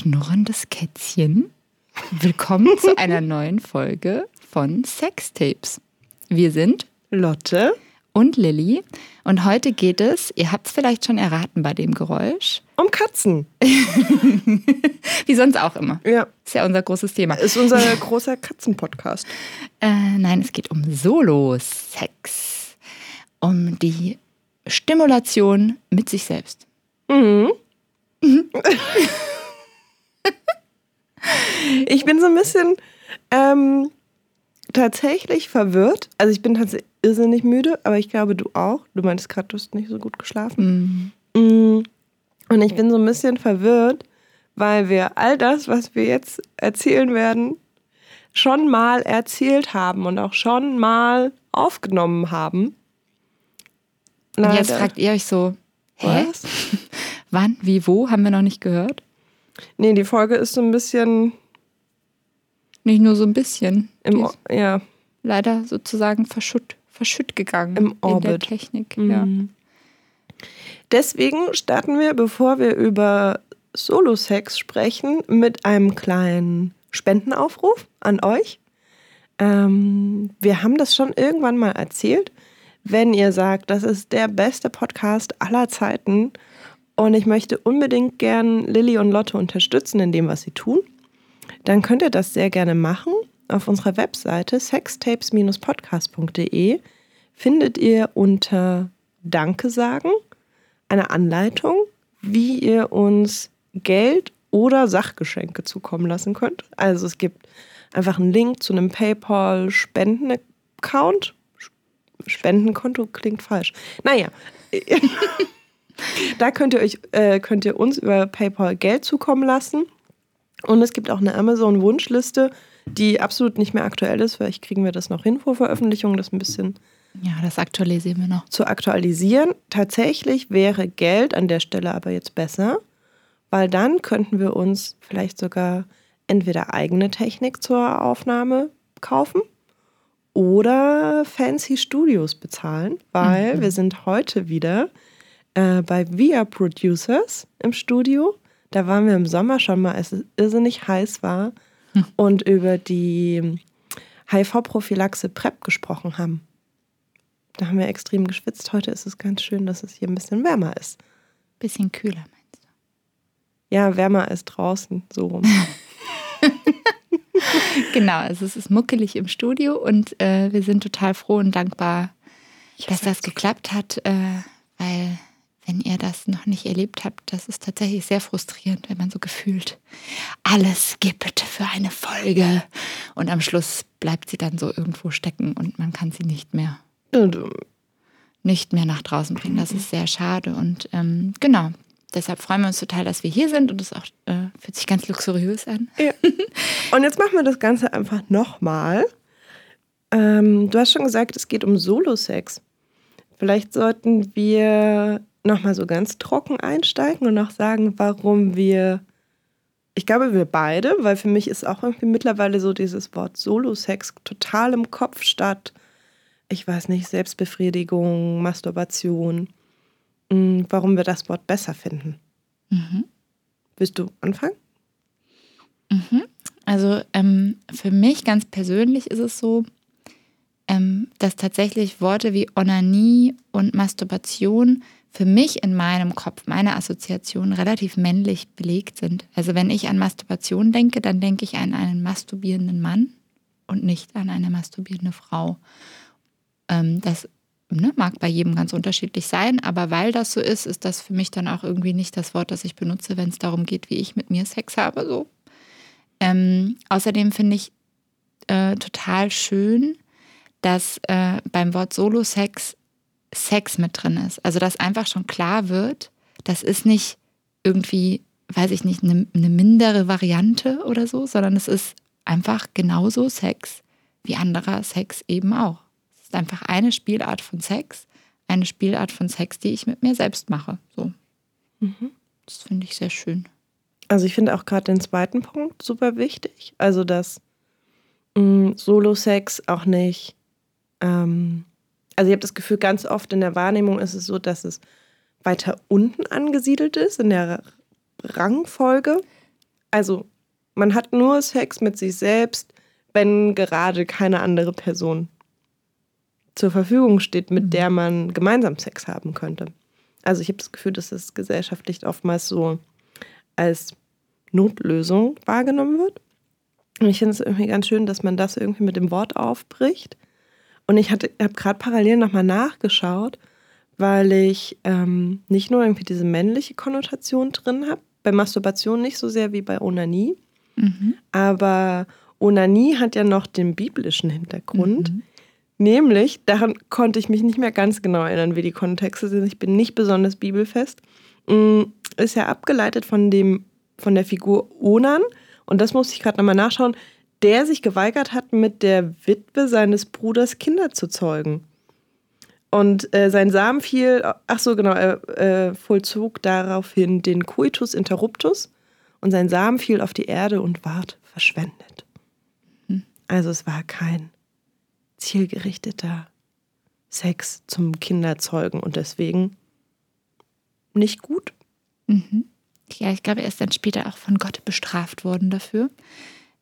schnurrendes Kätzchen. Willkommen zu einer neuen Folge von Sextapes. Wir sind Lotte und Lilly und heute geht es, ihr habt es vielleicht schon erraten bei dem Geräusch, um Katzen. Wie sonst auch immer. Ja. Ist ja unser großes Thema. Ist unser großer Katzenpodcast. Äh, nein, es geht um Solo-Sex. Um die Stimulation mit sich selbst. Mhm. Ich bin so ein bisschen ähm, tatsächlich verwirrt. Also ich bin tatsächlich irrsinnig müde, aber ich glaube, du auch. Du meintest gerade, du hast nicht so gut geschlafen. Mhm. Und ich bin so ein bisschen verwirrt, weil wir all das, was wir jetzt erzählen werden, schon mal erzählt haben und auch schon mal aufgenommen haben. Und jetzt fragt ihr euch so, hä? Was? Wann, wie, wo? Haben wir noch nicht gehört? Nee, die Folge ist so ein bisschen. Nicht nur so ein bisschen. Im, ja. Leider sozusagen verschütt, verschütt gegangen. Im Orbit. In der Technik, mhm. ja. Deswegen starten wir, bevor wir über Solo-Sex sprechen, mit einem kleinen Spendenaufruf an euch. Ähm, wir haben das schon irgendwann mal erzählt. Wenn ihr sagt, das ist der beste Podcast aller Zeiten und ich möchte unbedingt gern Lilly und Lotte unterstützen in dem, was sie tun, dann könnt ihr das sehr gerne machen. Auf unserer Webseite sextapes-podcast.de findet ihr unter Danke sagen eine Anleitung, wie ihr uns Geld oder Sachgeschenke zukommen lassen könnt. Also es gibt einfach einen Link zu einem PayPal-Spenden-Account. Spendenkonto klingt falsch. Naja. Da könnt ihr euch, äh, könnt ihr uns über PayPal Geld zukommen lassen. Und es gibt auch eine Amazon-Wunschliste, die absolut nicht mehr aktuell ist. Vielleicht kriegen wir das noch hin vor Veröffentlichung, das ein bisschen. Ja, das aktualisieren wir noch. Zu aktualisieren. Tatsächlich wäre Geld an der Stelle aber jetzt besser, weil dann könnten wir uns vielleicht sogar entweder eigene Technik zur Aufnahme kaufen oder fancy Studios bezahlen, weil mhm. wir sind heute wieder äh, bei Via Producers im Studio. Da waren wir im Sommer schon mal, als es irrsinnig heiß war hm. und über die HIV-Prophylaxe PrEP gesprochen haben. Da haben wir extrem geschwitzt. Heute ist es ganz schön, dass es hier ein bisschen wärmer ist. Bisschen kühler, meinst du? Ja, wärmer als draußen, so rum. genau, also es ist muckelig im Studio und äh, wir sind total froh und dankbar, dass das geklappt hat, äh, weil wenn ihr das noch nicht erlebt habt, das ist tatsächlich sehr frustrierend, wenn man so gefühlt alles gibt für eine Folge und am Schluss bleibt sie dann so irgendwo stecken und man kann sie nicht mehr nicht mehr nach draußen bringen. Das ist sehr schade und ähm, genau. Deshalb freuen wir uns total, dass wir hier sind und es auch äh, fühlt sich ganz luxuriös an. Ja. Und jetzt machen wir das Ganze einfach nochmal. Ähm, du hast schon gesagt, es geht um Solo-Sex. Vielleicht sollten wir nochmal so ganz trocken einsteigen und noch sagen, warum wir, ich glaube, wir beide, weil für mich ist auch irgendwie mittlerweile so dieses Wort Solo-Sex total im Kopf statt, ich weiß nicht, Selbstbefriedigung, Masturbation, mm, warum wir das Wort besser finden. Mhm. Willst du anfangen? Mhm. Also ähm, für mich ganz persönlich ist es so, ähm, dass tatsächlich Worte wie Onanie und Masturbation für mich in meinem Kopf, meine Assoziationen relativ männlich belegt sind. Also wenn ich an Masturbation denke, dann denke ich an einen masturbierenden Mann und nicht an eine masturbierende Frau. Ähm, das ne, mag bei jedem ganz unterschiedlich sein, aber weil das so ist, ist das für mich dann auch irgendwie nicht das Wort, das ich benutze, wenn es darum geht, wie ich mit mir Sex habe. So. Ähm, außerdem finde ich äh, total schön, dass äh, beim Wort Solo-Sex Sex mit drin ist. Also dass einfach schon klar wird, das ist nicht irgendwie, weiß ich nicht, eine, eine mindere Variante oder so, sondern es ist einfach genauso Sex wie anderer Sex eben auch. Es ist einfach eine Spielart von Sex, eine Spielart von Sex, die ich mit mir selbst mache. So. Mhm. Das finde ich sehr schön. Also ich finde auch gerade den zweiten Punkt super wichtig. Also dass mm, Solo-Sex auch nicht ähm, also ich habe das Gefühl, ganz oft in der Wahrnehmung ist es so, dass es weiter unten angesiedelt ist, in der Rangfolge. Also man hat nur Sex mit sich selbst, wenn gerade keine andere Person zur Verfügung steht, mit der man gemeinsam Sex haben könnte. Also ich habe das Gefühl, dass es gesellschaftlich oftmals so als Notlösung wahrgenommen wird. Und ich finde es irgendwie ganz schön, dass man das irgendwie mit dem Wort aufbricht. Und ich habe gerade parallel nochmal nachgeschaut, weil ich ähm, nicht nur irgendwie diese männliche Konnotation drin habe, bei Masturbation nicht so sehr wie bei Onanie, mhm. aber Onanie hat ja noch den biblischen Hintergrund. Mhm. Nämlich, daran konnte ich mich nicht mehr ganz genau erinnern, wie die Kontexte sind. Ich bin nicht besonders bibelfest. Mm, ist ja abgeleitet von, dem, von der Figur Onan. Und das musste ich gerade nochmal nachschauen, der sich geweigert hat, mit der Witwe seines Bruders Kinder zu zeugen. Und äh, sein Samen fiel, ach so, genau, er äh, vollzog daraufhin den Coitus interruptus und sein Samen fiel auf die Erde und ward verschwendet. Hm. Also es war kein zielgerichteter Sex zum Kinderzeugen und deswegen nicht gut. Mhm. Ja, ich glaube, er ist dann später auch von Gott bestraft worden dafür.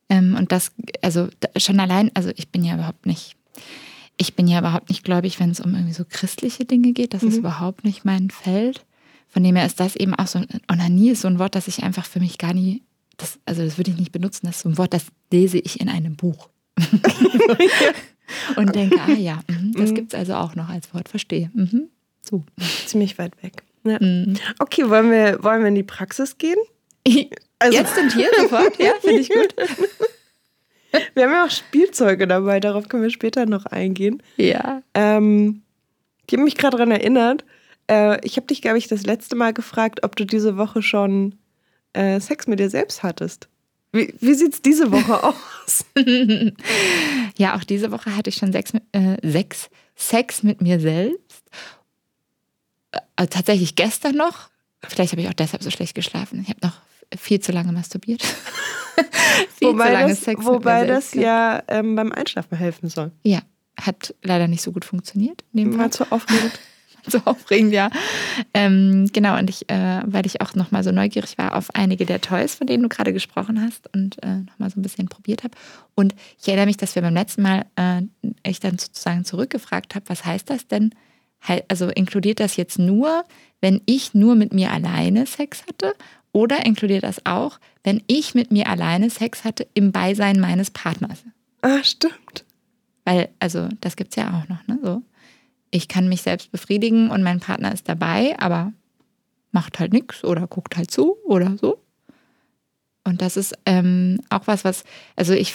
Ähm, und das, also schon allein, also ich bin ja überhaupt nicht, ich bin ja überhaupt nicht gläubig, wenn es um irgendwie so christliche Dinge geht. Das mhm. ist überhaupt nicht mein Feld. Von dem her ist das eben auch so, Onanie ist so ein Wort, das ich einfach für mich gar nie, das, also das würde ich nicht benutzen. Das ist so ein Wort, das lese ich in einem Buch. Und denke, ah ja, mh, das mhm. gibt es also auch noch als Wort, verstehe. Mhm. So. Ziemlich weit weg. Ja. Mhm. Okay, wollen wir, wollen wir in die Praxis gehen? Also. Jetzt und hier sofort? Ja, finde ich gut. Wir haben ja auch Spielzeuge dabei, darauf können wir später noch eingehen. Ja. Ähm, ich habe mich gerade daran erinnert, äh, ich habe dich, glaube ich, das letzte Mal gefragt, ob du diese Woche schon äh, Sex mit dir selbst hattest. Wie, wie sieht es diese Woche aus? ja, auch diese Woche hatte ich schon Sex, äh, Sex, Sex mit mir selbst. Äh, tatsächlich gestern noch. Vielleicht habe ich auch deshalb so schlecht geschlafen. Ich habe noch viel zu lange masturbiert. viel wobei zu lange das, Sex Wobei das ja ähm, beim Einschlafen helfen soll. Ja, hat leider nicht so gut funktioniert. War zu aufregend. so aufregend, ja. Ähm, genau, und ich, äh, weil ich auch nochmal so neugierig war auf einige der Toys, von denen du gerade gesprochen hast und äh, nochmal so ein bisschen probiert habe. Und ich erinnere mich, dass wir beim letzten Mal, äh, ich dann sozusagen zurückgefragt habe, was heißt das denn? Also inkludiert das jetzt nur, wenn ich nur mit mir alleine Sex hatte? Oder inkludiert das auch, wenn ich mit mir alleine Sex hatte im Beisein meines Partners? Ah, stimmt. Weil, also, das gibt es ja auch noch, ne? So ich kann mich selbst befriedigen und mein Partner ist dabei, aber macht halt nichts oder guckt halt zu oder so. Und das ist ähm, auch was, was, also ich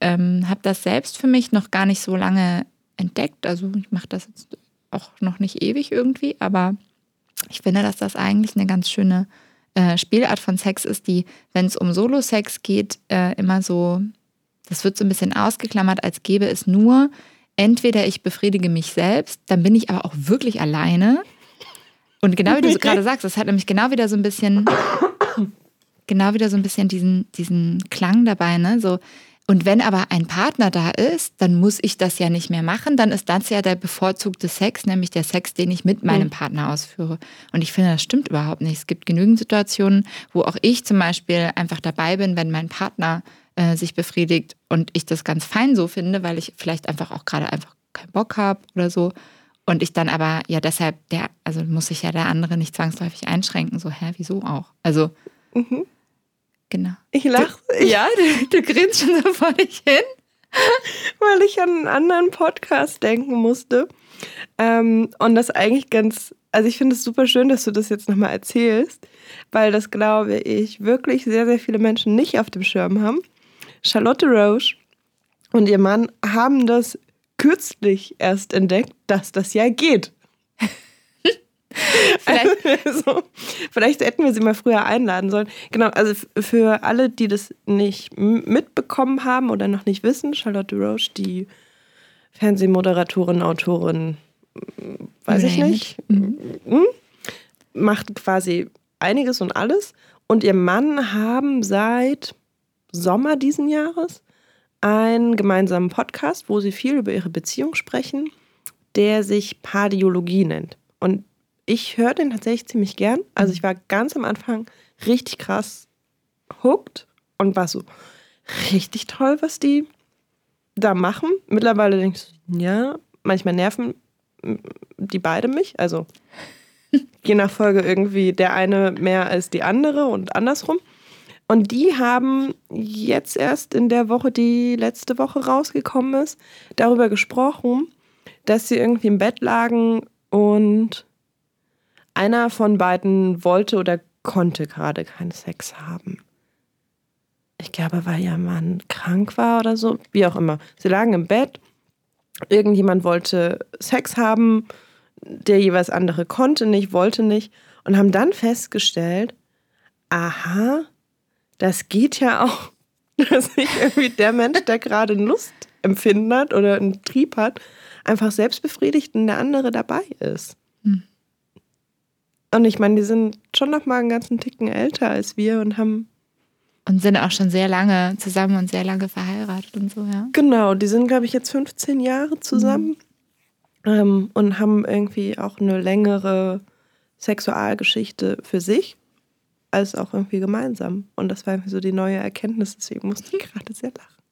ähm, habe das selbst für mich noch gar nicht so lange entdeckt. Also ich mache das jetzt auch noch nicht ewig irgendwie, aber ich finde, dass das eigentlich eine ganz schöne äh, Spielart von Sex ist, die, wenn es um Solo-Sex geht, äh, immer so, das wird so ein bisschen ausgeklammert, als gäbe es nur entweder ich befriedige mich selbst, dann bin ich aber auch wirklich alleine. Und genau wie du gerade sagst, das hat nämlich genau wieder so ein bisschen, genau wieder so ein bisschen diesen, diesen Klang dabei, ne? So, und wenn aber ein Partner da ist, dann muss ich das ja nicht mehr machen. Dann ist das ja der bevorzugte Sex, nämlich der Sex, den ich mit meinem Partner ausführe. Und ich finde, das stimmt überhaupt nicht. Es gibt genügend Situationen, wo auch ich zum Beispiel einfach dabei bin, wenn mein Partner äh, sich befriedigt und ich das ganz fein so finde, weil ich vielleicht einfach auch gerade einfach keinen Bock habe oder so. Und ich dann aber, ja, deshalb, der, also muss sich ja der andere nicht zwangsläufig einschränken. So, hä, wieso auch? Also, mhm. Genau. Ich lache. Ja, du, du grinst schon so vor dich hin. Weil ich an einen anderen Podcast denken musste. Ähm, und das eigentlich ganz, also ich finde es super schön, dass du das jetzt nochmal erzählst, weil das, glaube ich, wirklich sehr, sehr viele Menschen nicht auf dem Schirm haben. Charlotte Roche und ihr Mann haben das kürzlich erst entdeckt, dass das ja geht. Vielleicht. Also, vielleicht hätten wir sie mal früher einladen sollen. Genau, also für alle, die das nicht mitbekommen haben oder noch nicht wissen, Charlotte Roche, die Fernsehmoderatorin, Autorin, weiß ich nicht, mhm. Hm? macht quasi einiges und alles. Und ihr Mann haben seit Sommer diesen Jahres einen gemeinsamen Podcast, wo sie viel über ihre Beziehung sprechen, der sich Pardiologie nennt. Und ich höre den tatsächlich ziemlich gern. Also ich war ganz am Anfang richtig krass hooked und war so richtig toll, was die da machen. Mittlerweile denke ich so, ja, manchmal nerven die beide mich. Also je nach Folge irgendwie der eine mehr als die andere und andersrum. Und die haben jetzt erst in der Woche, die letzte Woche rausgekommen ist, darüber gesprochen, dass sie irgendwie im Bett lagen und einer von beiden wollte oder konnte gerade keinen Sex haben. Ich glaube, weil ihr Mann krank war oder so, wie auch immer. Sie lagen im Bett, irgendjemand wollte Sex haben, der jeweils andere konnte nicht, wollte nicht und haben dann festgestellt, aha, das geht ja auch, dass nicht irgendwie der Mensch, der gerade Lust empfindet oder einen Trieb hat, einfach selbstbefriedigt und der andere dabei ist. Und ich meine, die sind schon noch mal einen ganzen Ticken älter als wir und haben und sind auch schon sehr lange zusammen und sehr lange verheiratet und so, ja. Genau, die sind, glaube ich, jetzt 15 Jahre zusammen mhm. ähm, und haben irgendwie auch eine längere Sexualgeschichte für sich als auch irgendwie gemeinsam. Und das war irgendwie so die neue Erkenntnis, deswegen musste ich gerade sehr lachen.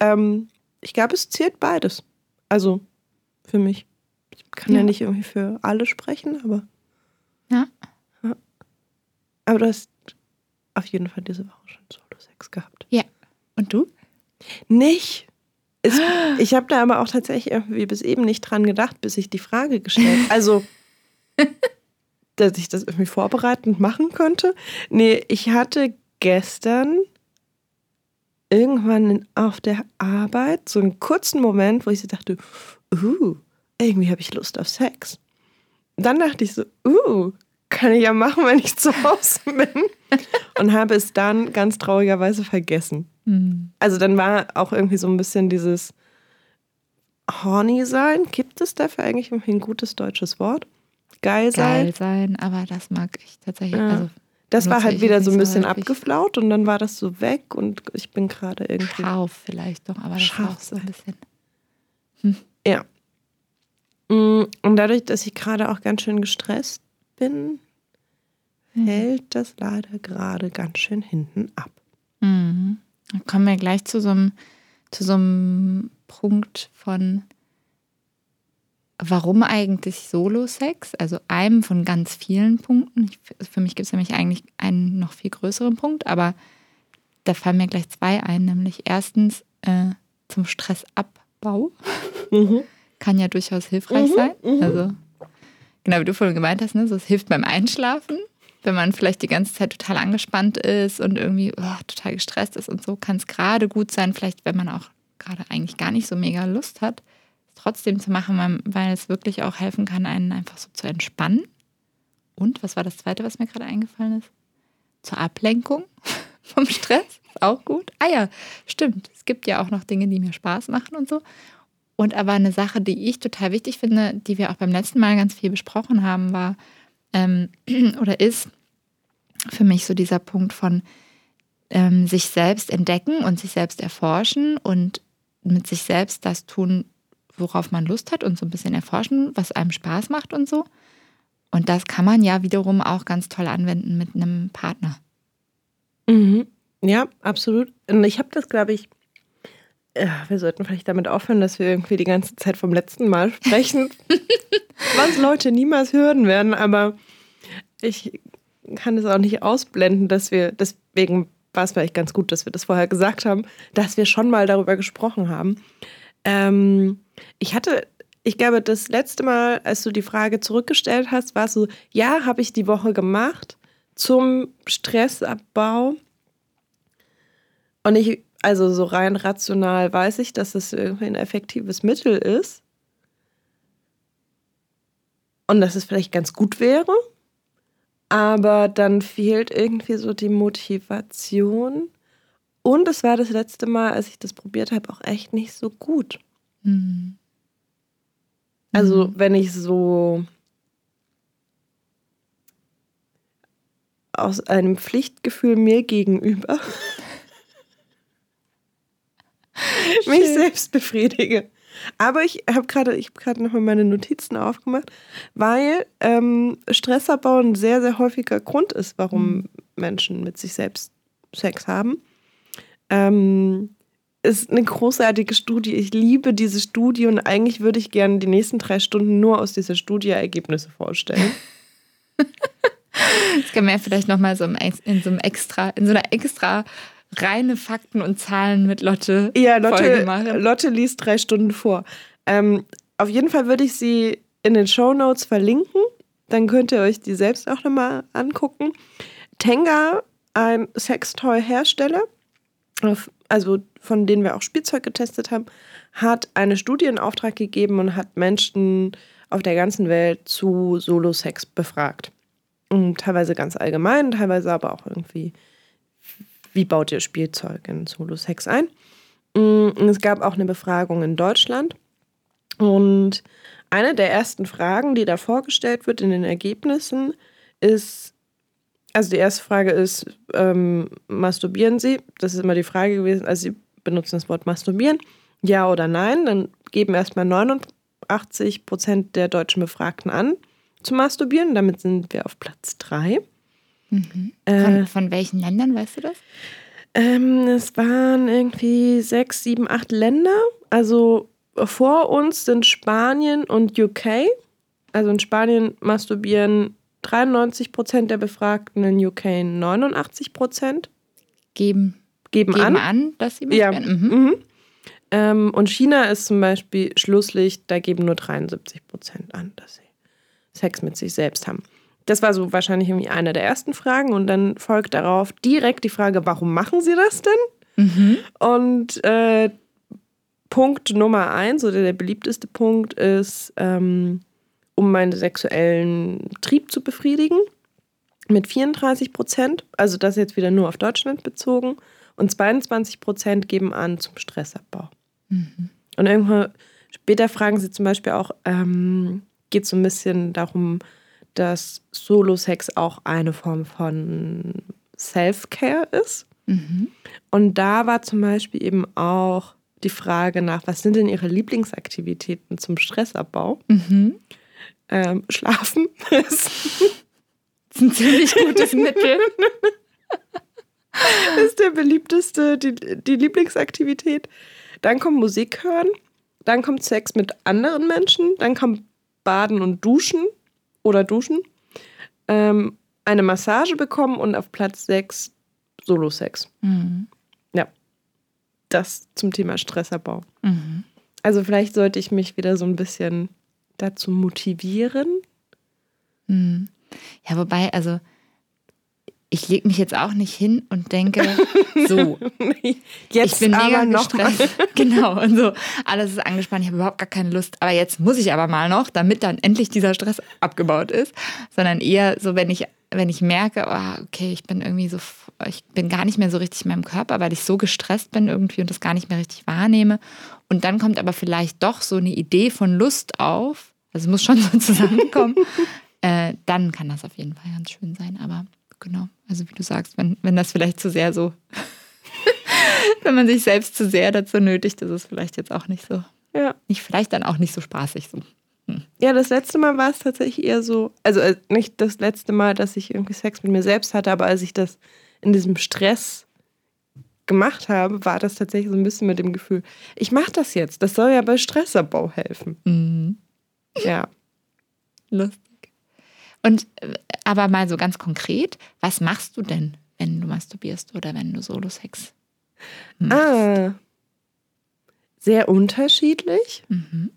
Ähm, ich glaube, es zählt beides. Also für mich. Ich kann ja. ja nicht irgendwie für alle sprechen, aber. Ja. ja. Aber du hast auf jeden Fall diese Woche schon Solo-Sex gehabt. Ja. Und du? Nicht. Es, ich habe da aber auch tatsächlich irgendwie bis eben nicht dran gedacht, bis ich die Frage gestellt habe. Also, dass ich das irgendwie vorbereitend machen könnte. Nee, ich hatte gestern irgendwann auf der Arbeit so einen kurzen Moment, wo ich so dachte, uh, irgendwie habe ich Lust auf Sex. Dann dachte ich so, uh, kann ich ja machen, wenn ich zu Hause bin. Und habe es dann ganz traurigerweise vergessen. Mhm. Also dann war auch irgendwie so ein bisschen dieses horny sein. Gibt es dafür eigentlich ein gutes deutsches Wort? Geil sein. Geil sein, aber das mag ich tatsächlich. Ja. Also das war halt wieder so ein bisschen so abgeflaut und dann war das so weg und ich bin gerade irgendwie. Scharf vielleicht doch, aber das scharf war auch so ein bisschen. Hm. Ja. Mm, und dadurch, dass ich gerade auch ganz schön gestresst bin, mhm. hält das leider gerade ganz schön hinten ab. Mhm. Dann kommen wir gleich zu so einem, zu so einem Punkt von, warum eigentlich Solo-Sex? Also einem von ganz vielen Punkten. Ich, für mich gibt es nämlich eigentlich einen noch viel größeren Punkt, aber da fallen mir gleich zwei ein. Nämlich erstens äh, zum Stressabbau. Mhm. Kann ja durchaus hilfreich mhm, sein. Mhm. Also, genau wie du vorhin gemeint hast, ne? so, es hilft beim Einschlafen. Wenn man vielleicht die ganze Zeit total angespannt ist und irgendwie oh, total gestresst ist und so, kann es gerade gut sein, vielleicht wenn man auch gerade eigentlich gar nicht so mega Lust hat, trotzdem zu machen, weil es wirklich auch helfen kann, einen einfach so zu entspannen. Und was war das Zweite, was mir gerade eingefallen ist? Zur Ablenkung vom Stress. Ist auch gut. Ah ja, stimmt. Es gibt ja auch noch Dinge, die mir Spaß machen und so. Und aber eine Sache, die ich total wichtig finde, die wir auch beim letzten Mal ganz viel besprochen haben, war ähm, oder ist für mich so dieser Punkt von ähm, sich selbst entdecken und sich selbst erforschen und mit sich selbst das tun, worauf man Lust hat und so ein bisschen erforschen, was einem Spaß macht und so. Und das kann man ja wiederum auch ganz toll anwenden mit einem Partner. Mhm. Ja, absolut. Und ich habe das, glaube ich, ja, wir sollten vielleicht damit aufhören, dass wir irgendwie die ganze Zeit vom letzten Mal sprechen, was Leute niemals hören werden. Aber ich kann es auch nicht ausblenden, dass wir, deswegen war es vielleicht ganz gut, dass wir das vorher gesagt haben, dass wir schon mal darüber gesprochen haben. Ähm, ich hatte, ich glaube, das letzte Mal, als du die Frage zurückgestellt hast, war es so, ja, habe ich die Woche gemacht zum Stressabbau. Und ich, also so rein rational weiß ich, dass es irgendwie ein effektives Mittel ist. Und dass es vielleicht ganz gut wäre. Aber dann fehlt irgendwie so die Motivation. Und es war das letzte Mal, als ich das probiert habe, auch echt nicht so gut. Mhm. Also, mhm. wenn ich so aus einem Pflichtgefühl mir gegenüber mich selbst befriedige. Aber ich habe gerade, ich habe gerade nochmal meine Notizen aufgemacht, weil ähm, Stressabbau ein sehr, sehr häufiger Grund ist, warum mhm. Menschen mit sich selbst Sex haben. Ähm, ist eine großartige Studie. Ich liebe diese Studie und eigentlich würde ich gerne die nächsten drei Stunden nur aus dieser Studie Ergebnisse vorstellen. Das kann man ja vielleicht nochmal so in so einem extra, in so einer extra reine Fakten und Zahlen mit Lotte, ja, Lotte. Lotte liest drei Stunden vor. Ähm, auf jeden Fall würde ich sie in den Show Notes verlinken. Dann könnt ihr euch die selbst auch nochmal angucken. Tenga, ein Sextoy-Hersteller, also von denen wir auch Spielzeug getestet haben, hat eine Studie in Auftrag gegeben und hat Menschen auf der ganzen Welt zu Solo-Sex befragt. Und teilweise ganz allgemein, teilweise aber auch irgendwie, wie baut ihr Spielzeug in Solo-Sex ein? Und es gab auch eine Befragung in Deutschland. Und eine der ersten Fragen, die da vorgestellt wird in den Ergebnissen, ist, also die erste Frage ist, ähm, masturbieren Sie? Das ist immer die Frage gewesen, also Sie benutzen das Wort masturbieren, ja oder nein, dann geben erstmal 89 Prozent der deutschen Befragten an zu masturbieren. Damit sind wir auf Platz 3. Mhm. Von, äh, von welchen Ländern, weißt du das? Ähm, es waren irgendwie sechs, sieben, acht Länder. Also vor uns sind Spanien und UK. Also in Spanien masturbieren 93 Prozent der Befragten, in UK 89 Prozent. Geben, geben, geben an. an, dass sie masturbieren. Ja. Mhm. Mhm. Ähm, und China ist zum Beispiel Schlusslicht, da geben nur 73 Prozent an, dass sie Sex mit sich selbst haben. Das war so wahrscheinlich irgendwie eine der ersten Fragen. Und dann folgt darauf direkt die Frage, warum machen sie das denn? Mhm. Und äh, Punkt Nummer eins oder der beliebteste Punkt ist, ähm, um meinen sexuellen Trieb zu befriedigen. Mit 34 Prozent, also das jetzt wieder nur auf Deutschland bezogen. Und 22 Prozent geben an zum Stressabbau. Mhm. Und irgendwann später fragen sie zum Beispiel auch, ähm, geht so ein bisschen darum, dass Solo-Sex auch eine Form von Self-Care ist. Mhm. Und da war zum Beispiel eben auch die Frage nach, was sind denn Ihre Lieblingsaktivitäten zum Stressabbau? Mhm. Ähm, schlafen ist ein ziemlich gutes Mittel. ist der beliebteste, die, die Lieblingsaktivität. Dann kommt Musik hören, dann kommt Sex mit anderen Menschen, dann kommt Baden und Duschen oder Duschen, ähm, eine Massage bekommen und auf Platz 6 Solo-Sex. Mhm das zum Thema Stressabbau. Mhm. Also vielleicht sollte ich mich wieder so ein bisschen dazu motivieren. Mhm. Ja, wobei, also ich lege mich jetzt auch nicht hin und denke, so, jetzt ich bin mega noch gestresst. genau, und so, alles ist angespannt, ich habe überhaupt gar keine Lust, aber jetzt muss ich aber mal noch, damit dann endlich dieser Stress abgebaut ist, sondern eher so, wenn ich wenn ich merke, oh, okay, ich bin irgendwie so, ich bin gar nicht mehr so richtig in meinem Körper, weil ich so gestresst bin irgendwie und das gar nicht mehr richtig wahrnehme. Und dann kommt aber vielleicht doch so eine Idee von Lust auf, also es muss schon so zusammenkommen, äh, dann kann das auf jeden Fall ganz schön sein. Aber genau, also wie du sagst, wenn, wenn das vielleicht zu sehr so, wenn man sich selbst zu sehr dazu nötigt, ist es vielleicht jetzt auch nicht so, ja. nicht vielleicht dann auch nicht so spaßig so. Ja, das letzte Mal war es tatsächlich eher so, also äh, nicht das letzte Mal, dass ich irgendwie Sex mit mir selbst hatte, aber als ich das in diesem Stress gemacht habe, war das tatsächlich so ein bisschen mit dem Gefühl, ich mache das jetzt, das soll ja bei Stressabbau helfen. Mhm. Ja. Lustig. Und äh, aber mal so ganz konkret, was machst du denn, wenn du masturbierst oder wenn du Solo-Sex machst? Ah, sehr unterschiedlich. Mhm.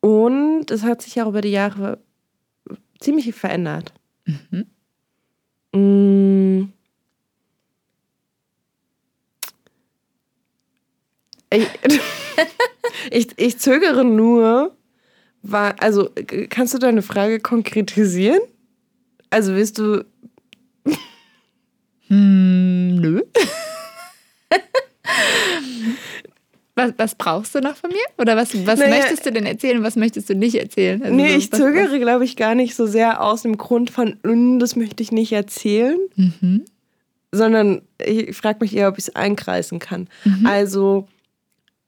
Und es hat sich ja über die Jahre ziemlich verändert. Mhm. Mm. Ich, ich, ich, zögere nur, war, also kannst du deine Frage konkretisieren? Also willst du. Hm, nö. Was, was, brauchst du noch von mir? Oder was, was naja, möchtest du denn erzählen und was möchtest du nicht erzählen? Also nee, so, ich zögere, glaube ich, gar nicht so sehr aus dem Grund von, mm, das möchte ich nicht erzählen, mhm. sondern ich frage mich eher, ob ich es einkreisen kann. Mhm. Also.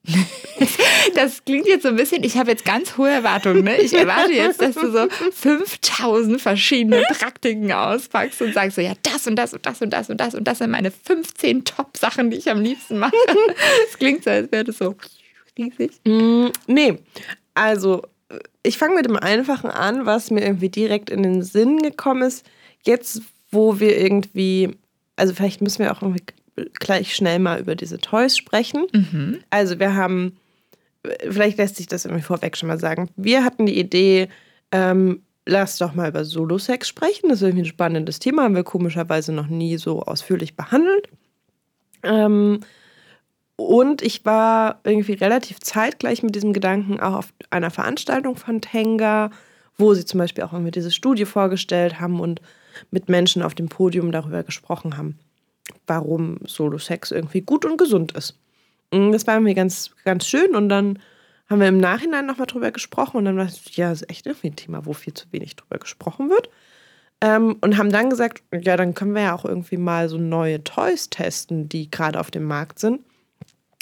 das klingt jetzt so ein bisschen, ich habe jetzt ganz hohe Erwartungen. Ne? Ich erwarte jetzt, dass du so 5000 verschiedene Praktiken auspackst und sagst so, ja, das und das und das und das und das und das sind meine 15 Top-Sachen, die ich am liebsten mache. Es klingt so, als wäre das so riesig. Mm, nee, also ich fange mit dem Einfachen an, was mir irgendwie direkt in den Sinn gekommen ist. Jetzt, wo wir irgendwie, also vielleicht müssen wir auch irgendwie gleich schnell mal über diese Toys sprechen. Mhm. Also wir haben, vielleicht lässt sich das irgendwie vorweg schon mal sagen. Wir hatten die Idee, ähm, lass doch mal über Solo-Sex sprechen. Das ist irgendwie ein spannendes Thema, haben wir komischerweise noch nie so ausführlich behandelt. Ähm, und ich war irgendwie relativ zeitgleich mit diesem Gedanken auch auf einer Veranstaltung von Tenga, wo sie zum Beispiel auch irgendwie diese Studie vorgestellt haben und mit Menschen auf dem Podium darüber gesprochen haben, warum Solo-Sex irgendwie gut und gesund ist. Mm, das war mir ganz, ganz schön und dann haben wir im Nachhinein nochmal drüber gesprochen und dann war es, ja, ist echt irgendwie ein Thema, wo viel zu wenig drüber gesprochen wird. Ähm, und haben dann gesagt, ja, dann können wir ja auch irgendwie mal so neue Toys testen, die gerade auf dem Markt sind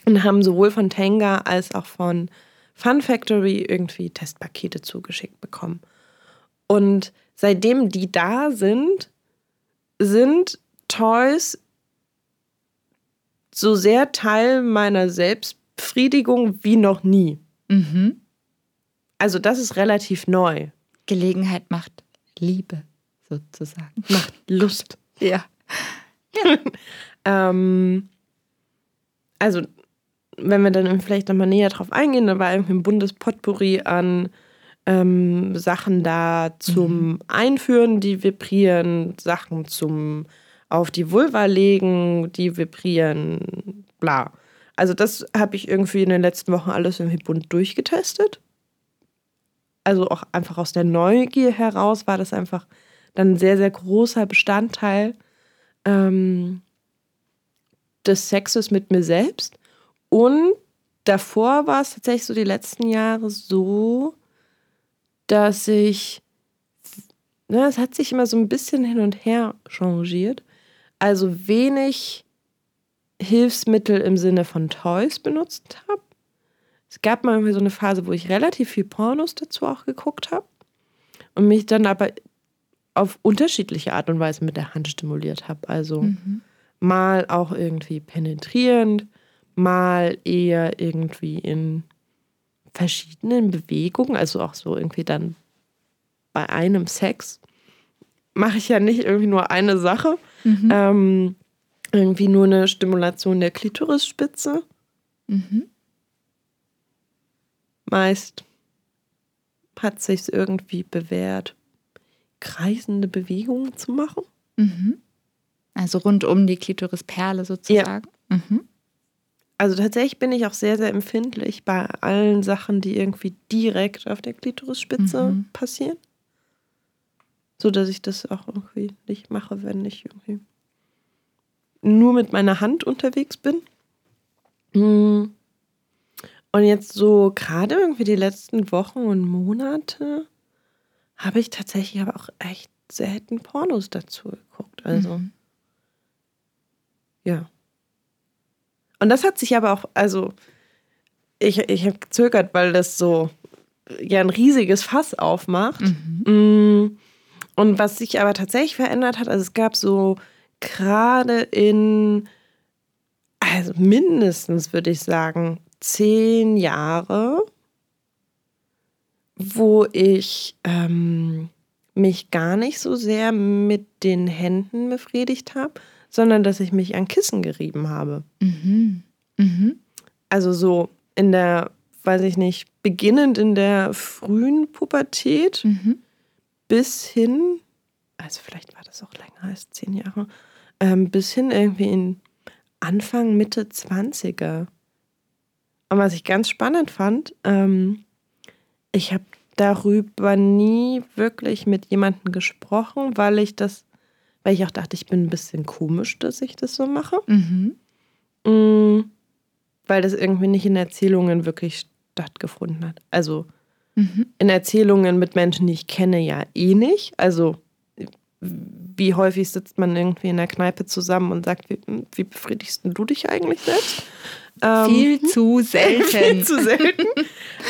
und haben sowohl von Tenga als auch von Fun Factory irgendwie Testpakete zugeschickt bekommen. Und seitdem die da sind, sind Toys so sehr Teil meiner Selbstbefriedigung wie noch nie. Mhm. Also das ist relativ neu. Gelegenheit macht Liebe, sozusagen. Macht Lust. Ja. Ähm, also wenn wir dann vielleicht nochmal näher drauf eingehen, da war irgendwie ein buntes Potpourri an ähm, Sachen da zum Einführen, die vibrieren, Sachen zum auf die Vulva legen, die vibrieren, bla. Also das habe ich irgendwie in den letzten Wochen alles irgendwie bunt durchgetestet. Also auch einfach aus der Neugier heraus war das einfach dann ein sehr, sehr großer Bestandteil ähm, des Sexes mit mir selbst. Und davor war es tatsächlich so die letzten Jahre so, dass ich, ne, es hat sich immer so ein bisschen hin und her changiert. Also wenig Hilfsmittel im Sinne von Toys benutzt habe. Es gab mal irgendwie so eine Phase, wo ich relativ viel Pornos dazu auch geguckt habe und mich dann aber auf unterschiedliche Art und Weise mit der Hand stimuliert habe. Also Mhm. mal auch irgendwie penetrierend, mal eher irgendwie in verschiedenen Bewegungen, also auch so irgendwie dann bei einem Sex mache ich ja nicht irgendwie nur eine Sache, Mhm. ähm, irgendwie nur eine Stimulation der Klitorisspitze. Mhm. Meist hat sich irgendwie bewährt, kreisende Bewegungen zu machen. Mhm. Also rund um die Klitorisperle sozusagen. Mhm. Also tatsächlich bin ich auch sehr, sehr empfindlich bei allen Sachen, die irgendwie direkt auf der Klitorisspitze Mhm. passieren. So dass ich das auch irgendwie nicht mache, wenn ich irgendwie nur mit meiner Hand unterwegs bin. Mm. Und jetzt so gerade irgendwie die letzten Wochen und Monate habe ich tatsächlich aber auch echt selten Pornos dazu geguckt. Also. Mhm. Ja. Und das hat sich aber auch, also ich, ich habe gezögert, weil das so ja ein riesiges Fass aufmacht. Mhm. Und was sich aber tatsächlich verändert hat, also es gab so gerade in, also mindestens würde ich sagen, zehn Jahre, wo ich ähm, mich gar nicht so sehr mit den Händen befriedigt habe, sondern dass ich mich an Kissen gerieben habe. Mhm. Mhm. Also so in der, weiß ich nicht, beginnend in der frühen Pubertät Mhm. Bis hin, also vielleicht war das auch länger als zehn Jahre, ähm, bis hin irgendwie in Anfang, Mitte 20er. Und was ich ganz spannend fand, ähm, ich habe darüber nie wirklich mit jemandem gesprochen, weil ich das, weil ich auch dachte, ich bin ein bisschen komisch, dass ich das so mache. Mhm. Mm, weil das irgendwie nicht in Erzählungen wirklich stattgefunden hat. Also Mhm. in Erzählungen mit Menschen, die ich kenne, ja eh nicht. Also wie häufig sitzt man irgendwie in der Kneipe zusammen und sagt, wie, wie befriedigst du dich eigentlich selbst? Ähm, viel zu selten. viel zu selten.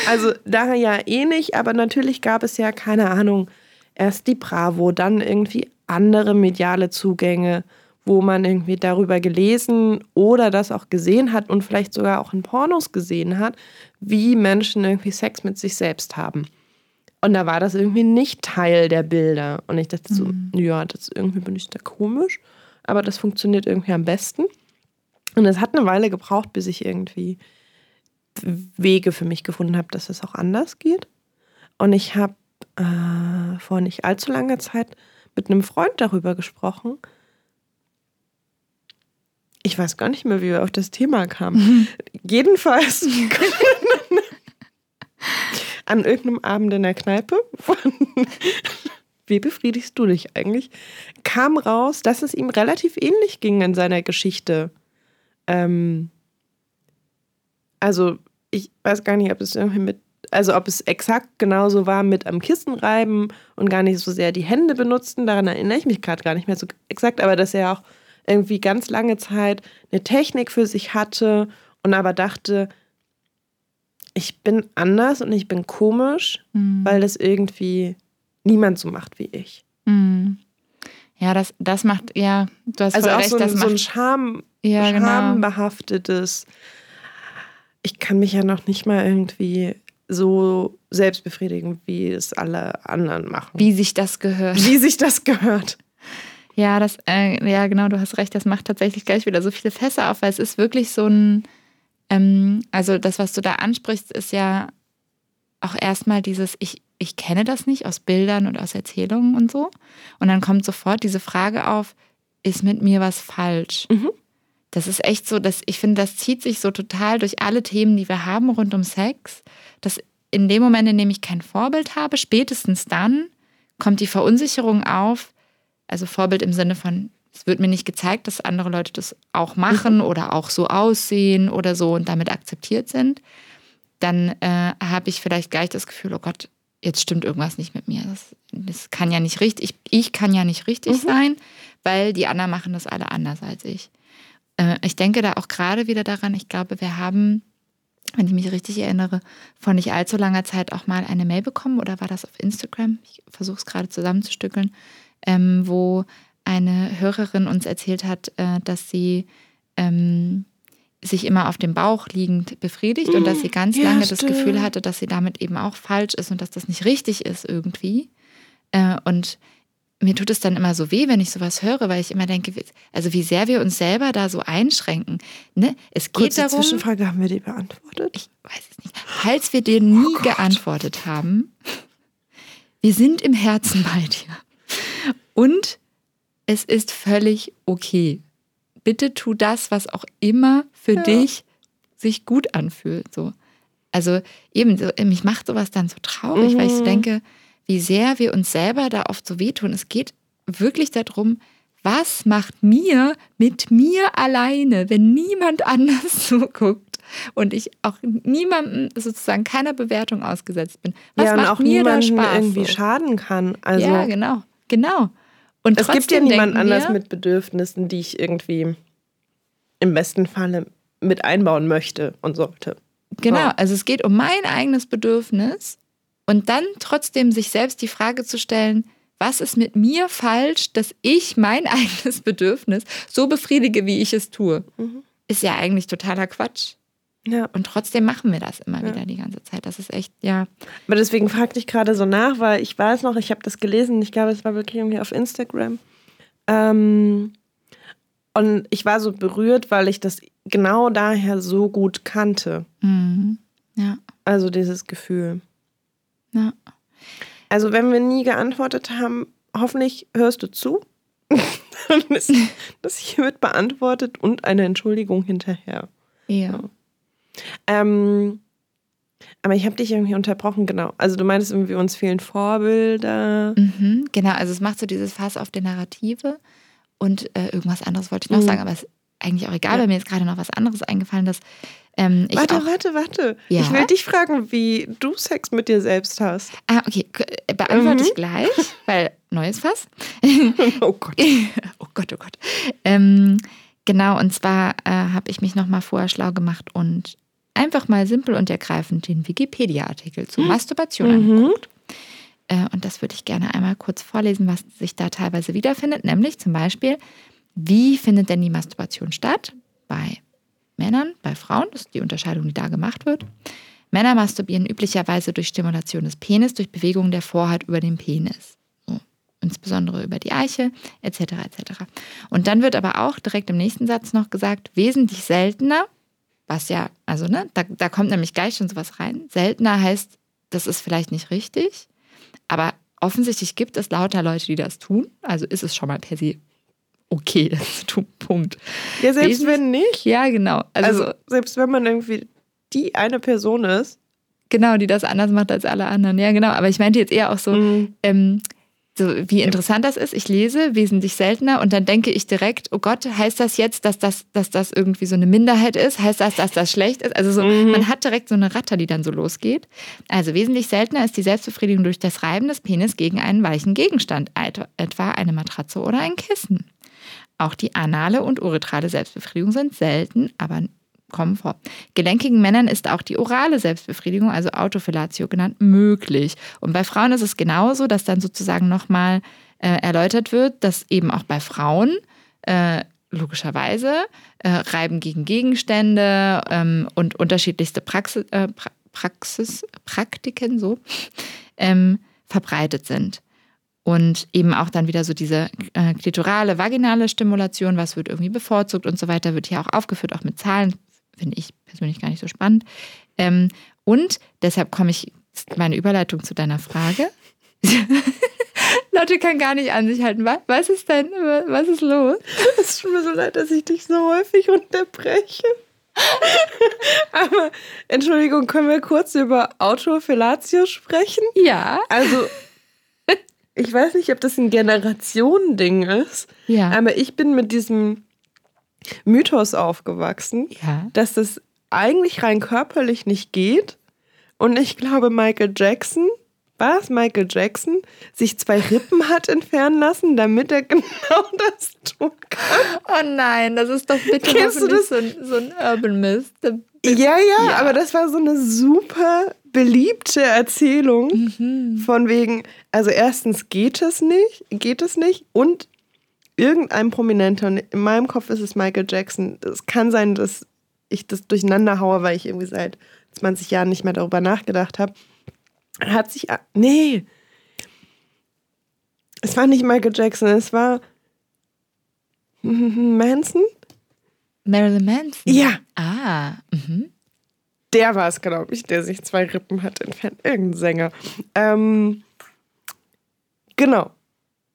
Also daher ja eh nicht, aber natürlich gab es ja, keine Ahnung, erst die Bravo, dann irgendwie andere mediale Zugänge, wo man irgendwie darüber gelesen oder das auch gesehen hat und vielleicht sogar auch in Pornos gesehen hat, wie Menschen irgendwie Sex mit sich selbst haben. Und da war das irgendwie nicht Teil der Bilder. Und ich dachte so, mhm. ja, das irgendwie bin ich da komisch, aber das funktioniert irgendwie am besten. Und es hat eine Weile gebraucht, bis ich irgendwie Wege für mich gefunden habe, dass es auch anders geht. Und ich habe äh, vor nicht allzu langer Zeit mit einem Freund darüber gesprochen. Ich weiß gar nicht mehr, wie wir auf das Thema kamen. Mhm. Jedenfalls an irgendeinem Abend in der Kneipe von Wie befriedigst du dich eigentlich? kam raus, dass es ihm relativ ähnlich ging in seiner Geschichte. Ähm, also, ich weiß gar nicht, ob es irgendwie mit, also ob es exakt genauso war mit am Kissen reiben und gar nicht so sehr die Hände benutzen. Daran erinnere ich mich gerade gar nicht mehr so exakt, aber dass er auch irgendwie ganz lange Zeit eine Technik für sich hatte und aber dachte, ich bin anders und ich bin komisch, mhm. weil das irgendwie niemand so macht wie ich. Mhm. Ja, das, das macht, ja, du hast also auch recht, so ein, das so macht, ein Scham, ja, genau. schambehaftetes. Ich kann mich ja noch nicht mal irgendwie so selbst befriedigen, wie es alle anderen machen. Wie sich das gehört. Wie sich das gehört. Ja, das, äh, ja, genau, du hast recht, das macht tatsächlich gleich wieder so viele Fässer auf, weil es ist wirklich so ein, ähm, also das, was du da ansprichst, ist ja auch erstmal dieses, ich, ich kenne das nicht aus Bildern und aus Erzählungen und so. Und dann kommt sofort diese Frage auf, ist mit mir was falsch? Mhm. Das ist echt so, dass ich finde, das zieht sich so total durch alle Themen, die wir haben rund um Sex, dass in dem Moment, in dem ich kein Vorbild habe, spätestens dann kommt die Verunsicherung auf, also Vorbild im Sinne von, es wird mir nicht gezeigt, dass andere Leute das auch machen mhm. oder auch so aussehen oder so und damit akzeptiert sind, dann äh, habe ich vielleicht gleich das Gefühl, oh Gott, jetzt stimmt irgendwas nicht mit mir. Das, das kann ja nicht richtig, ich, ich kann ja nicht richtig mhm. sein, weil die anderen machen das alle anders als ich. Äh, ich denke da auch gerade wieder daran, ich glaube, wir haben, wenn ich mich richtig erinnere, vor nicht allzu langer Zeit auch mal eine Mail bekommen oder war das auf Instagram? Ich versuche es gerade zusammenzustückeln, ähm, wo eine Hörerin uns erzählt hat, äh, dass sie ähm, sich immer auf dem Bauch liegend befriedigt und dass sie ganz ja, lange stimmt. das Gefühl hatte, dass sie damit eben auch falsch ist und dass das nicht richtig ist irgendwie. Äh, und mir tut es dann immer so weh, wenn ich sowas höre, weil ich immer denke, also wie sehr wir uns selber da so einschränken. Ne? Es geht Kurze darum. Zwischenfrage, haben wir die beantwortet? Ich weiß es nicht. Falls wir dir oh nie oh geantwortet haben, wir sind im Herzen bei dir. Und es ist völlig okay. Bitte tu das, was auch immer für ja. dich sich gut anfühlt. So. Also eben, so, mich macht sowas dann so traurig, mhm. weil ich so mhm. denke, wie sehr wir uns selber da oft so wehtun. Es geht wirklich darum, was macht mir mit mir alleine, wenn niemand anders zuguckt und ich auch niemandem sozusagen keiner Bewertung ausgesetzt bin. Was ja, und macht auch mir da Spaß? irgendwie schaden kann. Also ja, genau, genau. Und es gibt ja niemand anders mit Bedürfnissen, die ich irgendwie im besten Falle mit einbauen möchte und sollte. Genau, also es geht um mein eigenes Bedürfnis und dann trotzdem sich selbst die Frage zu stellen, was ist mit mir falsch, dass ich mein eigenes Bedürfnis so befriedige, wie ich es tue, mhm. ist ja eigentlich totaler Quatsch. Ja. Und trotzdem machen wir das immer ja. wieder die ganze Zeit. Das ist echt, ja. Aber deswegen fragte ich gerade so nach, weil ich weiß noch, ich habe das gelesen, ich glaube, es war wirklich irgendwie auf Instagram. Ähm, und ich war so berührt, weil ich das genau daher so gut kannte. Mhm. Ja. Also dieses Gefühl. Ja. Also wenn wir nie geantwortet haben, hoffentlich hörst du zu. Dann ist das hiermit beantwortet und eine Entschuldigung hinterher. Ja. ja. Ähm, aber ich habe dich irgendwie unterbrochen, genau. Also du meinst irgendwie, uns fehlen Vorbilder. Mhm, genau, also es macht so dieses Fass auf die Narrative und äh, irgendwas anderes wollte ich noch mhm. sagen, aber es, eigentlich auch egal, weil mir ist gerade noch was anderes eingefallen, dass ähm, ich warte, auch, warte, warte. Ja? Ich will dich fragen, wie du Sex mit dir selbst hast. Ah, okay, k- beantworte Mhm. ich gleich, weil neues Fass. Oh Gott. oh Gott, oh Gott. Ähm, genau, und zwar äh, habe ich mich nochmal vorher schlau gemacht und einfach mal simpel und ergreifend den Wikipedia-Artikel zu Masturbation angeguckt. Äh, und das würde ich gerne einmal kurz vorlesen, was sich da teilweise wiederfindet. Nämlich zum Beispiel, wie findet denn die Masturbation statt? Bei Männern, bei Frauen, das ist die Unterscheidung, die da gemacht wird. Männer masturbieren üblicherweise durch Stimulation des Penis, durch Bewegung der Vorhaut über den Penis. So, insbesondere über die Eiche, etc. etc. Und dann wird aber auch direkt im nächsten Satz noch gesagt, wesentlich seltener, was ja, also ne, da, da kommt nämlich gleich schon sowas rein. Seltener heißt, das ist vielleicht nicht richtig, aber offensichtlich gibt es lauter Leute, die das tun. Also ist es schon mal per se okay, das zu tun. Punkt. Ja, selbst Wesentlich- wenn nicht. Ja, genau. Also, Also, selbst wenn man irgendwie die eine Person ist. genau, die das anders macht als alle anderen. Ja, genau. Aber ich meinte jetzt eher auch so, Mhm. ähm, so wie interessant das ist. Ich lese wesentlich seltener und dann denke ich direkt, oh Gott, heißt das jetzt, dass das, dass das irgendwie so eine Minderheit ist? Heißt das, dass das schlecht ist? Also so, Mhm. man hat direkt so eine Ratter, die dann so losgeht. Also wesentlich seltener ist die Selbstbefriedigung durch das Reiben des Penis gegen einen weichen Gegenstand, et- etwa eine Matratze oder ein Kissen. Auch die anale und uretrale Selbstbefriedigung sind selten, aber kommen vor. Gelenkigen Männern ist auch die orale Selbstbefriedigung, also Autofellatio genannt, möglich. Und bei Frauen ist es genauso, dass dann sozusagen nochmal äh, erläutert wird, dass eben auch bei Frauen äh, logischerweise äh, Reiben gegen Gegenstände ähm, und unterschiedlichste Praxis, äh, pra Praxis, Praktiken so ähm, verbreitet sind. Und eben auch dann wieder so diese äh, klitorale, vaginale Stimulation, was wird irgendwie bevorzugt und so weiter, wird hier auch aufgeführt, auch mit Zahlen, finde ich persönlich gar nicht so spannend. Ähm, und deshalb komme ich, meine Überleitung zu deiner Frage. Lotte kann gar nicht an sich halten. Was, was ist denn, was ist los? Es tut mir so leid, dass ich dich so häufig unterbreche. Aber Entschuldigung, können wir kurz über Autofellatio sprechen? Ja. Also, ich weiß nicht, ob das ein Generationending ist, Ja. aber ich bin mit diesem Mythos aufgewachsen, Ja. dass das eigentlich rein körperlich nicht geht. Und ich glaube, Michael Jackson, war es Michael Jackson, sich zwei Rippen hat entfernen lassen, damit er genau das tun kann. Oh nein, das ist doch bitte Kennst du hoffentlich so ein, so ein Urban Myth. Ja, ja, Ja. aber das war so eine super beliebte Erzählung von wegen, also erstens geht es nicht, geht es nicht und irgendein Prominenter, und in meinem Kopf ist es Michael Jackson. Es kann sein, dass ich das durcheinander haue, weil ich irgendwie seit 20 Jahren nicht mehr darüber nachgedacht habe. Hat sich, nee, es war nicht Michael Jackson, es war Manson. Marilyn Manson? Ja. Ah, mhm. Der war es, glaube ich, der sich zwei Rippen hat entfernt. Irgendein Sänger. Ähm, genau.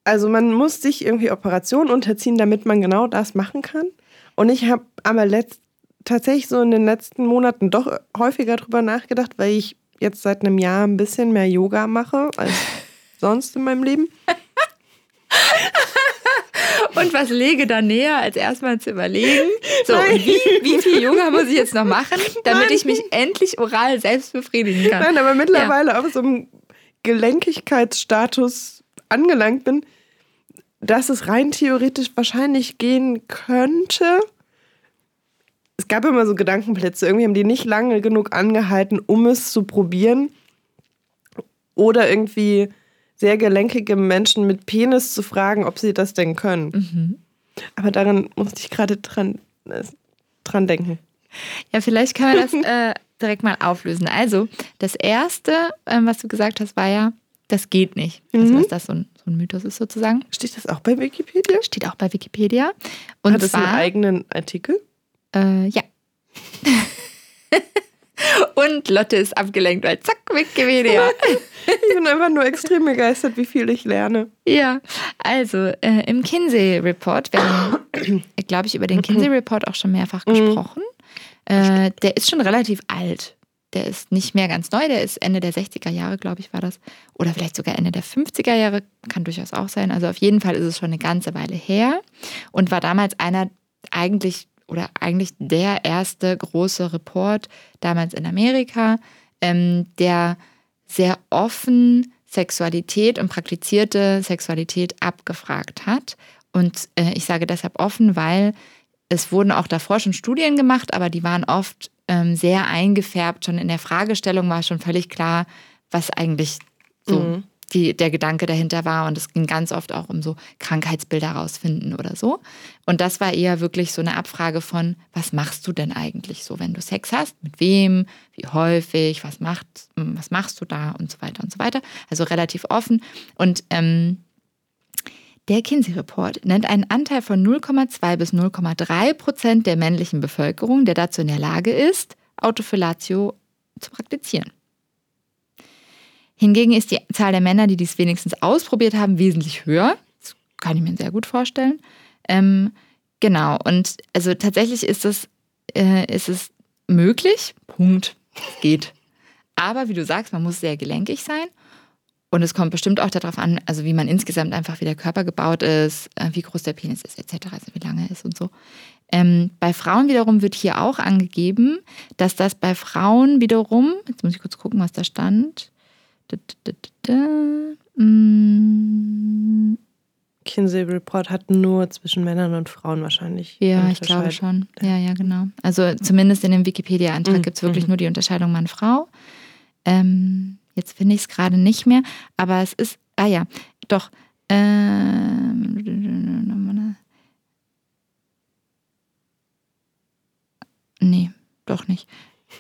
Also man muss sich irgendwie Operationen unterziehen, damit man genau das machen kann. Und ich habe aber letzt, tatsächlich so in den letzten Monaten doch häufiger drüber nachgedacht, weil ich jetzt seit einem Jahr ein bisschen mehr Yoga mache als sonst in meinem Leben. Und was lege da näher, als erstmal zu überlegen? So, wie, wie viel Yoga muss ich jetzt noch machen, damit Nein. ich mich endlich oral selbst befriedigen kann? Nein, aber mittlerweile auf so einem Gelenkigkeitsstatus angelangt bin, dass es rein theoretisch wahrscheinlich gehen könnte. Es gab immer so Gedankenplätze. Irgendwie haben die nicht lange genug angehalten, um es zu probieren. Oder irgendwie sehr gelenkige Menschen mit Penis zu fragen, ob sie das denn können. Aber daran musste ich gerade dran, äh, dran denken. Ja, vielleicht können wir das äh, direkt mal auflösen. Also, das Erste, ähm, was du gesagt hast, war ja, das geht nicht. Also, Mhm. dass das so ein, ein Mythos ist sozusagen. Steht das auch bei Wikipedia? Steht auch bei Wikipedia. Und Hat es einen zwar, eigenen Artikel? äh, ja. Und Lotte ist abgelenkt, weil zack, Wikipedia. Ich bin einfach nur extrem begeistert, wie viel ich lerne. Ja, also äh, im Kinsey-Report, wir haben, glaube ich, über den Kinsey-Report auch schon mehrfach gesprochen. Äh, der ist schon relativ alt. Der ist nicht mehr ganz neu, der ist Ende der 60er Jahre, glaube ich, war das. Oder vielleicht sogar Ende der 50er Jahre, kann durchaus auch sein. Also auf jeden Fall ist es schon eine ganze Weile her und war damals einer eigentlich oder eigentlich der erste große Report damals in Amerika, ähm, der sehr offen Sexualität und praktizierte Sexualität abgefragt hat. Und äh, ich sage deshalb offen, weil es wurden auch davor schon Studien gemacht, aber die waren oft ähm, sehr eingefärbt. Schon in der Fragestellung war schon völlig klar, was eigentlich so mhm. die, der Gedanke dahinter war. Und es ging ganz oft auch um so Krankheitsbilder rausfinden oder so. Und das war eher wirklich so eine Abfrage von, was machst du denn eigentlich so, wenn du Sex hast? Mit wem? Wie häufig? Was, macht, was machst du da? Und so weiter und so weiter. Also relativ offen. Und ähm, der Kinsey-Report nennt einen Anteil von 0,2 bis 0,3 Prozent der männlichen Bevölkerung, der dazu in der Lage ist, Autofellatio zu praktizieren. Hingegen ist die Zahl der Männer, die dies wenigstens ausprobiert haben, wesentlich höher. Das kann ich mir sehr gut vorstellen. Ähm, genau, und also tatsächlich ist es, äh, ist es möglich. Punkt. Es geht. Aber wie du sagst, man muss sehr gelenkig sein. Und es kommt bestimmt auch darauf an, also wie man insgesamt einfach, wie der Körper gebaut ist, äh, wie groß der Penis ist, etc., also wie lange er ist und so. Ähm, bei Frauen wiederum wird hier auch angegeben, dass das bei Frauen wiederum, jetzt muss ich kurz gucken, was da stand. Da, da, da, mm. Kinsey Report hat nur zwischen Männern und Frauen wahrscheinlich. Ja, ich glaube schon. Ja, ja, genau. Also zumindest in dem Wikipedia-Eintrag mhm. gibt es wirklich mhm. nur die Unterscheidung Mann-Frau. Ähm, Jetzt finde ich es gerade nicht mehr, aber es ist, ah ja, doch. Ähm, nee, doch nicht.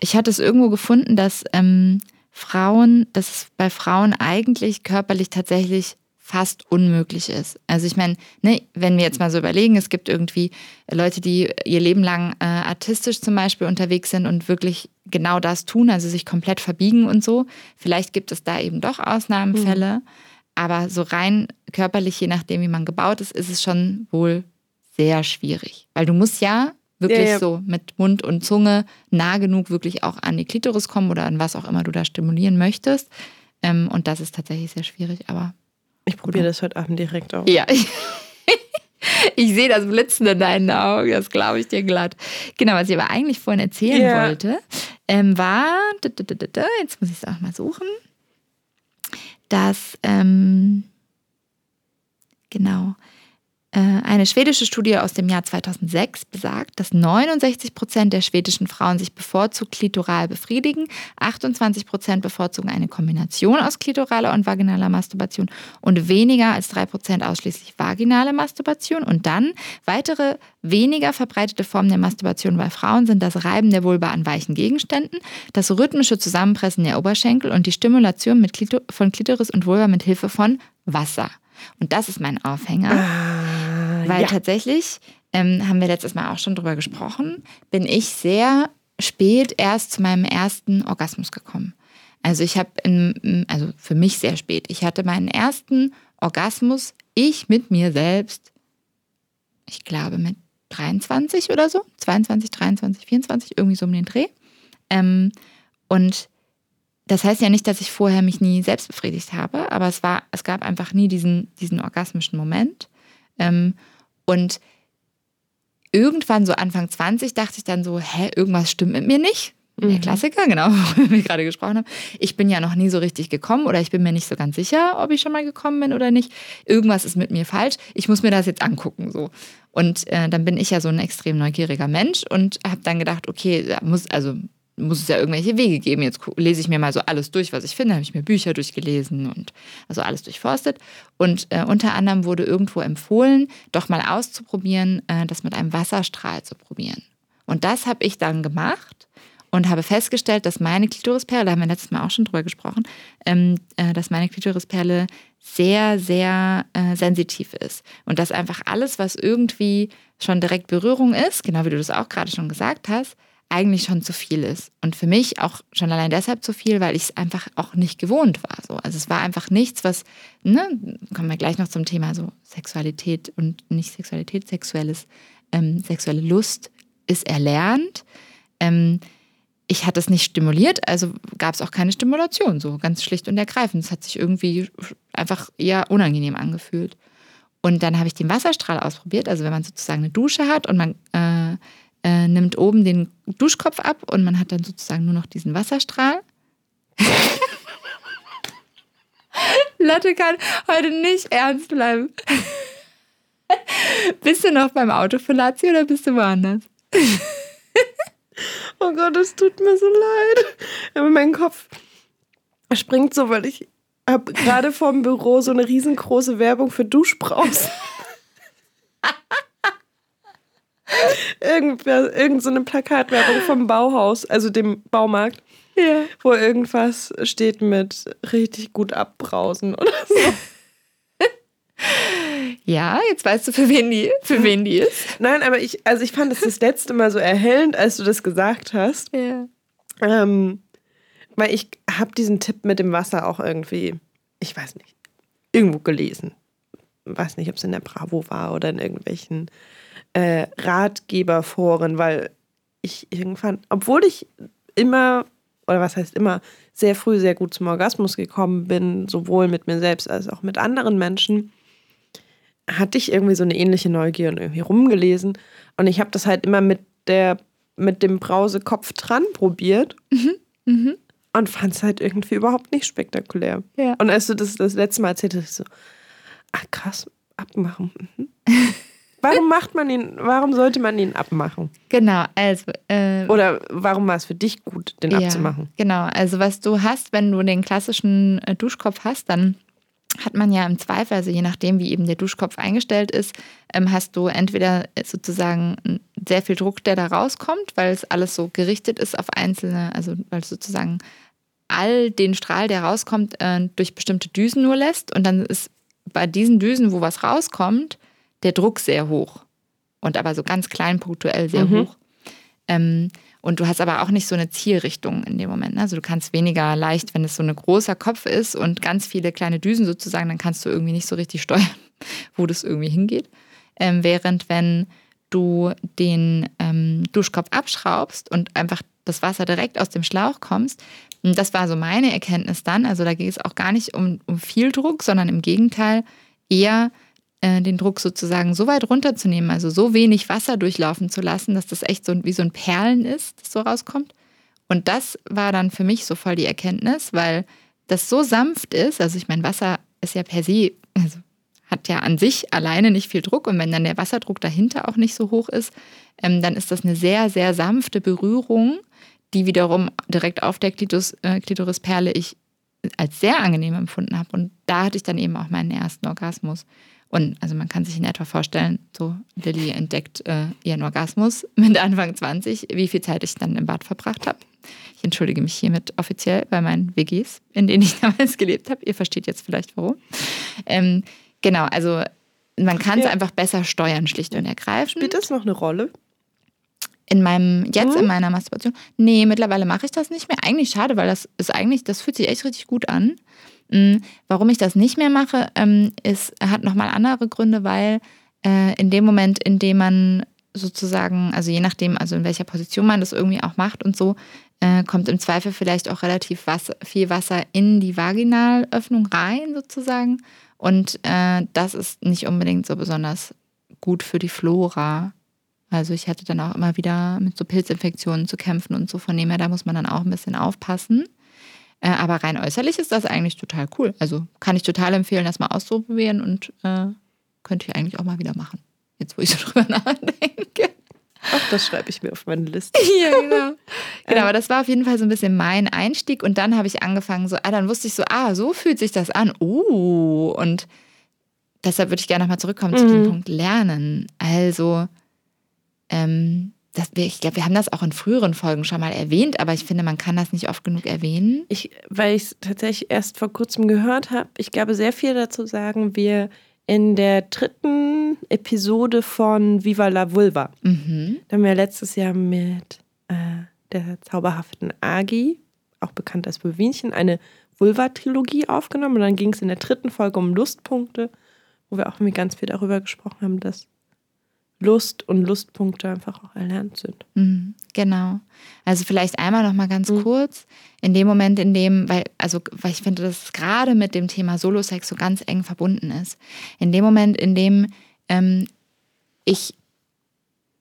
Ich hatte es irgendwo gefunden, dass ähm, Frauen, dass es bei Frauen eigentlich körperlich tatsächlich fast unmöglich ist. Also ich meine, ne, wenn wir jetzt mal so überlegen, es gibt irgendwie Leute, die ihr Leben lang äh, artistisch zum Beispiel unterwegs sind und wirklich genau das tun, also sich komplett verbiegen und so. Vielleicht gibt es da eben doch Ausnahmefälle, mhm. aber so rein körperlich, je nachdem, wie man gebaut ist, ist es schon wohl sehr schwierig. Weil du musst ja wirklich ja, ja. so mit Mund und Zunge nah genug wirklich auch an die Klitoris kommen oder an was auch immer du da stimulieren möchtest. Ähm, und das ist tatsächlich sehr schwierig, aber ich probiere das heute Abend direkt aus. Ja. Ich sehe das Blitzen in deinen Augen, das glaube ich dir glatt. Genau, was ich aber eigentlich vorhin erzählen yeah. wollte, ähm, war, jetzt muss ich es auch mal suchen, dass, ähm, genau, eine schwedische Studie aus dem Jahr 2006 besagt, dass 69 Prozent der schwedischen Frauen sich bevorzugt klitoral befriedigen, 28 Prozent bevorzugen eine Kombination aus klitoraler und vaginaler Masturbation und weniger als 3 Prozent ausschließlich vaginale Masturbation. Und dann weitere weniger verbreitete Formen der Masturbation bei Frauen sind das Reiben der Vulva an weichen Gegenständen, das rhythmische Zusammenpressen der Oberschenkel und die Stimulation Klito von Klitoris und Vulva mit Hilfe von Wasser. Und das ist mein Aufhänger. Ah, weil ja. tatsächlich, ähm, haben wir letztes Mal auch schon drüber gesprochen, bin ich sehr spät erst zu meinem ersten Orgasmus gekommen. Also ich habe, also für mich sehr spät, ich hatte meinen ersten Orgasmus, ich mit mir selbst, ich glaube mit 23 oder so, 22, 23, 24, irgendwie so um den Dreh. Ähm, und das heißt ja nicht, dass ich vorher mich nie selbst befriedigt habe, aber es war, es gab einfach nie diesen, diesen orgasmischen Moment. Ähm, und irgendwann so Anfang 20 dachte ich dann so, hä, irgendwas stimmt mit mir nicht. Der mhm. Klassiker, genau, wie wir gerade gesprochen haben. Ich bin ja noch nie so richtig gekommen oder ich bin mir nicht so ganz sicher, ob ich schon mal gekommen bin oder nicht. Irgendwas ist mit mir falsch. Ich muss mir das jetzt angucken. So. Und äh, dann bin ich ja so ein extrem neugieriger Mensch und habe dann gedacht, okay, da muss, also muss es ja irgendwelche Wege geben. Jetzt lese ich mir mal so alles durch, was ich finde. Habe ich mir Bücher durchgelesen und also alles durchforstet. Und äh, unter anderem wurde irgendwo empfohlen, doch mal auszuprobieren, äh, das mit einem Wasserstrahl zu probieren. Und das habe ich dann gemacht und habe festgestellt, dass meine Klitorisperle, da haben wir letztes Mal auch schon drüber gesprochen, ähm, äh, dass meine Klitorisperle sehr, sehr äh, sensitiv ist. Und dass einfach alles, was irgendwie schon direkt Berührung ist, genau wie du das auch gerade schon gesagt hast, eigentlich schon zu viel ist. Und für mich auch schon allein deshalb zu viel, weil ich es einfach auch nicht gewohnt war. So. Also es war einfach nichts, was, ne, kommen wir gleich noch zum Thema so Sexualität und nicht Sexualität, sexuelles, ähm, sexuelle Lust ist erlernt. Ähm, ich hatte es nicht stimuliert, also gab es auch keine Stimulation, so ganz schlicht und ergreifend. Es hat sich irgendwie einfach eher unangenehm angefühlt. Und dann habe ich den Wasserstrahl ausprobiert, also wenn man sozusagen eine Dusche hat und man äh, äh, nimmt oben den Duschkopf ab und man hat dann sozusagen nur noch diesen Wasserstrahl. Lotte kann heute nicht ernst bleiben. bist du noch beim Autofellatio oder bist du woanders? oh Gott, es tut mir so leid. Aber mein Kopf springt so, weil ich habe gerade vorm Büro so eine riesengroße Werbung für Duschbrausen. Irgend, irgend so eine Plakatwerbung vom Bauhaus, also dem Baumarkt, ja. wo irgendwas steht mit richtig gut abbrausen oder so. Ja, jetzt weißt du, für wen die, für wen die ist. Nein, aber ich, also ich fand es das, das letzte Mal so erhellend, als du das gesagt hast. Ja. Ähm, weil ich habe diesen Tipp mit dem Wasser auch irgendwie, ich weiß nicht, irgendwo gelesen. Weiß nicht, ob es in der Bravo war oder in irgendwelchen äh, Ratgeberforen, weil ich irgendwann, obwohl ich immer, oder was heißt immer, sehr früh sehr gut zum Orgasmus gekommen bin, sowohl mit mir selbst als auch mit anderen Menschen, hatte ich irgendwie so eine ähnliche Neugier und irgendwie rumgelesen. Und ich habe das halt immer mit der, mit dem Brausekopf dran probiert. Mhm. Mhm. Und fand es halt irgendwie überhaupt nicht spektakulär. Ja. Und als du das das letzte Mal erzählt hast, ich so, ach krass, abmachen. Mhm. Warum macht man ihn, warum sollte man ihn abmachen? Genau, also. Äh, Oder warum war es für dich gut, den ja, abzumachen? Genau, also was du hast, wenn du den klassischen äh, Duschkopf hast, dann hat man ja im Zweifel, also je nachdem, wie eben der Duschkopf eingestellt ist, ähm, hast du entweder sozusagen sehr viel Druck, der da rauskommt, weil es alles so gerichtet ist auf einzelne, also weil es sozusagen all den Strahl, der rauskommt, äh, durch bestimmte Düsen nur lässt. Und dann ist bei diesen Düsen, wo was rauskommt, der Druck sehr hoch. Und aber so ganz klein punktuell sehr mhm. hoch. Ähm, und du hast aber auch nicht so eine Zielrichtung in dem Moment. Ne? Also du kannst weniger leicht, wenn es so ein großer Kopf ist und ganz viele kleine Düsen sozusagen, dann kannst du irgendwie nicht so richtig steuern, wo das irgendwie hingeht. Ähm, während wenn du den ähm, Duschkopf abschraubst und einfach das Wasser direkt aus dem Schlauch kommst, das war so meine Erkenntnis dann. Also da ging es auch gar nicht um, um viel Druck, sondern im Gegenteil eher äh, den Druck sozusagen so weit runterzunehmen, also so wenig Wasser durchlaufen zu lassen, dass das echt so wie so ein Perlen ist, das so rauskommt. Und das war dann für mich so voll die Erkenntnis, weil das so sanft ist. Also ich meine, Wasser ist ja per se, also hat ja an sich alleine nicht viel Druck. Und wenn dann der Wasserdruck dahinter auch nicht so hoch ist, ähm, dann ist das eine sehr, sehr sanfte Berührung, die wiederum direkt auf der Klitoris, äh, Klitorisperle ich als sehr angenehm empfunden habe. Und da hatte ich dann eben auch meinen ersten Orgasmus. Und also man kann sich in etwa vorstellen, so Lilly entdeckt äh, ihren Orgasmus mit Anfang 20, wie viel Zeit ich dann im Bad verbracht habe. Ich entschuldige mich hiermit offiziell bei meinen WGs, in denen ich damals gelebt habe. Ihr versteht jetzt vielleicht warum. Ähm, genau, also man kann es ja. einfach besser steuern, schlicht und ergreifend. Spielt das noch eine Rolle? In meinem, jetzt mhm. in meiner Masturbation? Nee, mittlerweile mache ich das nicht mehr. Eigentlich schade, weil das ist eigentlich, das fühlt sich echt richtig gut an. Mm, warum ich das nicht mehr mache, ähm, ist, hat nochmal andere Gründe, weil äh, in dem Moment, in dem man sozusagen, also je nachdem, also in welcher Position man das irgendwie auch macht und so, äh, kommt im Zweifel vielleicht auch relativ viel Wasser in die Vaginalöffnung rein sozusagen. Und äh, das ist nicht unbedingt so besonders gut für die Flora. Also ich hatte dann auch immer wieder mit so Pilzinfektionen zu kämpfen und so. Von dem her, da muss man dann auch ein bisschen aufpassen. Äh, aber rein äußerlich ist das eigentlich total cool. Also kann ich total empfehlen, das mal auszuprobieren und äh, könnte ich eigentlich auch mal wieder machen. Jetzt, wo ich so drüber nachdenke. Ach, das schreibe ich mir auf meine Liste. ja, genau. Genau, aber das war auf jeden Fall so ein bisschen mein Einstieg. Und dann habe ich angefangen, so, ah, dann wusste ich so, ah, so fühlt sich das an. Oh, und deshalb würde ich gerne nochmal zurückkommen mhm. zu dem. Punkt Lernen. Also, ähm, das, ich glaube, wir haben das auch in früheren Folgen schon mal erwähnt, aber ich finde, man kann das nicht oft genug erwähnen. Ich, weil ich es tatsächlich erst vor kurzem gehört habe, ich glaube, sehr viel dazu sagen wir in der dritten Episode von Viva la Vulva. Mhm. Da haben wir letztes Jahr mit äh, der zauberhaften Agi, auch bekannt als Bewinchen, eine Vulva-Trilogie aufgenommen. Und dann ging es in der dritten Folge um Lustpunkte, wo wir auch ganz viel darüber gesprochen haben, dass Lust und Lustpunkte einfach auch erlernt sind. Mhm, genau. Also vielleicht einmal noch mal ganz mhm. kurz in dem Moment, in dem, weil also weil ich finde, dass es gerade mit dem Thema Solosex so ganz eng verbunden ist. In dem Moment, in dem ähm, ich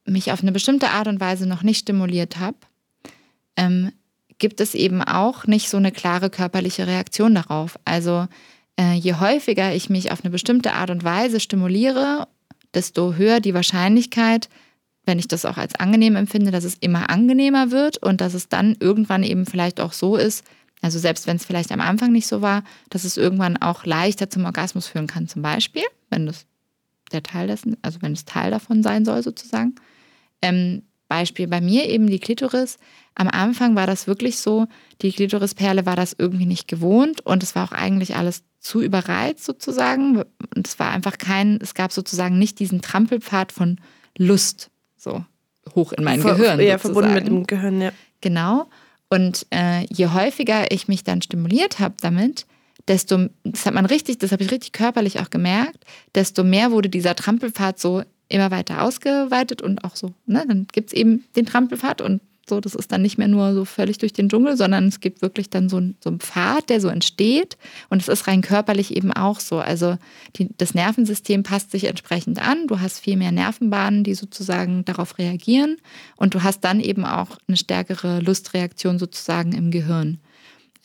mich auf eine bestimmte Art und Weise noch nicht stimuliert habe, ähm, gibt es eben auch nicht so eine klare körperliche Reaktion darauf. Also äh, je häufiger ich mich auf eine bestimmte Art und Weise stimuliere, desto höher die Wahrscheinlichkeit, wenn ich das auch als angenehm empfinde, dass es immer angenehmer wird und dass es dann irgendwann eben vielleicht auch so ist, also selbst wenn es vielleicht am Anfang nicht so war, dass es irgendwann auch leichter zum Orgasmus führen kann, zum Beispiel, wenn das der Teil dessen, also wenn es Teil davon sein soll, sozusagen. Ähm, Beispiel bei mir eben die Klitoris. Am Anfang war das wirklich so, die Klitorisperle war das irgendwie nicht gewohnt und es war auch eigentlich alles zu überreizt sozusagen. Und es war einfach kein, es gab sozusagen nicht diesen Trampelpfad von Lust so hoch in mein Ver Gehirn. Ja, verbunden mit dem Gehirn, ja. Genau. Und äh, je häufiger ich mich dann stimuliert habe damit, desto, das hat man richtig, das habe ich richtig körperlich auch gemerkt, desto mehr wurde dieser Trampelpfad so immer weiter ausgeweitet und auch so, ne, dann gibt es eben den Trampelpfad und so, das ist dann nicht mehr nur so völlig durch den Dschungel, sondern es gibt wirklich dann so, so einen Pfad, der so entsteht. Und es ist rein körperlich eben auch so. Also die, das Nervensystem passt sich entsprechend an. Du hast viel mehr Nervenbahnen, die sozusagen darauf reagieren. Und du hast dann eben auch eine stärkere Lustreaktion sozusagen im Gehirn.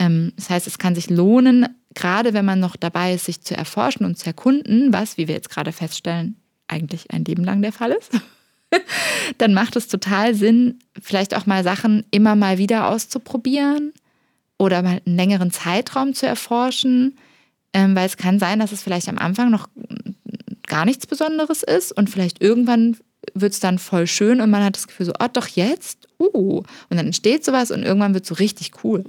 Ähm, das heißt, es kann sich lohnen, gerade wenn man noch dabei ist, sich zu erforschen und zu erkunden, was, wie wir jetzt gerade feststellen, eigentlich ein Leben lang der Fall ist, dann macht es total Sinn, vielleicht auch mal Sachen immer mal wieder auszuprobieren oder mal einen längeren Zeitraum zu erforschen, ähm, weil es kann sein, dass es vielleicht am Anfang noch gar nichts Besonderes ist und vielleicht irgendwann wird es dann voll schön und man hat das Gefühl so, oh doch jetzt, uh, und dann entsteht sowas und irgendwann wird es so richtig cool.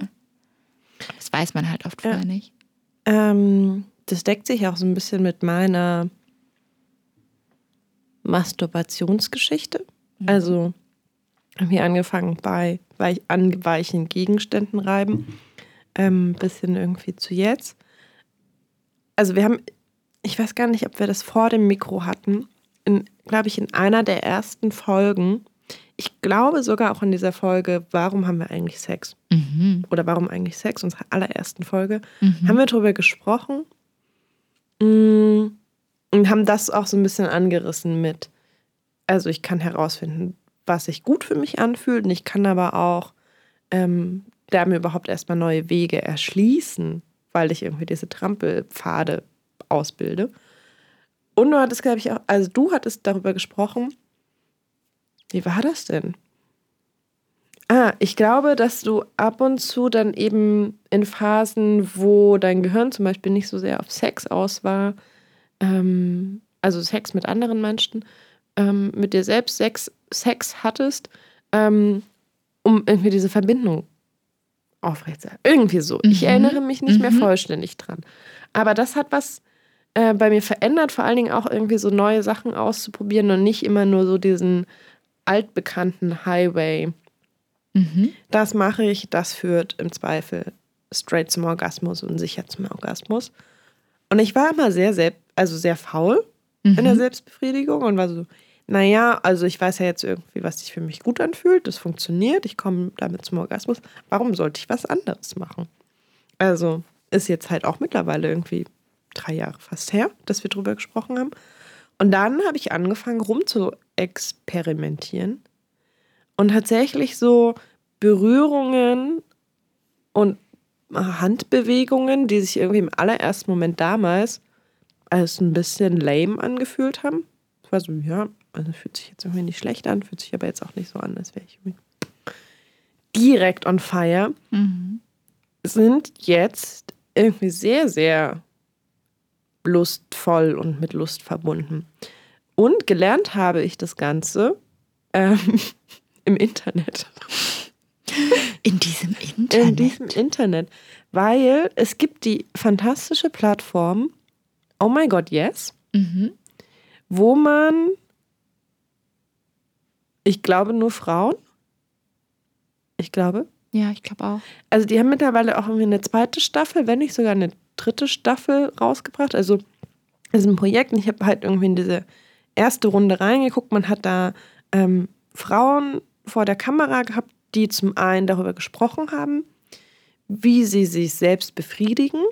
Das weiß man halt oft ja. vorher nicht. Ähm, das deckt sich auch so ein bisschen mit meiner Masturbationsgeschichte. Mhm. Also haben wir angefangen bei weich, an weichen Gegenständen reiben, ähm, bisschen irgendwie zu jetzt. Also wir haben, ich weiß gar nicht, ob wir das vor dem Mikro hatten, glaube ich, in einer der ersten Folgen. Ich glaube sogar auch in dieser Folge, warum haben wir eigentlich Sex? Mhm. Oder warum eigentlich Sex, unserer allerersten Folge, mhm. haben wir darüber gesprochen. Mh, mm, und haben das auch so ein bisschen angerissen mit, also ich kann herausfinden, was sich gut für mich anfühlt und ich kann aber auch ähm, da mir überhaupt erstmal neue Wege erschließen, weil ich irgendwie diese Trampelpfade ausbilde. Und du hattest, glaube ich, auch, also du hattest darüber gesprochen, wie war das denn? Ah, ich glaube, dass du ab und zu dann eben in Phasen, wo dein Gehirn zum Beispiel nicht so sehr auf Sex aus war, ähm, also Sex mit anderen Menschen, ähm, mit dir selbst Sex, Sex hattest, ähm, um irgendwie diese Verbindung aufrechtzuerhalten. Irgendwie so. Mhm. Ich erinnere mich nicht mhm. mehr vollständig dran. Aber das hat was äh, bei mir verändert, vor allen Dingen auch irgendwie so neue Sachen auszuprobieren und nicht immer nur so diesen altbekannten Highway. Mhm. Das mache ich, das führt im Zweifel straight zum Orgasmus und sicher zum Orgasmus. Und ich war immer sehr, sehr, also sehr faul mhm. in der mhm. Selbstbefriedigung und war so, naja, also ich weiß ja jetzt irgendwie, was sich für mich gut anfühlt, das funktioniert, ich komme damit zum Orgasmus. Warum sollte ich was anderes machen? Also ist jetzt halt auch mittlerweile irgendwie drei Jahre fast her, dass wir drüber gesprochen haben. Und dann habe ich angefangen, rum zu experimentieren und tatsächlich so Berührungen und Handbewegungen, die sich irgendwie im allerersten Moment damals als ein bisschen lame angefühlt haben. Es war so, ja, also fühlt sich jetzt irgendwie nicht schlecht an, fühlt sich aber jetzt auch nicht so an, als wäre ich direkt on fire. Mhm. Sind jetzt irgendwie sehr, sehr lustvoll und mit Lust verbunden. Und gelernt habe ich das Ganze ähm, im Internet. In diesem Internet? In diesem Internet. Weil es gibt die fantastische Plattform Oh My God Yes, mhm. wo man, ich glaube nur Frauen, ich glaube. Ja, ich glaube auch. Also die haben mittlerweile auch irgendwie eine zweite Staffel, wenn nicht sogar eine dritte Staffel rausgebracht. Also es ist ein Projekt und ich habe halt irgendwie in diese erste Runde reingeguckt. Man hat da ähm, Frauen vor der Kamera gehabt, die zum einen darüber gesprochen haben, wie sie sich selbst befriedigen,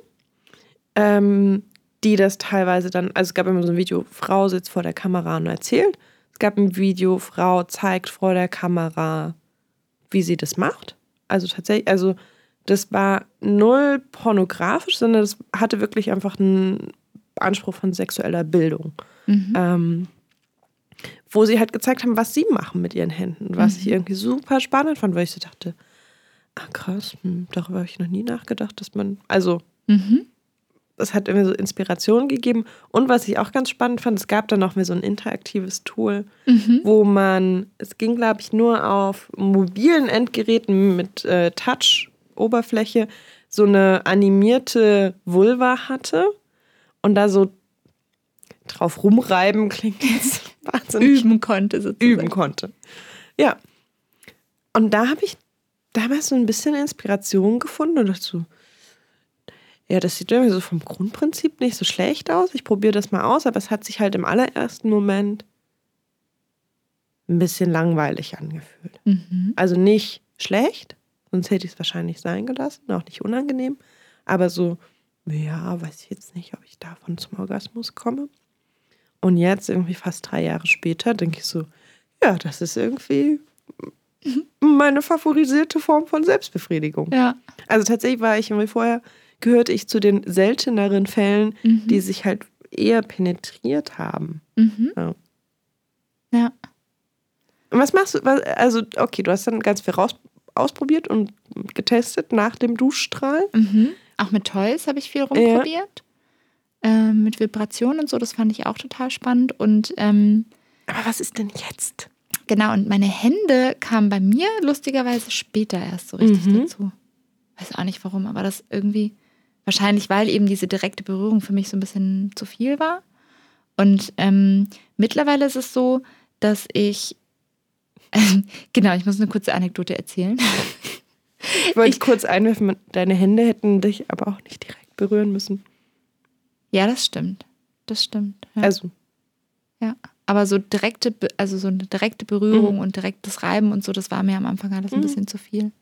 ähm, die das teilweise dann, also es gab immer so ein Video, Frau sitzt vor der Kamera und erzählt. Es gab ein Video, Frau zeigt vor der Kamera, wie sie das macht. Also tatsächlich, also das war null pornografisch, sondern das hatte wirklich einfach einen Anspruch von sexueller Bildung. Mhm. Ähm, wo sie halt gezeigt haben, was sie machen mit ihren Händen. Was mhm. ich irgendwie super spannend fand, weil ich so dachte, ah krass, hm, darüber habe ich noch nie nachgedacht, dass man, also mhm. Es hat irgendwie so Inspiration gegeben. Und was ich auch ganz spannend fand, es gab dann noch mehr so ein interaktives Tool, mhm. wo man, es ging glaube ich nur auf mobilen Endgeräten mit äh, Touch-Oberfläche, so eine animierte Vulva hatte und da so drauf rumreiben klingt jetzt wahnsinnig. Üben konnte sozusagen. Üben konnte. Ja. Und da habe ich damals so ein bisschen Inspiration gefunden und dachte so, ja, das sieht irgendwie so vom Grundprinzip nicht so schlecht aus. Ich probiere das mal aus, aber es hat sich halt im allerersten Moment ein bisschen langweilig angefühlt. Mhm. Also nicht schlecht, sonst hätte ich es wahrscheinlich sein gelassen, auch nicht unangenehm, aber so, ja, weiß ich jetzt nicht, ob ich davon zum Orgasmus komme. Und jetzt, irgendwie fast drei Jahre später, denke ich so, ja, das ist irgendwie meine favorisierte Form von Selbstbefriedigung. Ja. Also tatsächlich war ich irgendwie vorher, gehörte ich zu den selteneren Fällen, mhm. die sich halt eher penetriert haben. Mhm. Ja. ja. Und was machst du? Also, okay, du hast dann ganz viel raus, ausprobiert und getestet nach dem Duschstrahl. Mhm. Auch mit Toys habe ich viel rumprobiert. Ja. Äh, mit Vibrationen und so, das fand ich auch total spannend. Und ähm, aber was ist denn jetzt? Genau, und meine Hände kamen bei mir lustigerweise später erst so richtig mhm. dazu. Weiß auch nicht warum, aber das irgendwie, wahrscheinlich weil eben diese direkte Berührung für mich so ein bisschen zu viel war. Und ähm, mittlerweile ist es so, dass ich, äh, genau, ich muss eine kurze Anekdote erzählen. Ich wollte ich, kurz einwerfen, deine Hände hätten dich aber auch nicht direkt berühren müssen. Ja, das stimmt. Das stimmt. Ja. Also. Ja. Aber so direkte, also so eine direkte Berührung mhm. und direktes Reiben und so, das war mir am Anfang alles ein mhm. bisschen zu viel.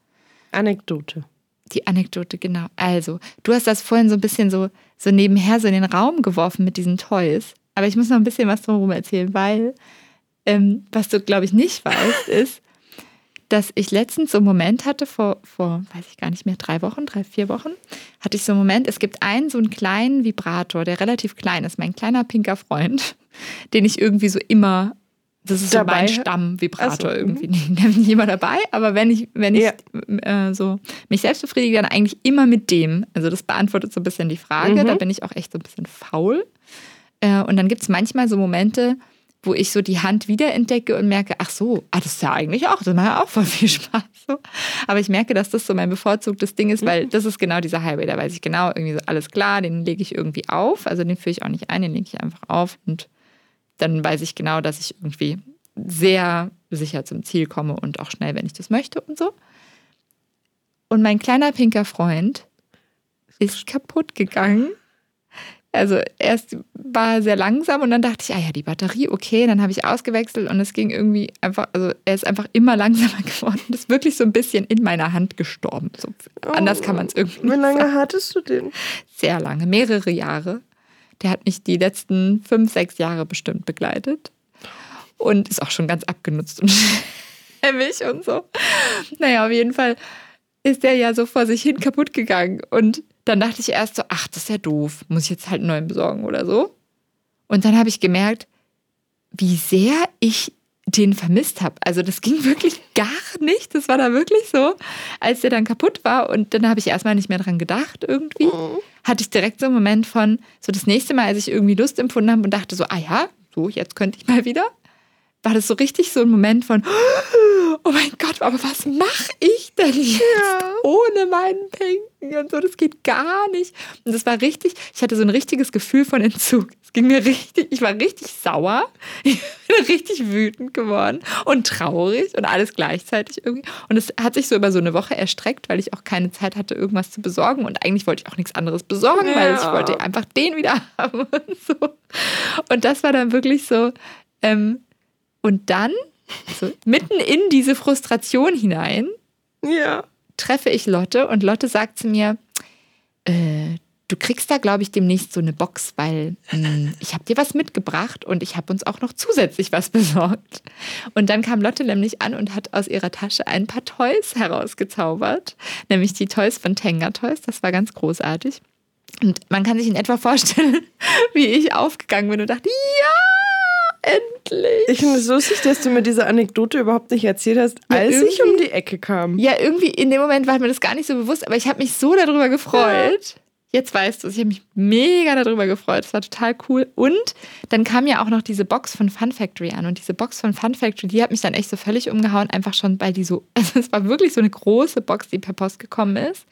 Anekdote. Die Anekdote, genau. Also, du hast das vorhin so ein bisschen so, so nebenher so in den Raum geworfen mit diesen Toys. Aber ich muss noch ein bisschen was drumherum erzählen, weil ähm, was du, glaube ich, nicht weißt, ist, dass ich letztens so einen Moment hatte, vor, vor, weiß ich gar nicht mehr, drei Wochen, drei, vier Wochen, hatte ich so einen Moment, es gibt einen so einen kleinen Vibrator, der relativ klein ist, mein kleiner pinker Freund, den ich irgendwie so immer, das ist dabei? so mein Stammvibrator so. irgendwie. Mhm. Da bin ich immer dabei, aber wenn ich, wenn ich ja. äh, so mich selbst befriedige, dann eigentlich immer mit dem. Also das beantwortet so ein bisschen die Frage, mhm. da bin ich auch echt so ein bisschen faul. Äh, und dann gibt es manchmal so Momente, wo ich so die Hand wiederentdecke und merke, ach so, ah, das ist ja eigentlich auch, das macht ja auch voll viel Spaß. So. Aber ich merke, dass das so mein bevorzugtes Ding ist, weil mhm. das ist genau dieser Highway, da weiß ich genau, irgendwie so alles klar, den lege ich irgendwie auf, also den führe ich auch nicht ein, den lege ich einfach auf und dann weiß ich genau, dass ich irgendwie sehr sicher zum Ziel komme und auch schnell, wenn ich das möchte und so. Und mein kleiner pinker Freund ist kaputt gegangen also erst war er sehr langsam und dann dachte ich, ah ja, die Batterie, okay. Dann habe ich ausgewechselt und es ging irgendwie einfach, also er ist einfach immer langsamer geworden. Das ist wirklich so ein bisschen in meiner Hand gestorben. So, oh, anders kann man es irgendwie Wie lange sagen. hattest du den? Sehr lange, mehrere Jahre. Der hat mich die letzten fünf, sechs Jahre bestimmt begleitet. Und ist auch schon ganz abgenutzt und schämig und so. Naja, auf jeden Fall ist der ja so vor sich hin kaputt gegangen. Und dann dachte ich erst so, ach, das ist ja doof, muss ich jetzt halt einen neuen besorgen oder so. Und dann habe ich gemerkt, wie sehr ich den vermisst habe. Also das ging wirklich gar nicht. Das war da wirklich so, als der dann kaputt war und dann habe ich erstmal nicht mehr dran gedacht irgendwie. Mhm. Hatte ich direkt so einen Moment von, so das nächste Mal, als ich irgendwie Lust empfunden habe und dachte so, ah ja, so, jetzt könnte ich mal wieder war das so richtig so ein Moment von, oh mein Gott, aber was mache ich denn jetzt ja. ohne meinen Pinken und so, das geht gar nicht. Und das war richtig, ich hatte so ein richtiges Gefühl von Entzug. Es ging mir richtig, ich war richtig sauer, ich bin richtig wütend geworden und traurig und alles gleichzeitig irgendwie. Und es hat sich so über so eine Woche erstreckt, weil ich auch keine Zeit hatte, irgendwas zu besorgen und eigentlich wollte ich auch nichts anderes besorgen, ja. weil ich wollte einfach den wieder haben und so. Und das war dann wirklich so, ähm, und dann, so mitten in diese Frustration hinein, ja. treffe ich Lotte und Lotte sagt zu mir, äh, du kriegst da, glaube ich, demnächst so eine Box, weil mh, hm, ich habe dir was mitgebracht und ich habe uns auch noch zusätzlich was besorgt. Und dann kam Lotte nämlich an und hat aus ihrer Tasche ein paar Toys herausgezaubert, nämlich die Toys von Tenga Toys. Das war ganz großartig. Und man kann sich in etwa vorstellen, wie ich aufgegangen bin und dachte, ja, endlich. Ich finde es lustig, dass du mir diese Anekdote überhaupt nicht erzählt hast, ja, als ich um die Ecke kam. Ja, irgendwie in dem Moment war mir das gar nicht so bewusst, aber ich habe mich so darüber gefreut. Ja. Jetzt weißt du es. Ich habe mich mega darüber gefreut. Es war total cool. Und dann kam ja auch noch diese Box von Fun Factory an. Und diese Box von Fun Factory, die hat mich dann echt so völlig umgehauen. Einfach schon, weil die so, also es war wirklich so eine große Box, die per Post gekommen ist.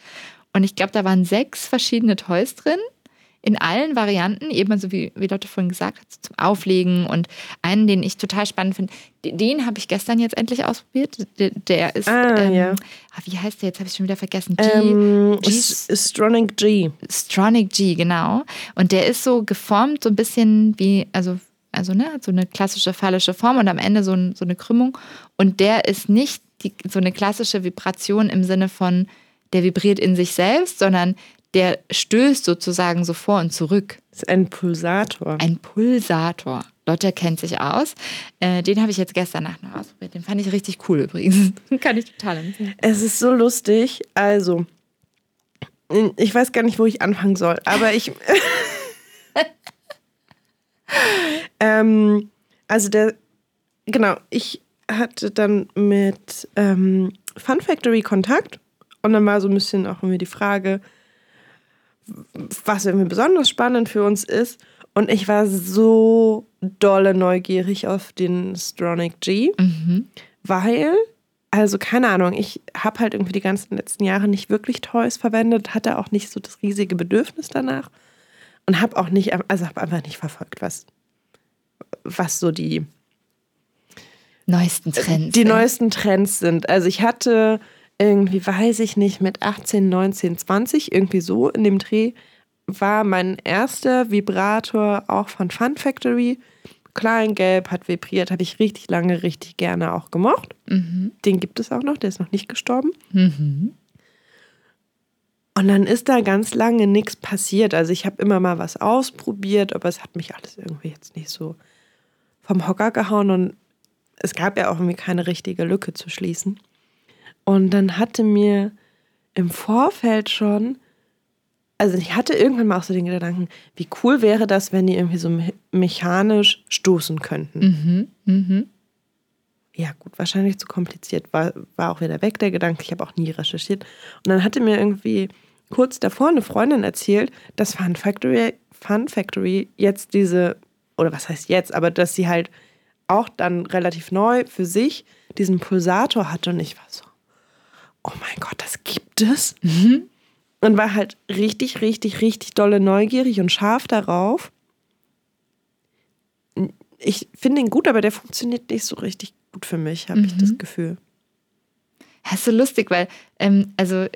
Und ich glaube, da waren sechs verschiedene Toys drin in allen Varianten, eben so wie, wie Lotte vorhin gesagt hat, zum Auflegen und einen, den ich total spannend finde, den habe ich gestern jetzt endlich ausprobiert. Der, der ist, ah, ähm, ja. Ah, wie heißt der jetzt? Habe ich schon wieder vergessen. G, ähm, Stronic G. Stronic G, genau. Und der ist so geformt, so ein bisschen wie, also also ne, so eine klassische phallische Form und am Ende so, ein, so eine Krümmung. Und der ist nicht die, so eine klassische Vibration im Sinne von, der vibriert in sich selbst, sondern der stößt sozusagen so vor und zurück. Das ist ein Pulsator. Ein Pulsator. Lotte kennt sich aus. Äh, den habe ich jetzt gestern Nacht noch ausprobiert. Den fand ich richtig cool übrigens. Kann ich total empfehlen. Es ist so lustig. Also, ich weiß gar nicht, wo ich anfangen soll, aber ich. ähm, also, der. Genau, ich hatte dann mit ähm, Fun Factory Kontakt und dann war so ein bisschen auch irgendwie die Frage, was irgendwie besonders spannend für uns ist. Und ich war so dolle neugierig auf den Stronic G, mhm. weil, also keine Ahnung, ich habe halt irgendwie die ganzen letzten Jahre nicht wirklich Toys verwendet, hatte auch nicht so das riesige Bedürfnis danach und habe auch nicht, also habe einfach nicht verfolgt, was, was so die neuesten Trends die sind. neuesten Trends sind. Also ich hatte irgendwie, weiß ich nicht, mit 18, 19, 20, irgendwie so in dem Dreh, war mein erster Vibrator auch von Fun Factory. Klein gelb, hat vibriert, habe ich richtig lange, richtig gerne auch gemocht. Mhm. Den gibt es auch noch, der ist noch nicht gestorben. Mhm. Und dann ist da ganz lange nichts passiert. Also ich habe immer mal was ausprobiert, aber es hat mich alles irgendwie jetzt nicht so vom Hocker gehauen und es gab ja auch irgendwie keine richtige Lücke zu schließen. Und dann hatte mir im Vorfeld schon, also ich hatte irgendwann mal auch so den Gedanken, wie cool wäre das, wenn die irgendwie so mechanisch stoßen könnten. Mhm, mh. Ja, gut, wahrscheinlich zu kompliziert. War, war auch wieder weg der Gedanke. Ich habe auch nie recherchiert. Und dann hatte mir irgendwie kurz davor eine Freundin erzählt, dass Fun Factory, Fun Factory jetzt diese, oder was heißt jetzt, aber dass sie halt auch dann relativ neu für sich diesen Pulsator hatte. Und ich war so, oh mein Gott, das gibt es. Mhm. Und war halt richtig, richtig, richtig dolle neugierig und scharf darauf. Ich finde ihn gut, aber der funktioniert nicht so richtig gut für mich, habe mhm. ich das mhm. Gefühl. Das ist so lustig, weil, ähm, also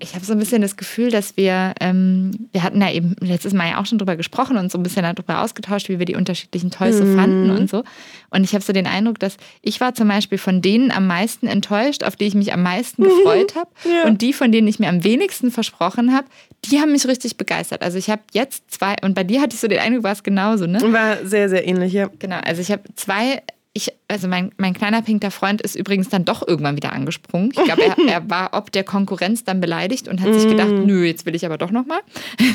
ich habe so ein bisschen das Gefühl, dass wir, ähm, wir hatten ja eben letztes Mal ja auch schon drüber gesprochen und so ein bisschen darüber ausgetauscht, wie wir die unterschiedlichen Toys so mhm. fanden und so. Und ich habe so den Eindruck, dass ich war zum Beispiel von denen am meisten enttäuscht, auf die ich mich am meisten gefreut habe. ja. Und die, von denen ich mir am wenigsten versprochen habe, die haben mich richtig begeistert. Also ich habe jetzt zwei, und bei dir hatte ich so den Eindruck, war es genauso, ne? War sehr, sehr ähnlich, ja. Genau, also ich habe zwei ich, also mein, mein kleiner pinkter Freund ist übrigens dann doch irgendwann wieder angesprungen. Ich glaube, er, er, war ob der Konkurrenz dann beleidigt und hat sich gedacht, mm. nö, jetzt will ich aber doch nochmal.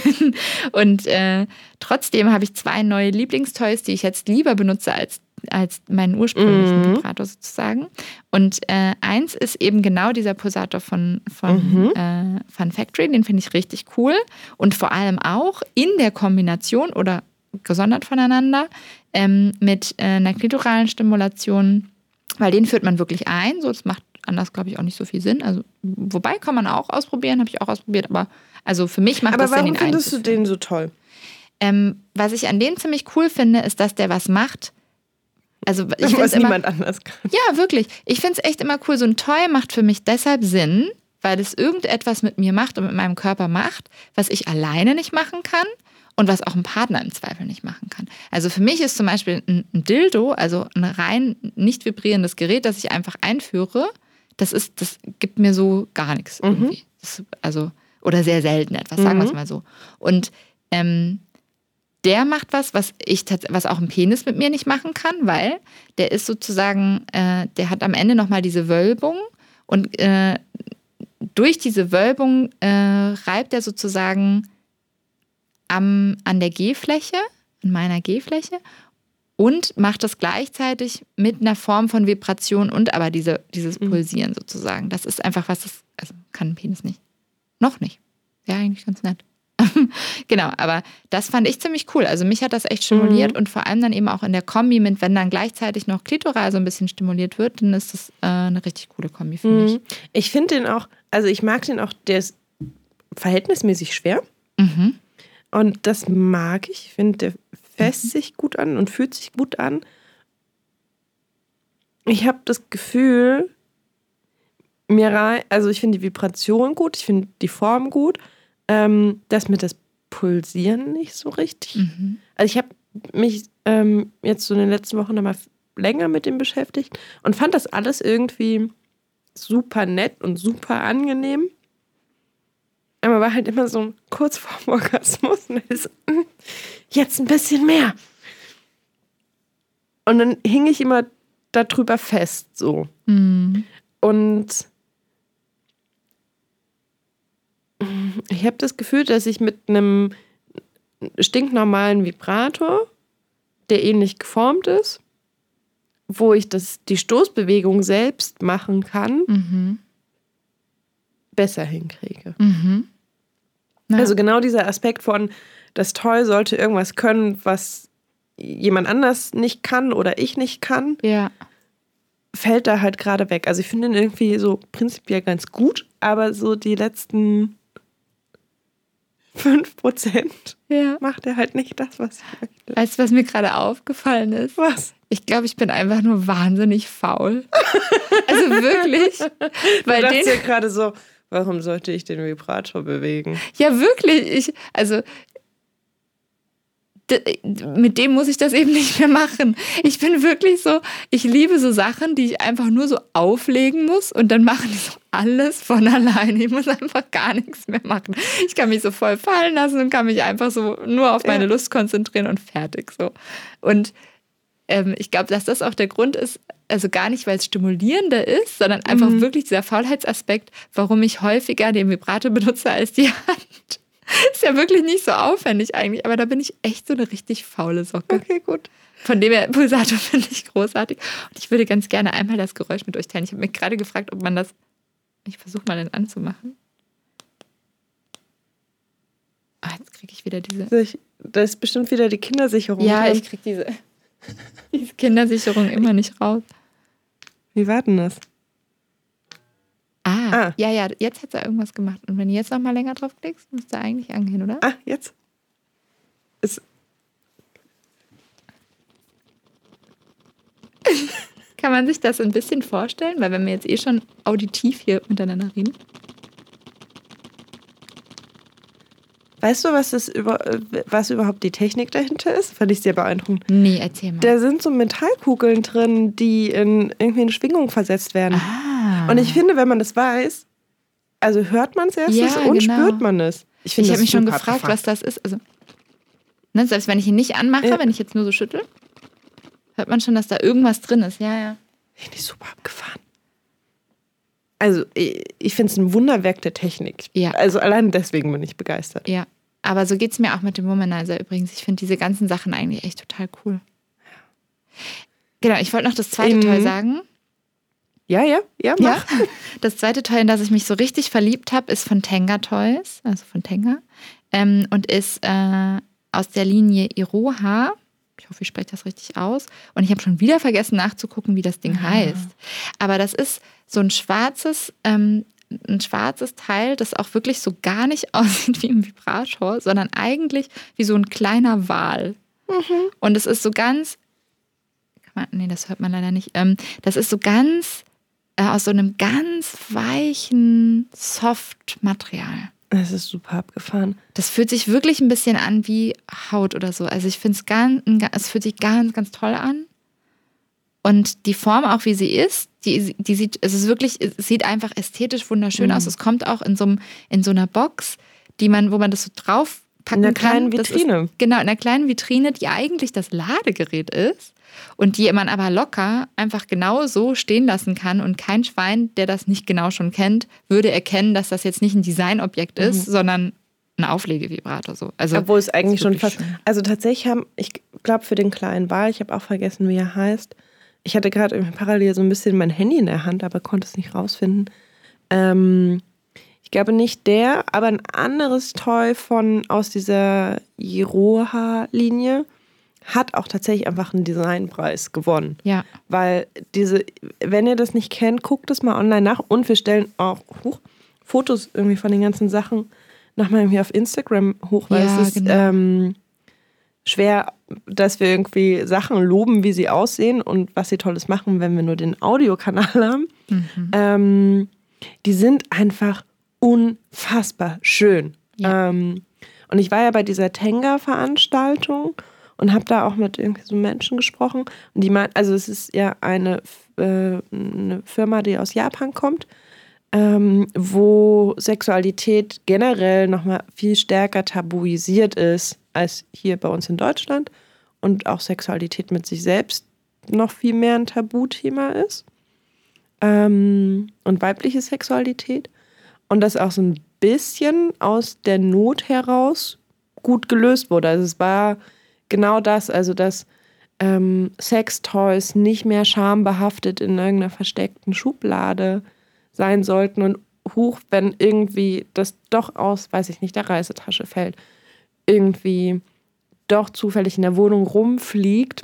und äh, trotzdem habe ich zwei neue Lieblingstoys, die ich jetzt lieber benutze als, als meinen ursprünglichen mm. Vibrator sozusagen. Und äh, eins ist eben genau dieser Pulsator von, von mhm. äh, Fun Factory, den finde ich richtig cool. Und vor allem auch in der Kombination oder gesondert voneinander ähm, mit äh, einer klitoralen Stimulation, weil den führt man wirklich ein. So, das macht anders, glaube ich, auch nicht so viel Sinn. Also, wobei kann man auch ausprobieren, habe ich auch ausprobiert, aber also für mich macht aber das Sinn, den findest du den so toll? Ähm, was ich an dem ziemlich cool finde, ist, dass der was macht. Also ich was immer, niemand anders kann. Ja, wirklich. Ich finde es echt immer cool. So ein Toy macht für mich deshalb Sinn, weil es irgendetwas mit mir macht und mit meinem Körper macht, was ich alleine nicht machen kann und was auch ein Partner im Zweifel nicht machen kann. Also für mich ist zum Beispiel ein, Dildo, also ein rein nicht vibrierendes Gerät, das ich einfach einführe, das ist, das gibt mir so gar nichts mhm. irgendwie. Das, also, Oder sehr selten etwas, sagen wir es mal so. Und ähm, der macht was, was ich was auch ein Penis mit mir nicht machen kann, weil der ist sozusagen, äh, der hat am Ende nochmal diese Wölbung und äh, durch diese Wölbung äh, reibt er sozusagen am, an der G-Fläche, in meiner G-Fläche und macht das gleichzeitig mit einer Form von Vibration und aber diese, dieses mhm. Pulsieren sozusagen. Das ist einfach was, das also kann ein Penis nicht. Noch nicht. Ja, eigentlich ganz nett. genau, aber das fand ich ziemlich cool. Also mich hat das echt stimuliert mhm. und vor allem dann eben auch in der Kombi mit, wenn dann gleichzeitig noch Klitoral so ein bisschen stimuliert wird, dann ist das äh, eine richtig coole Kombi für mhm. mich. Ich finde den auch, also ich mag den auch, der ist verhältnismäßig schwer. Mhm. Und das mag ich. Ich finde, der fässt mhm. sich gut an und fühlt sich gut an. Ich habe das Gefühl, mir rein, also ich finde die Vibration gut, ich finde die Form gut, ähm, dass mir das Pulsieren nicht so richtig. Mhm. Also ich habe mich ähm, jetzt so in den letzten Wochen nochmal länger mit dem beschäftigt und fand das alles irgendwie super nett und super angenehm. Aber war halt immer so kurz vorm Orgasmus und ist hm, jetzt ein bisschen mehr. Und dann hing ich immer darüber fest, so. Mhm. Und ich habe das Gefühl, dass ich mit einem stinknormalen Vibrator, der ähnlich geformt ist, wo ich das, die Stoßbewegung selbst machen kann, mhm. besser hinkriege. Mhm. Ja. Also genau dieser Aspekt von, das Toy sollte irgendwas können, was jemand anders nicht kann oder ich nicht kann, ja. fällt da halt gerade weg. Also ich finde ihn irgendwie so prinzipiell ganz gut, aber so die letzten 5% ja. macht er halt nicht das, was ich möchte. Weißt du, was mir gerade aufgefallen ist? Was? Ich glaube, ich bin einfach nur wahnsinnig faul. also wirklich. Weil du ja gerade so, warum sollte ich den Vibrator bewegen? Ja, wirklich. Ich, also mit dem muss ich das eben nicht mehr machen. Ich bin wirklich so, ich liebe so Sachen, die ich einfach nur so auflegen muss und dann machen die so alles von alleine. Ich muss einfach gar nichts mehr machen. Ich kann mich so voll fallen lassen und kann mich einfach so nur auf meine ja. Lust konzentrieren und fertig so. Und ähm, ich glaube, dass das auch der Grund ist, also gar nicht, weil es stimulierender ist, sondern einfach mhm. wirklich dieser Faulheitsaspekt, warum ich häufiger den Vibrator benutze als die Hand. Ist ja wirklich nicht so aufwendig eigentlich, aber da bin ich echt so eine richtig faule Socke. Okay, gut. Von dem her, Pulsator finde ich großartig. Und ich würde ganz gerne einmal das Geräusch mit euch teilen. Ich habe mich gerade gefragt, ob man das. Ich versuche mal den anzumachen. Ah, jetzt kriege ich wieder diese. Da ist bestimmt wieder die Kindersicherung. Ja, ich kriege diese, diese Kindersicherung immer nicht raus. Wie war denn das? Ah, ah, ja, ja, jetzt hat er irgendwas gemacht. Und wenn du jetzt noch mal länger drauf klickst, müsste er eigentlich angehen, oder? Ah, jetzt. Ist Kann man sich das ein bisschen vorstellen? Weil wenn wir jetzt eh schon auditiv hier miteinander reden. Weißt du, was, das über, was überhaupt die Technik dahinter ist? Fand ich sehr beeindruckend. Nee, erzähl mal. Da sind so Metallkugeln drin, die in irgendwie eine Schwingung versetzt werden. Ah. Und ich finde, wenn man das weiß, also hört man es erstens ja, und genau. spürt man es. Ich, ich habe mich schon gefragt, abgefahren. was das ist. Also, ne, selbst wenn ich ihn nicht anmache, ja. wenn ich jetzt nur so schüttel, hört man schon, dass da irgendwas drin ist. Ja, ja. Finde ich super abgefahren. Also, ich, finde es ein Wunderwerk der Technik. Ja. Also, allein deswegen bin ich begeistert. Ja. Aber so geht es mir auch mit dem Womanizer übrigens. Ich finde diese ganzen Sachen eigentlich echt total cool. Genau, ich wollte noch das zweite mhm. Toy sagen. Ja, ja, ja, mach. Ja. Das zweite Toy, in das ich mich so richtig verliebt habe, ist von Tenga Toys, also von Tenga. Ähm, und ist äh, aus der Linie Iroha. Ich hoffe, ich spreche das richtig aus. Und ich habe schon wieder vergessen nachzugucken, wie das Ding ah. heißt. Aber das ist so ein schwarzes, ähm, ein schwarzes Teil, das auch wirklich so gar nicht aussieht wie ein Vibrator, sondern eigentlich wie so ein kleiner Wal. Mhm. Und es ist so ganz, man, nee, das hört man leider nicht. Ähm, das ist so ganz äh, aus so einem ganz weichen Soft-Material. Das ist super abgefahren. Das fühlt sich wirklich ein bisschen an wie Haut oder so. Also ich finde es ganz, es fühlt sich ganz, ganz toll an. Und die Form, auch wie sie ist, die, die sieht, es ist wirklich, es sieht einfach ästhetisch wunderschön Mhm. aus. Es kommt auch in so, einem, in so einer Box, die man, wo man das so drauf packen In einer kann. kleinen Das Vitrine. Ist, genau, in einer kleinen Vitrine, die eigentlich das Ladegerät ist und die man aber locker einfach genau so stehen lassen kann und kein Schwein, der das nicht genau schon kennt, würde erkennen, dass das jetzt nicht ein Designobjekt ist, sondern ein Auflegevibrator. So. Also, Obwohl es eigentlich schon fast. schön. Also tatsächlich haben, ich glaube für den kleinen Wal, ich habe auch vergessen, wie er heißt. Ich hatte gerade parallel so ein bisschen mein Handy in der Hand, aber konnte es nicht rausfinden. Ähm, ich glaube nicht der, aber ein anderes Toy von aus dieser Iroha-Linie hat auch tatsächlich einfach einen Designpreis gewonnen. Ja. Weil diese, wenn ihr das nicht kennt, guckt es mal online nach und wir stellen auch huch, Fotos irgendwie von den ganzen Sachen nochmal irgendwie auf Instagram hoch, weil Ja, es ist genau. ähm, schwer, dass wir irgendwie Sachen loben, wie sie aussehen und was sie Tolles machen, wenn wir nur den Audiokanal haben. Mhm. Ähm, die sind einfach unfassbar schön. Ja. Ähm, und ich war ja bei dieser Tenga-Veranstaltung und habe da auch mit irgendwie so Menschen gesprochen. Und die meinten, also es ist ja eine, äh, eine Firma, die aus Japan kommt, ähm, wo Sexualität generell nochmal viel stärker tabuisiert ist als hier bei uns in Deutschland und auch Sexualität mit sich selbst noch viel mehr ein Tabuthema ist ähm, und weibliche Sexualität und das auch so ein bisschen aus der Not heraus gut gelöst wurde. Also es war genau das, also dass ähm, Sextoys nicht mehr schambehaftet in irgendeiner versteckten Schublade sein sollten und hoch, wenn irgendwie das doch aus, weiß ich nicht, der Reisetasche fällt, irgendwie doch zufällig in der Wohnung rumfliegt,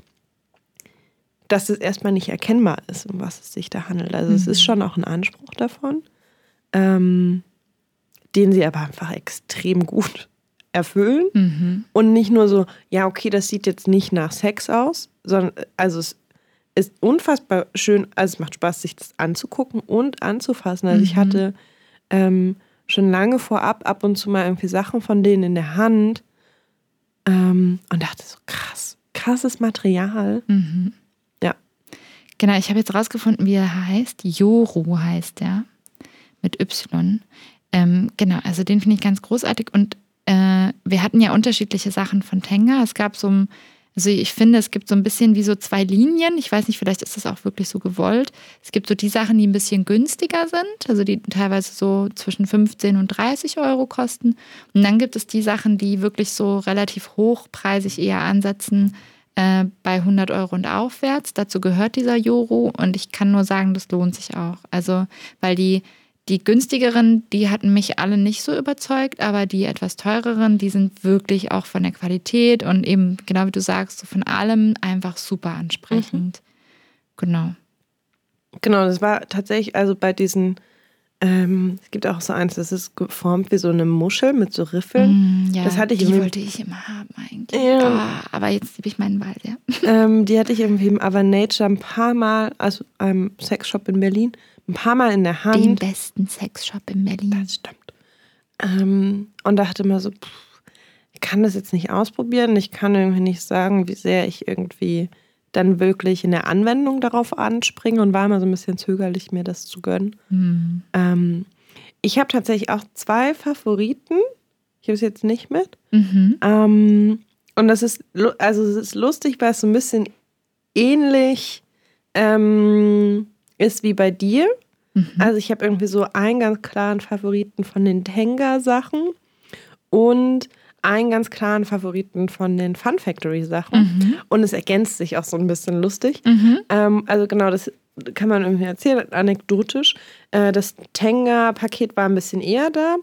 dass es erstmal nicht erkennbar ist, um was es sich da handelt. Also es ist schon auch ein Anspruch davon, ähm, den sie aber einfach extrem gut erfüllen. Mhm. Und nicht nur so, ja, okay, das sieht jetzt nicht nach Sex aus, sondern also es ist unfassbar schön, also es macht Spaß, sich das anzugucken und anzufassen. Also ich Mhm. hatte ähm, schon lange vorab ab und zu mal irgendwie Sachen von denen in der Hand ähm, und dachte so, krass, krasses Material. Mhm. Ja. Genau, ich habe jetzt rausgefunden, wie er heißt. Yoru heißt er. Mit Y. Ähm, genau, also den finde ich ganz großartig. Und äh, wir hatten ja unterschiedliche Sachen von Tenga. Es gab so ein, also ich finde, es gibt so ein bisschen wie so zwei Linien. Ich weiß nicht, vielleicht ist das auch wirklich so gewollt. Es gibt so die Sachen, die ein bisschen günstiger sind, also die teilweise so zwischen 15 und 30 Euro kosten. Und dann gibt es die Sachen, die wirklich so relativ hochpreisig eher ansetzen, äh, bei 100 Euro und aufwärts. Dazu gehört dieser Joro und ich kann nur sagen, das lohnt sich auch. Also, weil die, die günstigeren, die hatten mich alle nicht so überzeugt, aber die etwas teureren, die sind wirklich auch von der Qualität und eben, genau wie du sagst, so von allem einfach super ansprechend. Genau. Genau, das war tatsächlich, also bei diesen, ähm, es gibt auch so eins, das ist geformt wie so eine Muschel mit so Riffeln. Mm, ja, das hatte ich die irgendwie- wollte ich immer haben eigentlich. Ja. Ah, aber jetzt liebe ich meinen Wald, ja. Ähm, die hatte ich irgendwie im Aber Nature ein paar Mal, also einem Sexshop in Berlin, ein paar Mal in der Hand. Den besten Sexshop in Berlin. Das stimmt. Ähm, und dachte immer so, pff, ich kann das jetzt nicht ausprobieren. Ich kann irgendwie nicht sagen, wie sehr ich irgendwie dann wirklich in der Anwendung darauf anspringe und war immer so ein bisschen zögerlich, mir das zu gönnen. Hm. Ähm, ich habe tatsächlich auch zwei Favoriten. Ich habe es jetzt nicht mit. Mhm. Ähm, und das ist, also es ist lustig, weil es so ein bisschen ähnlich ähm, ist wie bei dir. Mhm. Also ich habe irgendwie so einen ganz klaren Favoriten von den Tenga-Sachen und einen ganz klaren Favoriten von den Fun Factory-Sachen. Mhm. Und es ergänzt sich auch so ein bisschen lustig. Mhm. Ähm, also genau, das kann man irgendwie erzählen, anekdotisch. Äh, das Tenga-Paket war ein bisschen eher da.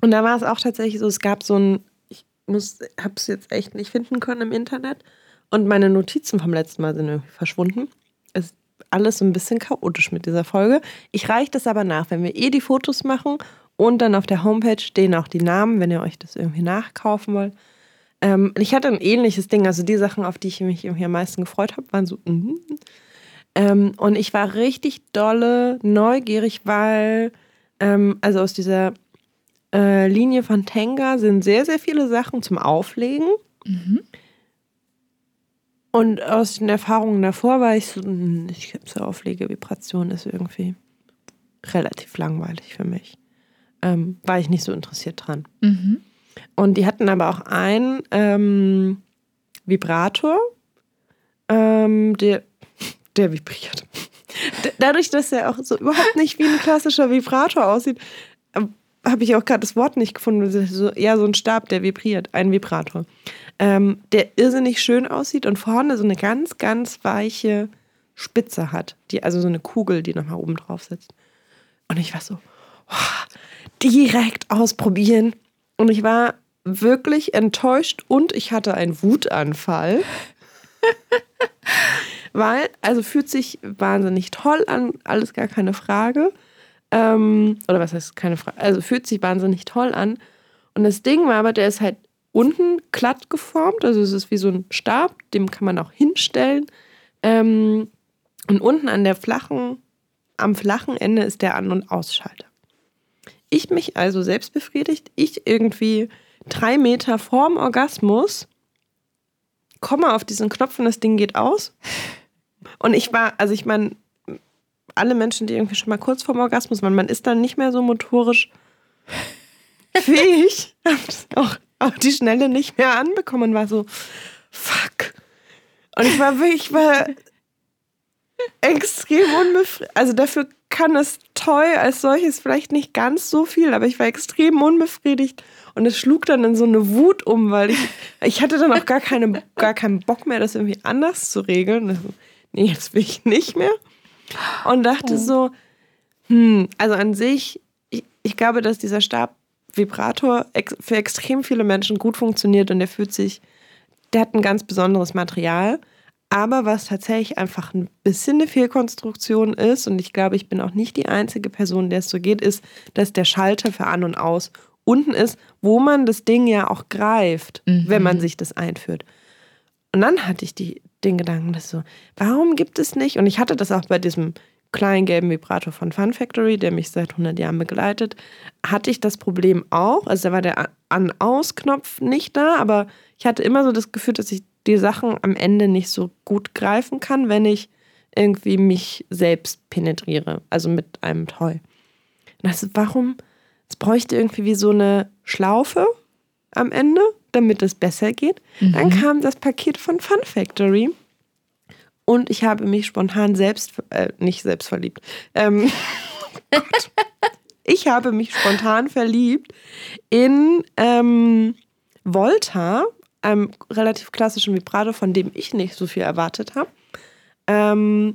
Und da war es auch tatsächlich so, es gab so ein, ich muss, habe es jetzt echt nicht finden können im Internet. Und meine Notizen vom letzten Mal sind irgendwie verschwunden. Alles so ein bisschen chaotisch mit dieser Folge. Ich reiche das aber nach, wenn wir eh die Fotos machen und dann auf der Homepage stehen auch die Namen, wenn ihr euch das irgendwie nachkaufen wollt. Ähm, ich hatte ein ähnliches Ding, also die Sachen, auf die ich mich irgendwie am meisten gefreut habe, waren so, mhm. ähm, und ich war richtig dolle neugierig, weil, ähm, also aus dieser äh, Linie von Tenga sind sehr, sehr viele Sachen zum Auflegen. Mhm. Und aus den Erfahrungen davor war ich so, hm, ich habe so Auflegevibration ist irgendwie relativ langweilig für mich. Ähm, war ich nicht so interessiert dran. Mhm. Und die hatten aber auch einen ähm, Vibrator, ähm, der, der vibriert. Dadurch, dass er auch so überhaupt nicht wie ein klassischer Vibrator aussieht, ähm, habe ich auch gerade das Wort nicht gefunden. So, ja, so ein Stab, der vibriert, ein Vibrator. Ähm, der irrsinnig schön aussieht und vorne so eine ganz, ganz weiche Spitze hat. Die, also so eine Kugel, die nochmal oben drauf sitzt. Und ich war so, oh, direkt ausprobieren. Und ich war wirklich enttäuscht und ich hatte einen Wutanfall. Weil, also fühlt sich wahnsinnig toll an, alles gar keine Frage. Ähm, oder was heißt keine Frage? Also fühlt sich wahnsinnig toll an. Und das Ding war aber, der ist halt unten glatt geformt. Also es ist wie so ein Stab, dem kann man auch hinstellen. Ähm, und unten an der flachen, am flachen Ende ist der An- und Ausschalter. Ich mich also selbst befriedigt, ich irgendwie drei Meter vorm Orgasmus komme auf diesen Knopf und das Ding geht aus. Und ich war, also ich meine, alle Menschen, die irgendwie schon mal kurz vorm Orgasmus waren, man ist dann nicht mehr so motorisch fähig, auch auf die Schnelle nicht mehr anbekommen war so, fuck. Und ich war wirklich, ich war extrem unbefriedigt. Also dafür kann das Toy als solches vielleicht nicht ganz so viel, aber ich war extrem unbefriedigt und es schlug dann in so eine Wut um, weil ich, ich hatte dann auch gar, keine, gar keinen Bock mehr, das irgendwie anders zu regeln. Also, nee, jetzt will ich nicht mehr. Und dachte so, hm, also an sich, ich, ich glaube, dass dieser Stab-Vibrator ex für extrem viele Menschen gut funktioniert und der fühlt sich, der hat ein ganz besonderes Material. Aber was tatsächlich einfach ein bisschen eine Fehlkonstruktion ist, und ich glaube, ich bin auch nicht die einzige Person, der es so geht, ist, dass der Schalter für An und Aus unten ist, wo man das Ding ja auch greift, Mhm. wenn man sich das einführt. Und dann hatte ich die, den Gedanken, dass so, warum gibt es nicht? Und ich hatte das auch bei diesem kleinen gelben Vibrator von Fun Factory, der mich seit 100 Jahren begleitet, hatte ich das Problem auch. Also da war der An-Aus-Knopf nicht da, aber ich hatte immer so das Gefühl, dass ich die Sachen am Ende nicht so gut greifen kann, wenn ich irgendwie mich selbst penetriere, also mit einem Toy. Und das, warum? Es bräuchte irgendwie wie so eine Schlaufe am Ende, damit es besser geht. Dann kam das Paket von Fun Factory und ich habe mich spontan selbst, äh, nicht selbst verliebt. Ähm, ich habe mich spontan verliebt in ähm, Volta, einem relativ klassischen Vibrator, von dem ich nicht so viel erwartet habe. Ähm,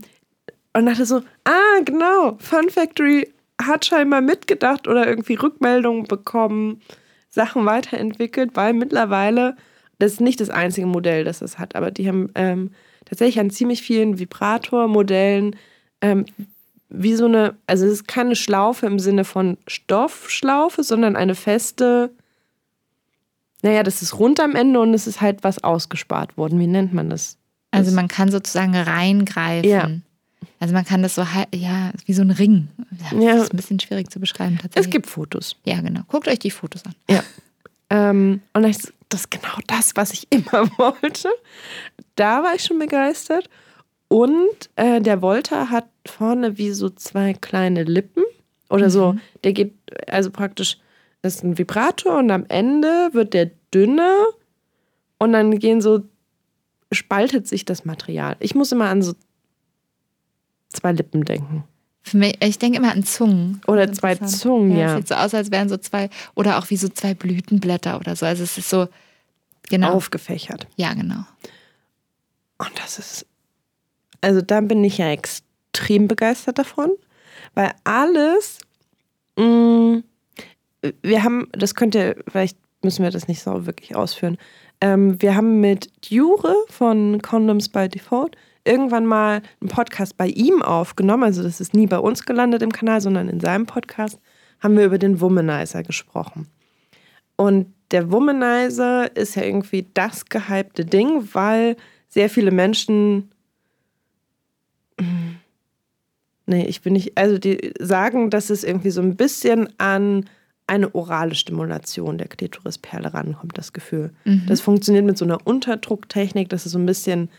und dachte so, ah, genau, Fun Factory hat scheinbar mitgedacht oder irgendwie Rückmeldungen bekommen, Sachen weiterentwickelt, weil mittlerweile, das ist nicht das einzige Modell, das es hat, aber die haben ähm, tatsächlich an ziemlich vielen Vibrator-Modellen ähm, wie so eine, also es ist keine Schlaufe im Sinne von Stoffschlaufe, sondern eine feste, naja, das ist rund am Ende und es ist halt was ausgespart worden. Wie nennt man das? Also man kann sozusagen reingreifen. Ja. Also man kann das so, ja, wie so ein Ring. Ja, Ja. Das ist ein bisschen schwierig zu beschreiben tatsächlich. Es gibt Fotos. Ja, genau. Guckt euch die Fotos an. Ja. Ähm, und so, das ist genau das, was ich immer wollte. Da war ich schon begeistert. Und äh, der Volta hat vorne wie so zwei kleine Lippen. Oder so, der geht, also praktisch, das ist ein Vibrator und am Ende wird der dünner und dann gehen so, spaltet sich das Material. Ich muss immer an so zwei Lippen denken. Für mich, ich denke immer an Zungen. Oder zwei. Zungen, ja. Es sieht so aus, als wären so zwei, oder auch wie so zwei Blütenblätter oder so. Also es ist so, genau. Aufgefächert. Ja, genau. Und das ist, also da bin ich ja extrem begeistert davon, weil alles, mh, wir haben, das könnt ihr, vielleicht müssen wir das nicht so wirklich ausführen. Ähm, wir haben mit Jure von Condoms by Default irgendwann mal einen Podcast bei ihm aufgenommen. Also das ist nie bei uns gelandet im Kanal, sondern in seinem Podcast haben wir über den Womanizer gesprochen. Und der Womanizer ist ja irgendwie das gehypte Ding, weil sehr viele Menschen. Nee, ich bin nicht. Also, die sagen, dass es irgendwie so ein bisschen an eine orale Stimulation der Klitorisperle rankommt, das Gefühl. Das funktioniert mit so einer Unterdrucktechnik, dass es so ein bisschen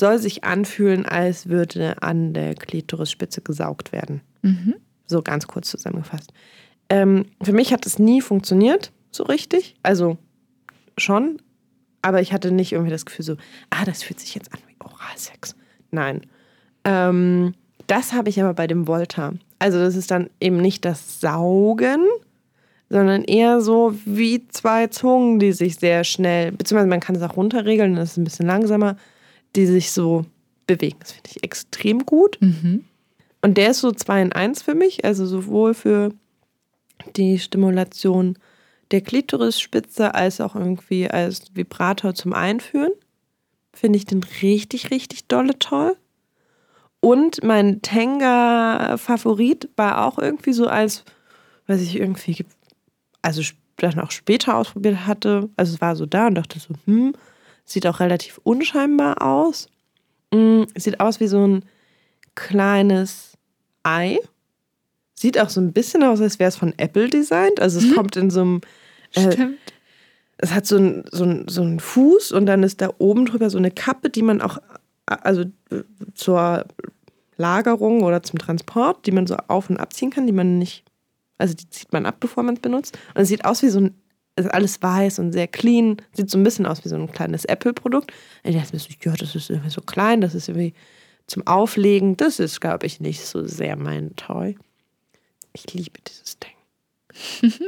soll sich anfühlen, als würde an der Klitorisspitze gesaugt werden. Mhm. So ganz kurz zusammengefasst. Ähm, für mich hat es nie funktioniert, so richtig. Also schon, aber ich hatte nicht irgendwie das Gefühl so, ah, das fühlt sich jetzt an wie Oralsex. Nein. Ähm, das habe ich aber bei dem Volta. Also das ist dann eben nicht das Saugen, sondern eher so wie zwei Zungen, die sich sehr schnell, beziehungsweise man kann es auch runterregeln, das ist ein bisschen langsamer, die sich so bewegen. Das finde ich extrem gut. Mhm. Und der ist so 2 in 1 für mich, also sowohl für die Stimulation der Klitorisspitze als auch irgendwie als Vibrator zum Einführen. Finde ich den richtig, richtig dolle toll. Und mein Tenga-Favorit war auch irgendwie so als, was ich irgendwie, also dann auch später ausprobiert hatte. Also es war so da und dachte so, hm, sieht auch relativ unscheinbar aus. Mm, sieht aus wie so ein kleines Ei. Sieht auch so ein bisschen aus, als wäre es von Apple designt. Also es Mhm. kommt in so einem. Äh, Stimmt. es hat so einen so ein, so ein Fuß und dann ist da oben drüber so eine Kappe, die man auch, äh, also äh, zur Lagerung oder zum Transport, die man so auf- und abziehen kann, die man nicht, also die zieht man ab, bevor man es benutzt. Und es sieht aus wie so ein, ist alles weiß und sehr clean, sieht so ein bisschen aus wie so ein kleines Apple-Produkt. Und ich dachte mir so, ja, das ist irgendwie so klein, das ist irgendwie zum Auflegen, das ist, glaube ich, nicht so sehr mein Toy. Ich liebe dieses Ding.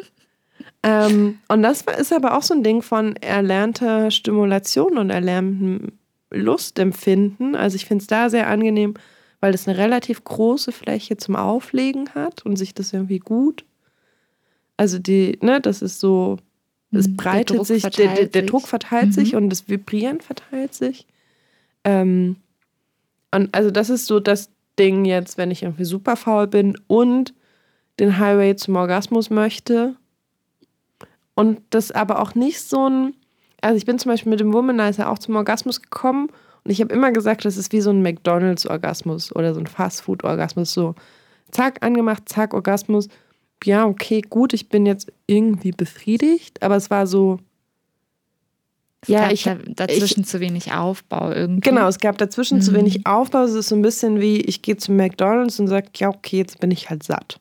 ähm, und das ist aber auch so ein Ding von erlernter Stimulation und erlerntem Lustempfinden. Also ich finde es da sehr angenehm, weil es eine relativ große Fläche zum Auflegen hat und sich das irgendwie gut. Also die, ne, das ist so, es Mhm, der breitet Druck sich, der, der, der sich. Druck verteilt sich Mhm. und das Vibrieren verteilt sich. Ähm, und also das ist so das Ding jetzt, wenn ich irgendwie super faul bin und den Highway zum Orgasmus möchte. Und das aber auch nicht so ein. Also ich bin zum Beispiel mit dem Womanizer auch zum Orgasmus gekommen und ich habe immer gesagt, das ist wie so ein McDonalds-Orgasmus oder so ein Fastfood-Orgasmus. So, zack, angemacht, zack, Orgasmus. Ja, okay, gut, ich bin jetzt irgendwie befriedigt, aber es war so. Es Ja, gab ich- da, dazwischen zu wenig Aufbau irgendwie. Genau, es gab dazwischen zu Mhm. wenig Aufbau. Es ist so ein bisschen wie, ich gehe zu McDonalds und sage, ja, okay, jetzt bin ich halt satt.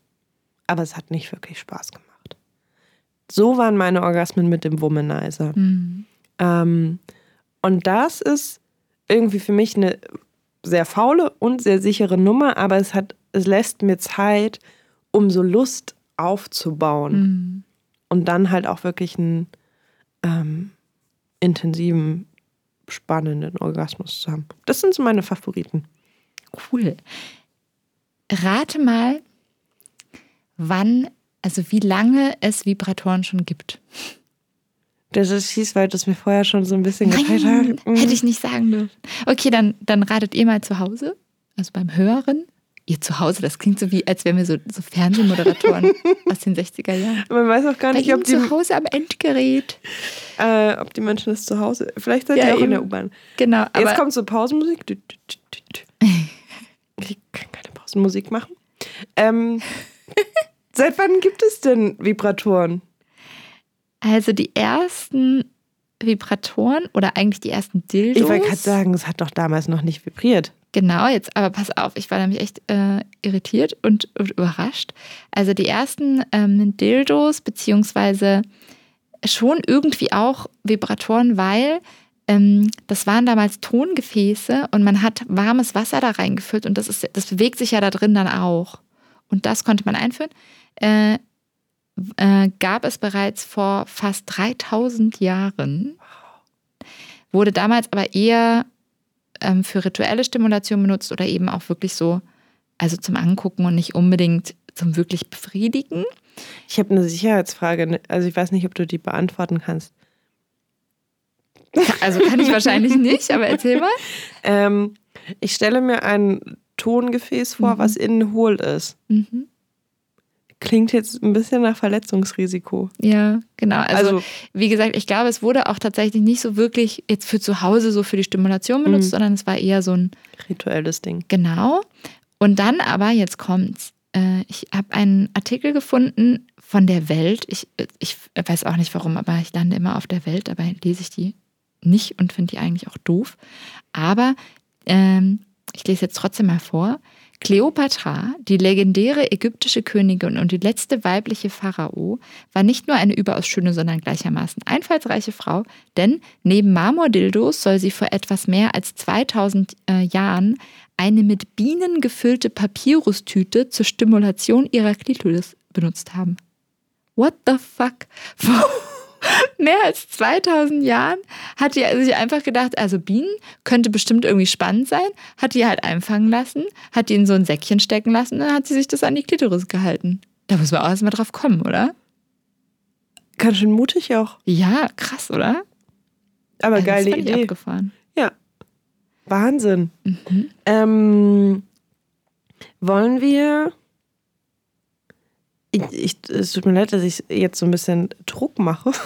Aber es hat nicht wirklich Spaß gemacht. So waren meine Orgasmen mit dem Womanizer. Mhm. Ähm, und das ist irgendwie für mich eine sehr faule und sehr sichere Nummer, aber es hat, es lässt mir Zeit, um so Lust aufzubauen Mhm. und dann halt auch wirklich einen ähm, intensiven, spannenden Orgasmus zu haben. Das sind so meine Favoriten. Cool. Rate mal, wann, also wie lange es Vibratoren schon gibt. Das ist fies, weil das mir vorher schon so ein bisschen geteilt hat. Hätte ich nicht sagen dürfen. Okay, dann, dann ratet ihr mal zu Hause, also beim Hören. Ihr zu Hause, das klingt so wie, als wären wir so, so Fernsehmoderatoren aus den 60er Jahren. Man weiß auch gar Bei nicht, ob die, zu Hause am Endgerät. äh, ob die Menschen das zu Hause. Vielleicht seid Ja, ihr auch in eben. der U-Bahn. Genau, aber Jetzt kommt so Pausenmusik. Ich kann keine Pausenmusik machen. Ähm, seit wann gibt es denn Vibratoren? also die ersten Vibratoren oder eigentlich die ersten Dildos. Ich wollte gerade sagen, es hat doch damals noch nicht vibriert. Genau, jetzt aber pass auf, ich war nämlich echt äh, irritiert und, und überrascht. Also die ersten ähm, Dildos, beziehungsweise schon irgendwie auch Vibratoren, weil ähm, das waren damals Tongefäße und man hat warmes Wasser da reingefüllt und das, ist, das bewegt sich ja da drin dann auch. Und das konnte man einführen. Äh, äh, gab es bereits vor fast 3000 Jahren. Wurde damals aber eher ähm, für rituelle Stimulation benutzt oder eben auch wirklich so, also zum Angucken und nicht unbedingt zum wirklich Befriedigen. Ich habe eine Sicherheitsfrage. Also ich weiß nicht, ob du die beantworten kannst. Also kann ich wahrscheinlich nicht, aber erzähl mal. Ähm, ich stelle mir ein Tongefäß vor, Mhm. was innen hohl ist. Mhm. Klingt jetzt ein bisschen nach Verletzungsrisiko. Ja, genau. Also, Also, wie gesagt, ich glaube, es wurde auch tatsächlich nicht so wirklich jetzt für zu Hause so für die Stimulation benutzt, Mhm. sondern es war eher so ein rituelles Ding. Genau. Und dann aber, jetzt kommt's. Äh, ich habe einen Artikel gefunden von der Welt. Ich, ich weiß auch nicht warum, aber ich lande immer auf der Welt, dabei lese ich die nicht und finde die eigentlich auch doof. Aber Ähm, ich lese jetzt trotzdem mal vor. Kleopatra, die legendäre ägyptische Königin und die letzte weibliche Pharao, war nicht nur eine überaus schöne, sondern gleichermaßen einfallsreiche Frau, denn neben Marmordildos soll sie vor etwas mehr als 2000 äh, Jahren eine mit Bienen gefüllte Papyrustüte zur Stimulation ihrer Klitoris benutzt haben. What the fuck? mehr als 2000 Jahren hat die sich einfach gedacht, also Bienen könnte bestimmt irgendwie spannend sein, hat die halt einfangen lassen, hat die in so ein Säckchen stecken lassen und dann hat sie sich das an die Klitoris gehalten. Da muss man auch erstmal drauf kommen, oder? Ganz schön mutig auch. Ja, krass, oder? Aber Also, geile das fand ich Idee. abgefahren. Ja. Wahnsinn. Mhm. Ähm, wollen wir. Ich, ich, es tut mir leid, dass ich jetzt so ein bisschen Druck mache.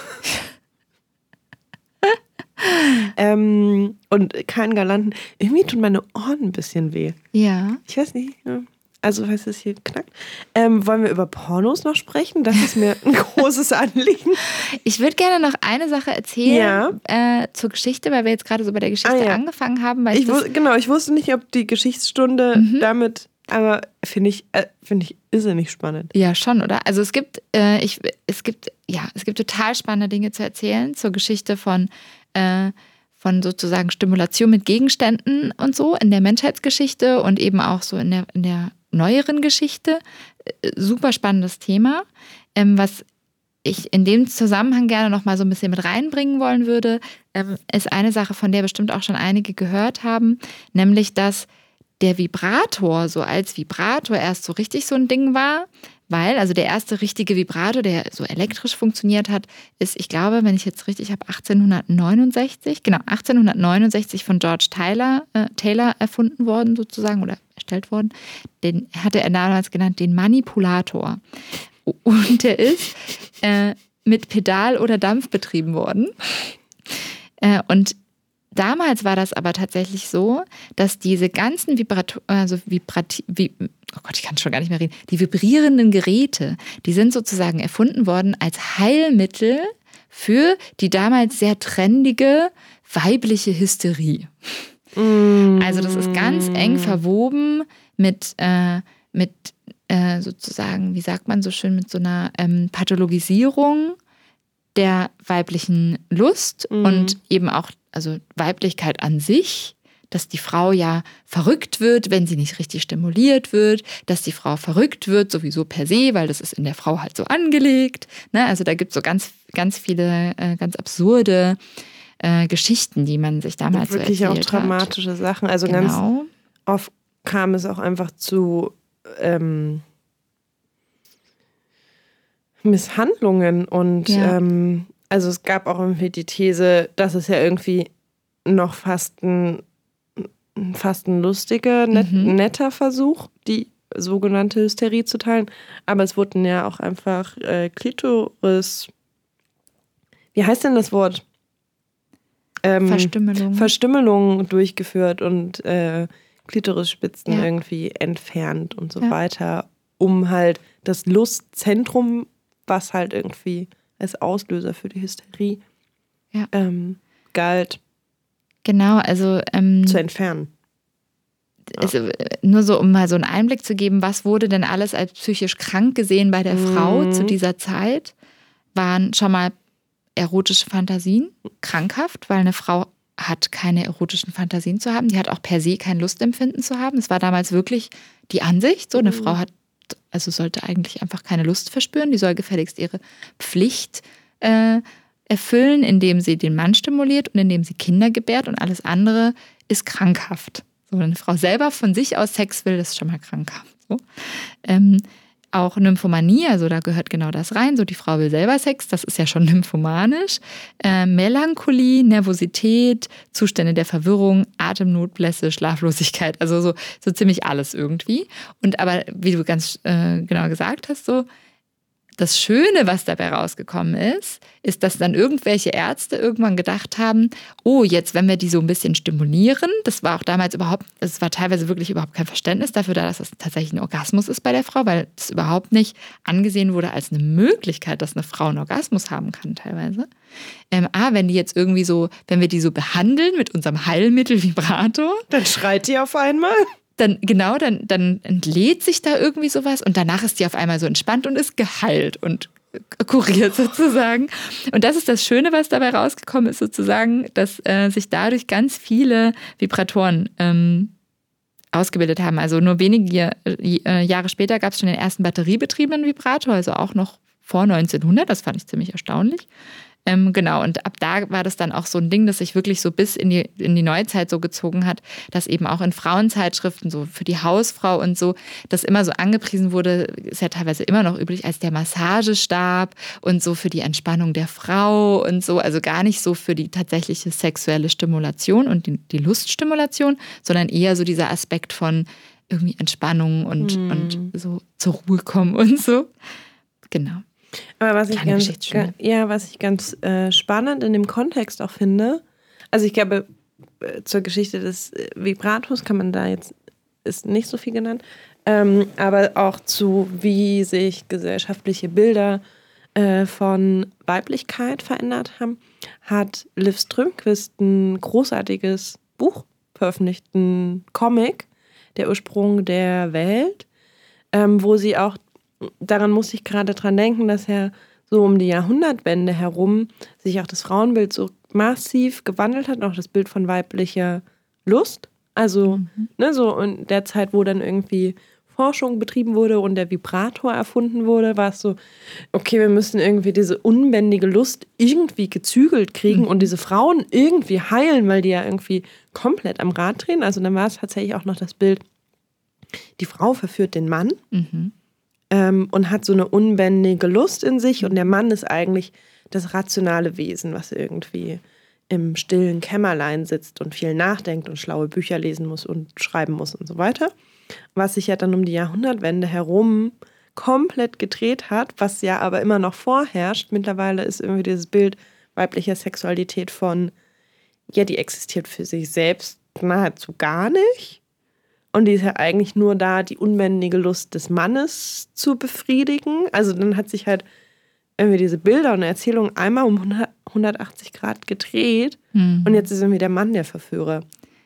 ähm, und keinen Galanten. Irgendwie tun meine Ohren ein bisschen weh. Ja. Ich weiß nicht. ja. Also, falls es hier knackt. Ähm, wollen wir über Pornos noch sprechen? Das ist mir ein großes Anliegen. Ich würde gerne noch eine Sache erzählen äh, zur Geschichte, weil wir jetzt gerade so bei der Geschichte Ah, ja. angefangen haben. Ich Ich wus genau, ich wusste nicht, ob die Geschichtsstunde Mhm. damit, aber finde ich, äh, finde ich irrsinnig spannend. Ja, schon, oder? Also es gibt, äh, ich, es gibt, ja, es gibt total spannende Dinge zu erzählen zur Geschichte von, äh, von sozusagen Stimulation mit Gegenständen und so in der Menschheitsgeschichte und eben auch so in der, in der neueren Geschichte. Äh, super spannendes Thema. Ähm, was ich in dem Zusammenhang gerne noch mal so ein bisschen mit reinbringen wollen würde, ähm, ist eine Sache, von der bestimmt auch schon einige gehört haben, nämlich dass der Vibrator so als Vibrator erst so richtig so ein Ding war, weil also der erste richtige Vibrator, der so elektrisch funktioniert hat, ist, ich glaube, wenn ich jetzt richtig habe, 1869, genau 1869 von George Taylor, äh, Taylor erfunden worden sozusagen oder erstellt worden. Den hatte er damals genannt den Manipulator. Und der ist äh, mit Pedal oder Dampf betrieben worden. Äh, und damals war das aber tatsächlich so, dass diese ganzen Vibrato also Vibrati vi oh Gott, ich kann schon gar nicht mehr reden, die vibrierenden Geräte, die sind sozusagen erfunden worden als Heilmittel für die damals sehr trendige weibliche Hysterie. Also das ist ganz eng verwoben mit, äh, mit äh, sozusagen, wie sagt man so schön, mit so einer ähm, Pathologisierung der weiblichen Lust Mhm. und eben auch, also Weiblichkeit an sich, dass die Frau ja verrückt wird, wenn sie nicht richtig stimuliert wird, dass die Frau verrückt wird, sowieso per se, weil das ist in der Frau halt so angelegt. Ne? Also da gibt es so ganz, ganz viele äh, ganz absurde äh, Geschichten, die man sich damals so Wirklich auch erzählt hat. dramatische Sachen. Also ganz Genau. oft kam es auch einfach zu ähm, Misshandlungen und Ja. ähm, also es gab auch irgendwie die These, dass es ja irgendwie noch fast ein, fast ein lustiger, net, Mhm. netter Versuch, die sogenannte Hysterie zu teilen. Aber es wurden ja auch einfach äh, Klitoris. Wie heißt denn das Wort? Ähm, Verstümmelung. Verstümmelungen durchgeführt und äh, Klitorisspitzen Ja. irgendwie entfernt und so Ja. weiter, um halt das Lustzentrum, was halt irgendwie als Auslöser für die Hysterie Ja. ähm, galt, genau, also ähm, zu entfernen. also, nur so, um mal so einen Einblick zu geben, was wurde denn alles als psychisch krank gesehen bei der Frau Mhm. zu dieser Zeit, waren schon mal erotische Fantasien, krankhaft, weil eine Frau hat keine erotischen Fantasien zu haben, die hat auch per se kein Lustempfinden zu haben. Es war damals wirklich die Ansicht, so eine Mhm. Frau hat, also sollte eigentlich einfach keine Lust verspüren, die soll gefälligst ihre Pflicht äh, erfüllen, indem sie den Mann stimuliert und indem sie Kinder gebärt und alles andere ist krankhaft. So, wenn eine Frau selber von sich aus Sex will, das ist schon mal krankhaft. So. Ähm, auch Nymphomanie, also da gehört genau das rein. So, die Frau will selber Sex, das ist ja schon nymphomanisch. Äh, Melancholie, Nervosität, Zustände der Verwirrung, Atemnot, Blässe, Schlaflosigkeit, also so, so ziemlich alles irgendwie. Und aber, wie du ganz äh, genau gesagt hast, so, das Schöne, was dabei rausgekommen ist, ist, dass dann irgendwelche Ärzte irgendwann gedacht haben, oh, jetzt, wenn wir die so ein bisschen stimulieren, das war auch damals überhaupt, es war teilweise wirklich überhaupt kein Verständnis dafür da, dass das tatsächlich ein Orgasmus ist bei der Frau, weil es überhaupt nicht angesehen wurde als eine Möglichkeit, dass eine Frau einen Orgasmus haben kann teilweise. Ähm, ah, wenn die jetzt irgendwie so, wenn wir die so behandeln mit unserem Heilmittel Vibrator. Dann schreit die auf einmal dann genau, dann, dann entlädt sich da irgendwie sowas und danach ist die auf einmal so entspannt und ist geheilt und kuriert sozusagen. Und das ist das Schöne, was dabei rausgekommen ist, sozusagen, dass äh, sich dadurch ganz viele Vibratoren ähm, ausgebildet haben. Also nur wenige äh, Jahre später gab es schon den ersten batteriebetriebenen Vibrator, also auch noch vor 1900. Das fand ich ziemlich erstaunlich. Ähm, genau, und ab da war das dann auch so ein Ding, das sich wirklich so bis in die, in die Neuzeit so gezogen hat, dass eben auch in Frauenzeitschriften, so für die Hausfrau und so, das immer so angepriesen wurde, ist ja teilweise immer noch üblich, als der Massagestab und so für die Entspannung der Frau und so, also gar nicht so für die tatsächliche sexuelle Stimulation und die, die Luststimulation, sondern eher so dieser Aspekt von irgendwie Entspannung und, mm. und so zur Ruhe kommen und so. Genau. Aber was ich ganz, ja, was ich ganz äh, spannend in dem Kontext auch finde, also ich glaube, äh, zur Geschichte des äh, Vibrators kann man da jetzt, ist nicht so viel genannt, ähm, aber auch zu, wie sich gesellschaftliche Bilder äh, von Weiblichkeit verändert haben, hat Liv Strömquist ein großartiges Buch veröffentlicht, ein Comic, Der Ursprung der Welt, ähm, wo sie auch daran muss ich gerade dran denken, dass er so um die Jahrhundertwende herum sich auch das Frauenbild so massiv gewandelt hat, auch das Bild von weiblicher Lust. Also, mhm. ne, so in der Zeit, wo dann irgendwie Forschung betrieben wurde und der Vibrator erfunden wurde, war es so, okay, wir müssen irgendwie diese unbändige Lust irgendwie gezügelt kriegen mhm. und diese Frauen irgendwie heilen, weil die ja irgendwie komplett am Rad drehen. Also dann war es tatsächlich auch noch das Bild, die Frau verführt den Mann. Mhm ähm, und hat so eine unbändige Lust in sich. Und der Mann ist eigentlich das rationale Wesen, was irgendwie im stillen Kämmerlein sitzt und viel nachdenkt und schlaue Bücher lesen muss und schreiben muss und so weiter. Was sich ja dann um die Jahrhundertwende herum komplett gedreht hat, was ja aber immer noch vorherrscht. Mittlerweile ist irgendwie dieses Bild weiblicher Sexualität von, ja, die existiert für sich selbst nahezu gar nicht. Und die ist ja eigentlich nur da, die unbändige Lust des Mannes zu befriedigen. Also dann hat sich halt irgendwie diese Bilder und Erzählungen einmal um 180 Grad gedreht. Mhm. Und jetzt ist irgendwie der Mann der Verführer.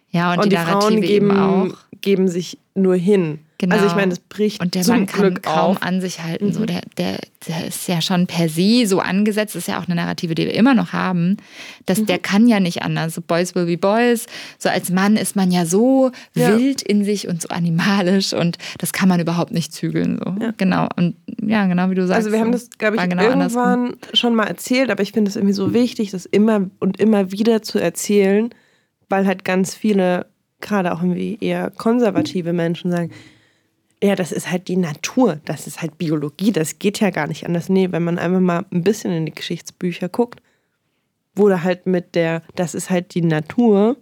Ja, und, und die, die Frauen geben, geben sich nur hin. Genau. Also ich meine, das bricht Und der Mann kann Glück kaum auf. an sich halten. Mhm. So, der, der, der ist ja schon per se so angesetzt, das ist ja auch eine Narrative, die wir immer noch haben, dass mhm. der kann ja nicht anders. So Boys will be Boys. So als Mann ist man ja so ja. wild in sich und so animalisch und das kann man überhaupt nicht zügeln. So. Ja. Genau. Und ja, genau wie du sagst. Also wir haben das, glaube ich, genau irgendwann andersrum. schon mal erzählt, aber ich finde es irgendwie so wichtig, das immer und immer wieder zu erzählen, weil halt ganz viele, gerade auch irgendwie eher konservative Menschen sagen, ja, das ist halt die Natur, das ist halt Biologie, das geht ja gar nicht anders. Nee, wenn man einfach mal ein bisschen in die Geschichtsbücher guckt, wurde halt mit der, das ist halt die Natur,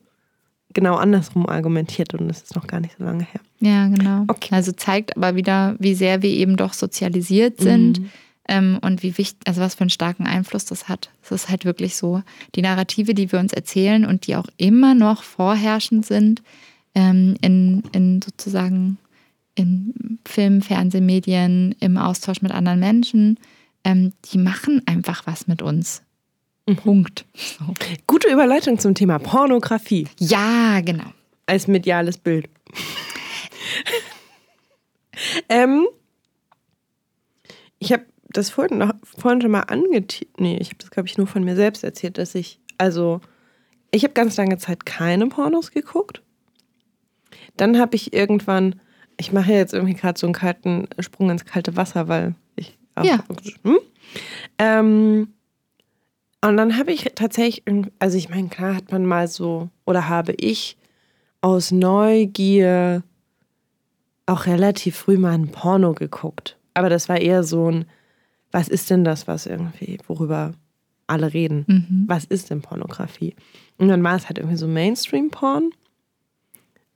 genau andersrum argumentiert und das ist noch gar nicht so lange her. Ja, genau. Okay. Also zeigt aber wieder, wie sehr wir eben doch sozialisiert sind. Mhm. Ähm, und wie wichtig, also was für einen starken Einfluss das hat. Es ist halt wirklich so, die Narrative, die wir uns erzählen und die auch immer noch vorherrschend sind ähm, in, in sozusagen in Film, Fernsehmedien, im Austausch mit anderen Menschen, ähm, die machen einfach was mit uns. Mhm. Punkt. So. Gute Überleitung zum Thema Pornografie. Ja, genau. Als mediales Bild. ähm, ich habe das vorhin, noch, vorhin schon mal angeteasert. Nee, ich habe das, glaube ich, nur von mir selbst erzählt, dass ich, also, ich habe ganz lange Zeit keine Pornos geguckt. Dann habe ich irgendwann ich mache jetzt irgendwie gerade so einen kalten Sprung ins kalte Wasser, weil ich. Auch, ja. Hm? Ähm, und dann habe ich tatsächlich, also ich meine, klar hat man mal so, oder habe ich aus Neugier auch relativ früh mal ein Porno geguckt. Aber das war eher so ein, was ist denn das, was irgendwie, worüber alle reden? Mhm. Was ist denn Pornografie? Und dann war es halt irgendwie so Mainstream-Porn.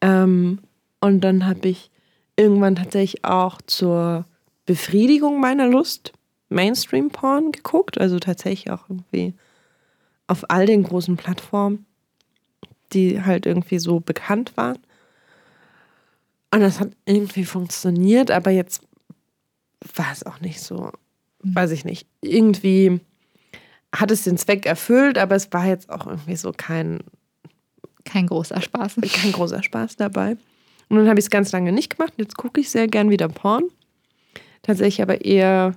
Ähm, und dann habe ich irgendwann tatsächlich auch zur Befriedigung meiner Lust Mainstream-Porn geguckt, also tatsächlich auch irgendwie auf all den großen Plattformen, die halt irgendwie so bekannt waren. Und das hat irgendwie funktioniert, aber jetzt war es auch nicht so, weiß ich nicht. Irgendwie hat es den Zweck erfüllt, aber es war jetzt auch irgendwie so kein. Kein großer Spaß. Kein großer Spaß dabei. Und dann habe ich es ganz lange nicht gemacht. Jetzt gucke ich sehr gern wieder Porn. Tatsächlich aber eher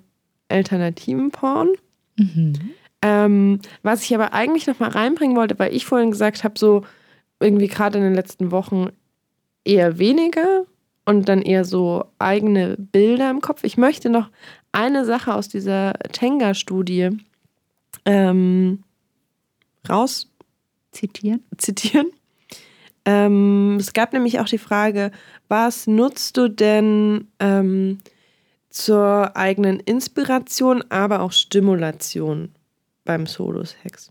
alternativen Porn. Mhm. Ähm, was ich aber eigentlich noch mal reinbringen wollte, weil ich vorhin gesagt habe, so irgendwie gerade in den letzten Wochen eher weniger und dann eher so eigene Bilder im Kopf. Ich möchte noch eine Sache aus dieser Tenga-Studie ähm, raus zitieren. zitieren. Ähm, es gab nämlich auch die Frage, was nutzt du denn ähm, zur eigenen Inspiration, aber auch Stimulation beim Solo-Sex?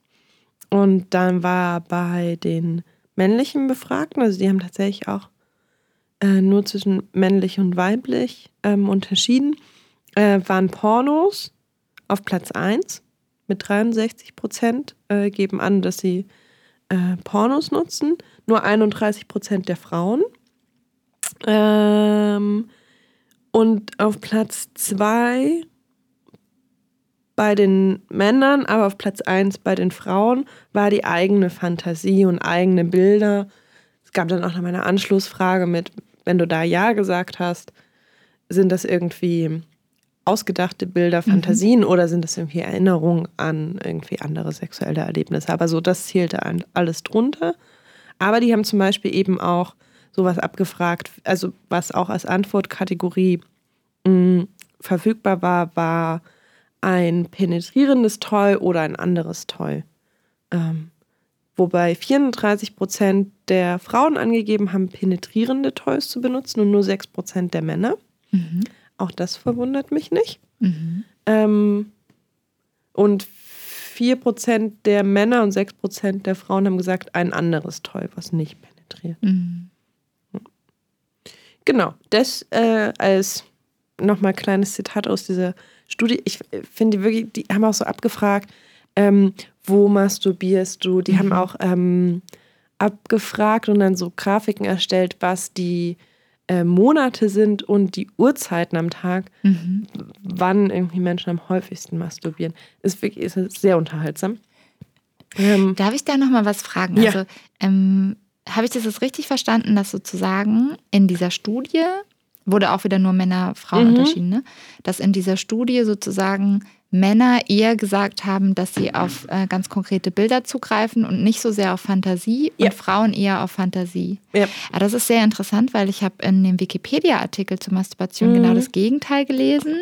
Und dann war bei den männlichen Befragten, also die haben tatsächlich auch äh, nur zwischen männlich und weiblich ähm, unterschieden, äh, waren Pornos auf Platz 1 mit 63 Prozent äh, geben an, dass sie äh, Pornos nutzen. Nur 31 Prozent der Frauen. Ähm, und auf Platz 2 bei den Männern, aber auf Platz 1 bei den Frauen war die eigene Fantasie und eigene Bilder. Es gab dann auch noch eine Anschlussfrage mit, wenn du da Ja gesagt hast, sind das irgendwie ausgedachte Bilder, mhm. Fantasien mhm. oder sind das irgendwie Erinnerungen an irgendwie andere sexuelle Erlebnisse? Aber so, das zählte alles drunter. Aber die haben zum Beispiel eben auch sowas abgefragt, also was auch als Antwortkategorie mh, mm, verfügbar war, war ein penetrierendes Toy oder ein anderes Toy. Ähm, wobei 34 Prozent der Frauen angegeben haben, penetrierende Toys zu benutzen und nur 6 Prozent der Männer. Mhm. Auch das verwundert mich nicht. Mhm. Ähm, und 4% der Männer und 6% der Frauen haben gesagt, ein anderes Toy, was nicht penetriert. Mhm. Genau, das äh, als nochmal kleines Zitat aus dieser Studie. Ich finde die wirklich, die haben auch so abgefragt, ähm, wo masturbierst du? Die mhm. haben auch ähm, abgefragt und dann so Grafiken erstellt, was die äh, Monate sind und die Uhrzeiten am Tag, mhm. wann irgendwie Menschen am häufigsten masturbieren. Ist wirklich ist sehr unterhaltsam. Ähm, Darf ich da nochmal was fragen? Ja. Also, ähm, habe ich das jetzt richtig verstanden, dass sozusagen in dieser Studie wurde auch wieder nur Männer, Frauen mhm. unterschieden, ne? dass in dieser Studie sozusagen Männer eher gesagt haben, dass sie auf äh, ganz konkrete Bilder zugreifen und nicht so sehr auf Fantasie ja. und Frauen eher auf Fantasie. Ja. Aber das ist sehr interessant, weil ich habe in dem Wikipedia-Artikel zur Masturbation mhm. genau das Gegenteil gelesen,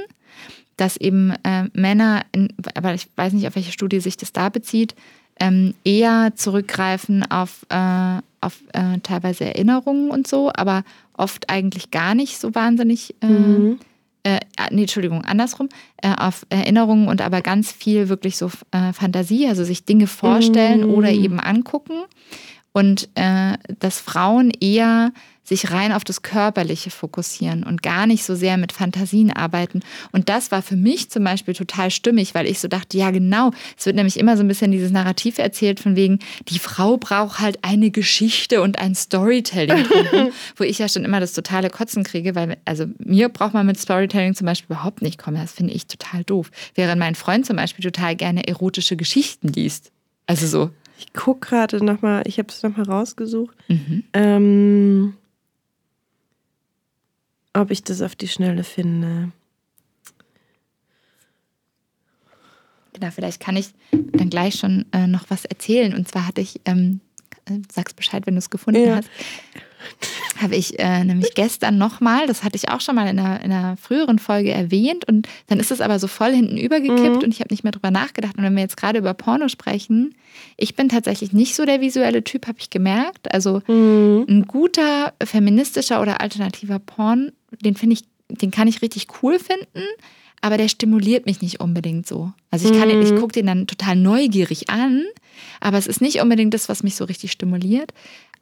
dass eben äh, Männer, in, aber ich weiß nicht, auf welche Studie sich das da bezieht, ähm, eher zurückgreifen auf, äh, auf äh, teilweise Erinnerungen und so, aber oft eigentlich gar nicht so wahnsinnig äh, mhm äh, nee, Entschuldigung, andersrum, äh, auf Erinnerungen und aber ganz viel wirklich so äh, Fantasie, also sich Dinge vorstellen mm. oder eben angucken. Und äh, dass Frauen eher sich rein auf das Körperliche fokussieren und gar nicht so sehr mit Fantasien arbeiten. Und das war für mich zum Beispiel total stimmig, weil ich so dachte, ja genau, es wird nämlich immer so ein bisschen dieses Narrativ erzählt von wegen, die Frau braucht halt eine Geschichte und ein Storytelling, wo ich ja schon immer das totale Kotzen kriege, weil also mir braucht man mit Storytelling zum Beispiel überhaupt nicht kommen. Das finde ich total doof. Während mein Freund zum Beispiel total gerne erotische Geschichten liest. Also so. Ich gucke gerade nochmal, ich habe es nochmal rausgesucht. Mhm. Ähm, ob ich das auf die Schnelle finde. Genau, vielleicht kann ich dann gleich schon äh, noch was erzählen. Und zwar hatte ich, ähm, äh, sag's Bescheid, wenn du es gefunden ja. hast, habe ich äh, nämlich gestern nochmal, das hatte ich auch schon mal in einer, in einer, früheren Folge erwähnt und dann ist es aber so voll hinten übergekippt mhm. und ich habe nicht mehr drüber nachgedacht. Und wenn wir jetzt gerade über Porno sprechen, ich bin tatsächlich nicht so der visuelle Typ, habe ich gemerkt. Also mhm. ein guter feministischer oder alternativer Porn, den finde ich, den kann ich richtig cool finden aber der stimuliert mich nicht unbedingt so. Also ich kann mhm. ich gucke den dann total neugierig an, aber es ist nicht unbedingt das, was mich so richtig stimuliert.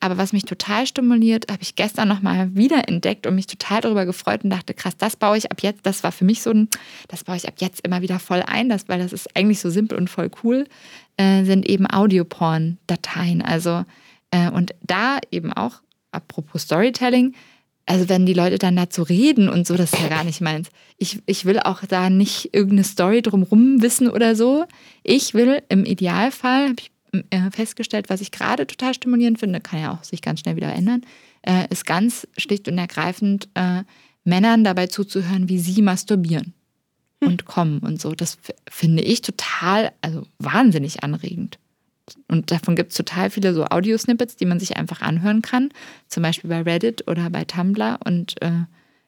Aber was mich total stimuliert, habe ich gestern nochmal wieder entdeckt und mich total darüber gefreut und dachte, krass, das baue ich ab jetzt, das war für mich so ein, das baue ich ab jetzt immer wieder voll ein, das, weil das ist eigentlich so simpel und voll cool, äh, sind eben Audioporn-Dateien. Also, äh, und da eben auch, apropos Storytelling, also wenn die Leute dann dazu reden und so, das ist ja gar nicht meins. Ich, ich will auch da nicht irgendeine Story drumrum wissen oder so. Ich will im Idealfall, habe ich festgestellt, was ich gerade total stimulierend finde, kann ja auch sich ganz schnell wieder ändern, äh, ist ganz schlicht und ergreifend äh, Männern dabei zuzuhören, wie sie masturbieren hm. und kommen und so. Das finde ich total, also wahnsinnig anregend. Und davon gibt es total viele so Audio-Snippets, die man sich einfach anhören kann. Zum Beispiel bei Reddit oder bei Tumblr. Und äh,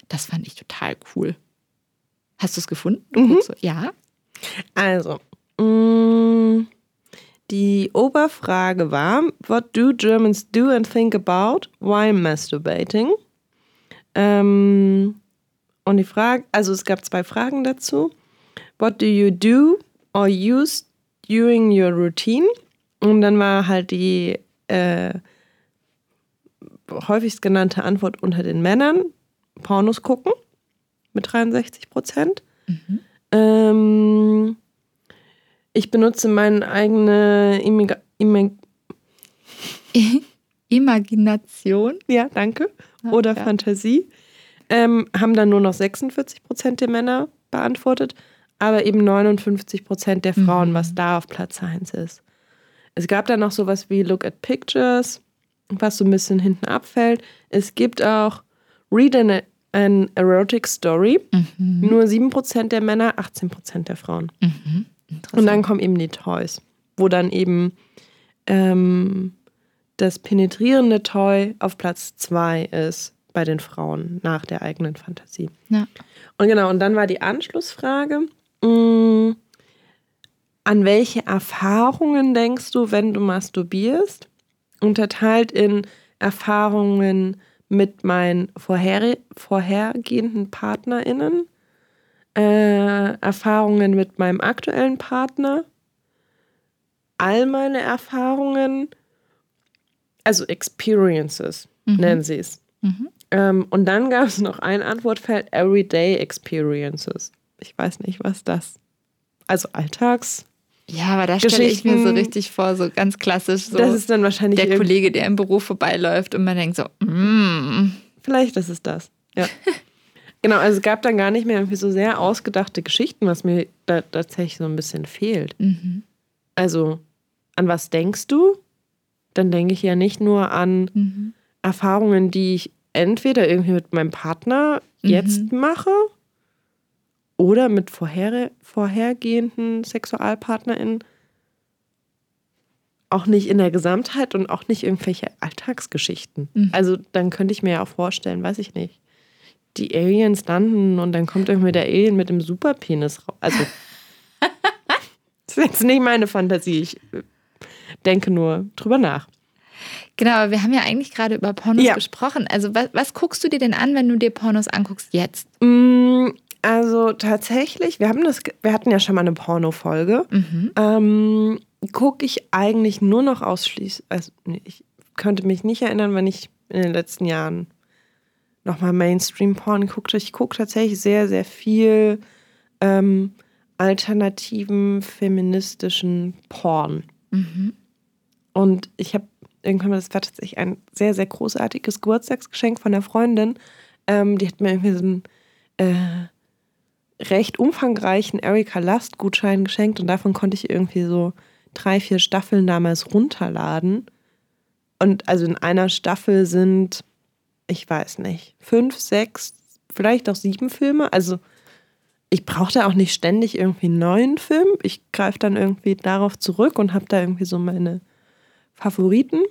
das fand ich total cool. Hast du es gefunden? Mhm. Ja. Also, mh, mm, die Oberfrage war: What do Germans do and think about while masturbating? Ähm, und die Frage, also es gab zwei Fragen dazu. What do you do or use during your routine? Und dann war halt die äh, häufigst genannte Antwort unter den Männern Pornos gucken mit 63 Prozent. Mhm. Ähm, ich benutze meine eigene Imig Imig Imagination. Ja, danke. Oder ja. Fantasie. Ähm, haben dann nur noch 46 Prozent der Männer beantwortet, aber eben 59 Prozent der Frauen, mhm. was da auf Platz 1 ist. Es gab dann noch sowas wie Look at Pictures, was so ein bisschen hinten abfällt. Es gibt auch Read an, an Erotic Story. Mhm. Nur 7% der Männer, 18% der Frauen. Mhm. Und dann kommen eben die Toys, wo dann eben ähm, das penetrierende Toy auf Platz 2 ist bei den Frauen nach der eigenen Fantasie. Ja. Und genau, und dann war die Anschlussfrage. Mh, mm, an welche Erfahrungen denkst du, wenn du masturbierst? Unterteilt in Erfahrungen mit meinen vorher, vorhergehenden PartnerInnen, äh, Erfahrungen mit meinem aktuellen Partner, all meine Erfahrungen, also Experiences mhm. nennen sie es. Mhm. Ähm, und dann gab es noch ein Antwortfeld, Everyday Experiences. Ich weiß nicht, was das. Also Alltags. Ja, aber da stelle ich mir so richtig vor, so ganz klassisch. So das ist dann wahrscheinlich der Kollege, der im Büro vorbeiläuft und man denkt so, mm. Vielleicht ist es das. Ja. genau, also es gab dann gar nicht mehr irgendwie so sehr ausgedachte Geschichten, was mir da tatsächlich so ein bisschen fehlt. Mhm. Also, an was denkst du? Dann denke ich ja nicht nur an mhm. Erfahrungen, die ich entweder irgendwie mit meinem Partner jetzt mhm. mache oder mit vorher, vorhergehenden SexualpartnerInnen auch nicht in der Gesamtheit und auch nicht irgendwelche Alltagsgeschichten. Mhm. Also dann könnte ich mir ja auch vorstellen, weiß ich nicht, die Aliens landen und dann kommt irgendwie der Alien mit dem Superpenis raus. Also das ist jetzt nicht meine Fantasie. Ich äh, denke nur drüber nach. Genau, aber wir haben ja eigentlich gerade über Pornos ja. gesprochen. Also was, was, guckst du dir denn an, wenn du dir Pornos anguckst jetzt? Mm, also tatsächlich, wir haben das, wir hatten ja schon mal eine Porno-Folge. Mhm. Ähm, Gucke ich eigentlich nur noch ausschließlich, also ich könnte mich nicht erinnern, wenn ich in den letzten Jahren nochmal Mainstream-Porn guckte. Ich gucke tatsächlich sehr, sehr viel ähm, alternativen feministischen Porn. Mhm. Und ich habe irgendwann mal, das war tatsächlich ein sehr, sehr großartiges Geburtstagsgeschenk von einer Freundin. Ähm, die hat mir irgendwie so ein äh, recht umfangreichen Erika Last Gutschein geschenkt und davon konnte ich irgendwie so drei, vier Staffeln damals runterladen. Und also in einer Staffel sind, ich weiß nicht, fünf, sechs, vielleicht auch sieben Filme. Also ich brauchte auch nicht ständig irgendwie einen neuen Film. Ich greife dann irgendwie darauf zurück und habe da irgendwie so meine Favoriten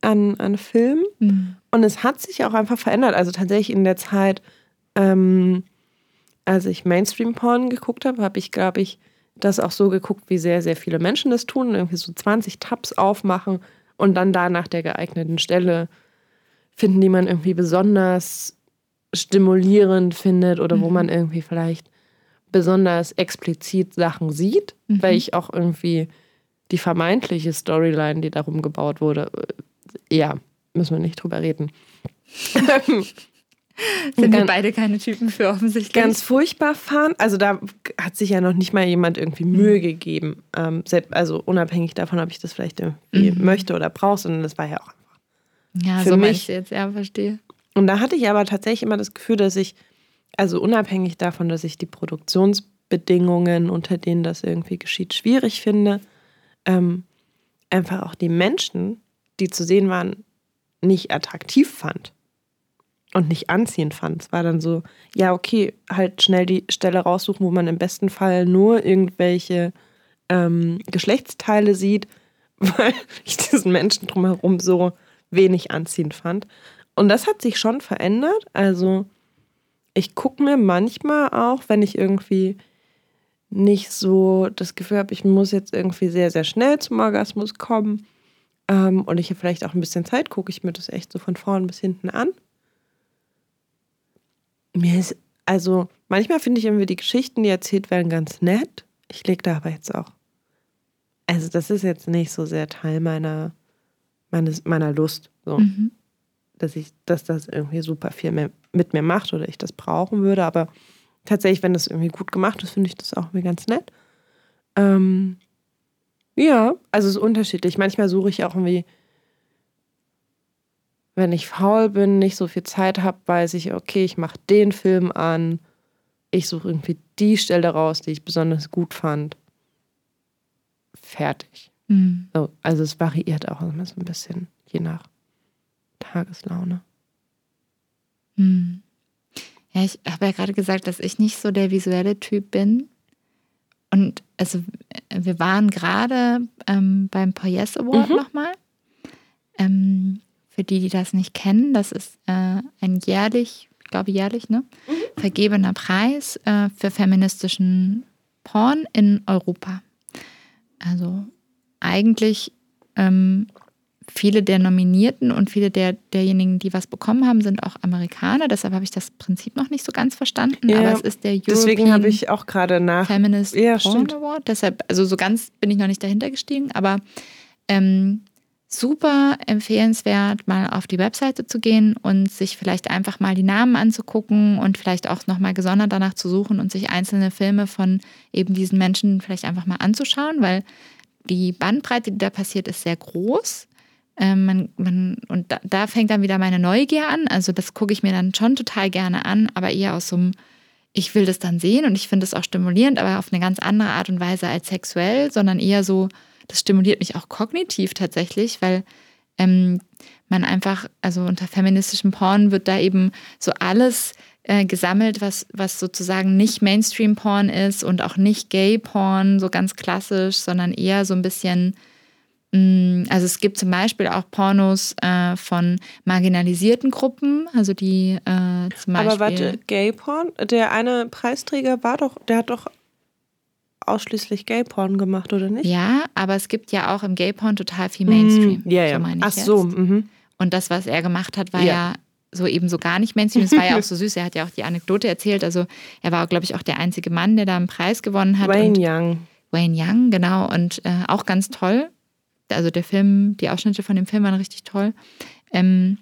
an, an Filmen. Mhm. Und es hat sich auch einfach verändert. Also tatsächlich in der Zeit, ähm, als ich Mainstream-Porn geguckt habe, habe ich, glaube ich, das auch so geguckt, wie sehr, sehr viele Menschen das tun. Irgendwie so 20 Tabs aufmachen und dann da nach der geeigneten Stelle finden, die man irgendwie besonders stimulierend findet oder mhm. wo man irgendwie vielleicht besonders explizit Sachen sieht, mhm. weil ich auch irgendwie die vermeintliche Storyline, die darum gebaut wurde, äh, ja, müssen wir nicht drüber reden. Sind wir beide keine Typen für offensichtlich. Ganz furchtbar fand. Also da hat sich ja noch nicht mal jemand irgendwie Mühe gegeben. Ähm, also unabhängig davon, ob ich das vielleicht irgendwie mhm. möchte oder brauche, sondern das war ja auch. Ja, für so mich. jetzt, ja, verstehe. Und da hatte ich aber tatsächlich immer das Gefühl, dass ich, also unabhängig davon, dass ich die Produktionsbedingungen, unter denen das irgendwie geschieht, schwierig finde, ähm, einfach auch die Menschen, die zu sehen waren, nicht attraktiv fand und nicht anziehend fand. Es war dann so, ja, okay, halt schnell die Stelle raussuchen, wo man im besten Fall nur irgendwelche ähm, Geschlechtsteile sieht, weil ich diesen Menschen drumherum so wenig anziehend fand. Und das hat sich schon verändert. Also ich gucke mir manchmal auch, wenn ich irgendwie nicht so das Gefühl habe, ich muss jetzt irgendwie sehr, sehr schnell zum Orgasmus kommen ähm, und ich habe vielleicht auch ein bisschen Zeit, gucke ich mir das echt so von vorn bis hinten an mir ist, also manchmal finde ich irgendwie die Geschichten, die erzählt werden, ganz nett. Ich lege da aber jetzt auch. Also, das ist jetzt nicht so sehr Teil meiner, meines, meiner Lust. So. Mhm. Dass ich, dass das irgendwie super viel mehr mit mir macht oder ich das brauchen würde. Aber tatsächlich, wenn das irgendwie gut gemacht ist, finde ich das auch irgendwie ganz nett. Ähm, ja, also es ist unterschiedlich. Manchmal suche ich auch irgendwie wenn ich faul bin, nicht so viel Zeit habe, weiß ich, okay, ich mache den Film an. Ich suche irgendwie die Stelle raus, die ich besonders gut fand. Fertig. Mhm. So, also es variiert auch immer so ein bisschen, je nach Tageslaune. Mhm. Ja, ich habe ja gerade gesagt, dass ich nicht so der visuelle Typ bin. Und also wir waren gerade ähm, beim Poyes Award mhm. nochmal. Ähm, für die, die das nicht kennen, das ist äh, ein jährlich, ich glaube jährlich, ne, mhm. vergebener Preis äh, für feministischen Porn in Europa. Also eigentlich ähm, viele der Nominierten und viele der, derjenigen, die was bekommen haben, sind auch Amerikaner. Deshalb habe ich das Prinzip noch nicht so ganz verstanden. Ja, aber es ist der European deswegen habe ich auch gerade nach Feminist ja, Porn. Award. Deshalb, also so ganz bin ich noch nicht dahinter gestiegen, aber ähm, super empfehlenswert, mal auf die Webseite zu gehen und sich vielleicht einfach mal die Namen anzugucken und vielleicht auch nochmal gesondert danach zu suchen und sich einzelne Filme von eben diesen Menschen vielleicht einfach mal anzuschauen, weil die Bandbreite, die da passiert, ist sehr groß. Ähm, man, man, und da, da, fängt dann wieder meine Neugier an. Also das gucke ich mir dann schon total gerne an, aber eher aus so einem, ich will das dann sehen und ich finde es auch stimulierend, aber auf eine ganz andere Art und Weise als sexuell, sondern eher so, das stimuliert mich auch kognitiv tatsächlich, weil ähm, man einfach, also unter feministischem Porn wird da eben so alles äh, gesammelt, was, was sozusagen nicht Mainstream-Porn ist und auch nicht Gay-Porn, so ganz klassisch, sondern eher so ein bisschen, mm, also es gibt zum Beispiel auch Pornos äh, von marginalisierten Gruppen, also die äh, zum Beispiel. Aber warte, Gay-Porn? Der eine Preisträger war doch, der hat doch ausschließlich Gay-Porn gemacht, oder nicht? Ja, aber es gibt ja auch im Gay-Porn total viel Mainstream. Mm, ja, ja. So Ach jetzt. so. Mhm. Und das, was er gemacht hat, war ja. ja so eben so gar nicht Mainstream. Es war ja auch so süß. Er hat ja auch die Anekdote erzählt. Also er war, glaube ich, auch der einzige Mann, der da einen Preis gewonnen hat. Wayne Young. Wayne Young, genau. Und äh, auch ganz toll. Also der Film, die Ausschnitte von dem Film waren richtig toll. Ähm,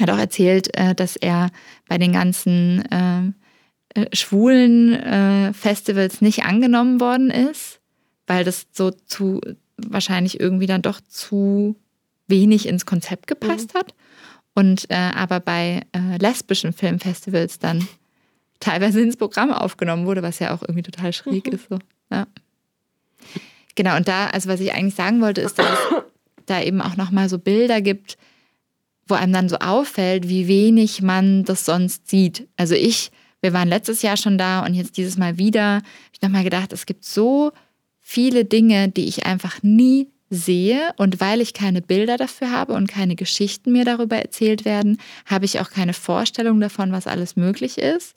hat auch erzählt, äh, dass er bei den ganzen äh, äh, schwulen äh, Festivals nicht angenommen worden ist, weil das so zu wahrscheinlich irgendwie dann doch zu wenig ins Konzept gepasst mhm. hat. Und äh, aber bei äh, lesbischen Filmfestivals dann teilweise ins Programm aufgenommen wurde, was ja auch irgendwie total schräg mhm. ist. So. Ja. Genau, und da, also was ich eigentlich sagen wollte, ist, dass es da eben auch nochmal so Bilder gibt, wo einem dann so auffällt, wie wenig man das sonst sieht. Also ich wir waren letztes Jahr schon da und jetzt dieses Mal wieder. Hab ich nochmal gedacht, es gibt so viele Dinge, die ich einfach nie sehe und weil ich keine Bilder dafür habe und keine Geschichten mir darüber erzählt werden, habe ich auch keine Vorstellung davon, was alles möglich ist.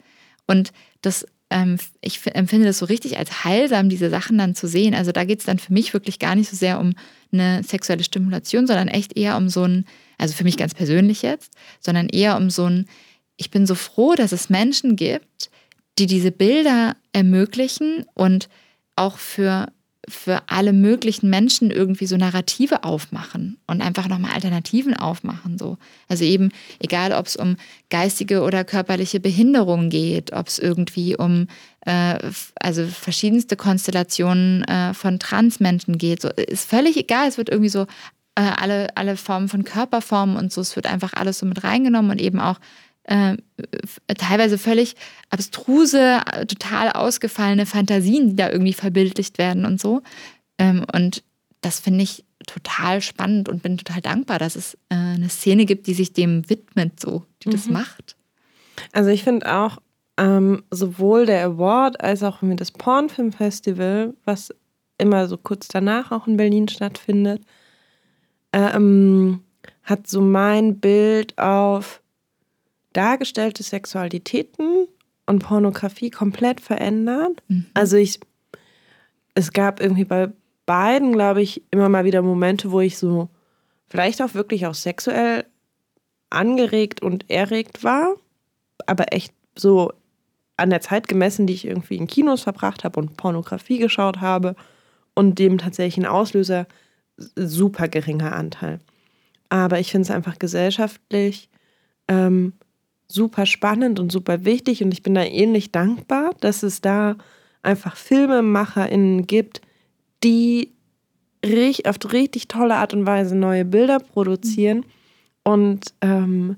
Und das, ähm, ich empfinde das so richtig als heilsam, diese Sachen dann zu sehen. Also da geht es dann für mich wirklich gar nicht so sehr um eine sexuelle Stimulation, sondern echt eher um so ein, also für mich ganz persönlich jetzt, sondern eher um so ein, ich bin so froh, dass es Menschen gibt, die diese Bilder ermöglichen und auch für für alle möglichen Menschen irgendwie so Narrative aufmachen und einfach nochmal Alternativen aufmachen. So. Also eben, egal ob es um geistige oder körperliche Behinderung geht, ob es irgendwie um äh, also verschiedenste Konstellationen äh, von Transmenschen geht, so, ist völlig egal. Es wird irgendwie so äh, alle, alle Formen von Körperformen und so, es wird einfach alles so mit reingenommen und eben auch äh, teilweise völlig abstruse, total ausgefallene Fantasien, die da irgendwie verbildlicht werden und so. Ähm, und das finde ich total spannend und bin total dankbar, dass es äh, eine Szene gibt, die sich dem widmet, so, die mhm. das macht. Also ich finde auch ähm, sowohl der Award als auch das Pornfilmfestival, was immer so kurz danach auch in Berlin stattfindet, ähm, hat so mein Bild auf dargestellte Sexualitäten und Pornografie komplett verändert. Mhm. Also ich, es gab irgendwie bei beiden, glaube ich, immer mal wieder Momente, wo ich so vielleicht auch wirklich auch sexuell angeregt und erregt war, aber echt so an der Zeit gemessen, die ich irgendwie in Kinos verbracht habe und Pornografie geschaut habe und dem tatsächlichen Auslöser super geringer Anteil. Aber ich finde es einfach gesellschaftlich ähm, super spannend und super wichtig und ich bin da ähnlich dankbar, dass es da einfach FilmemacherInnen gibt, die auf richtig tolle Art und Weise neue Bilder produzieren und ähm,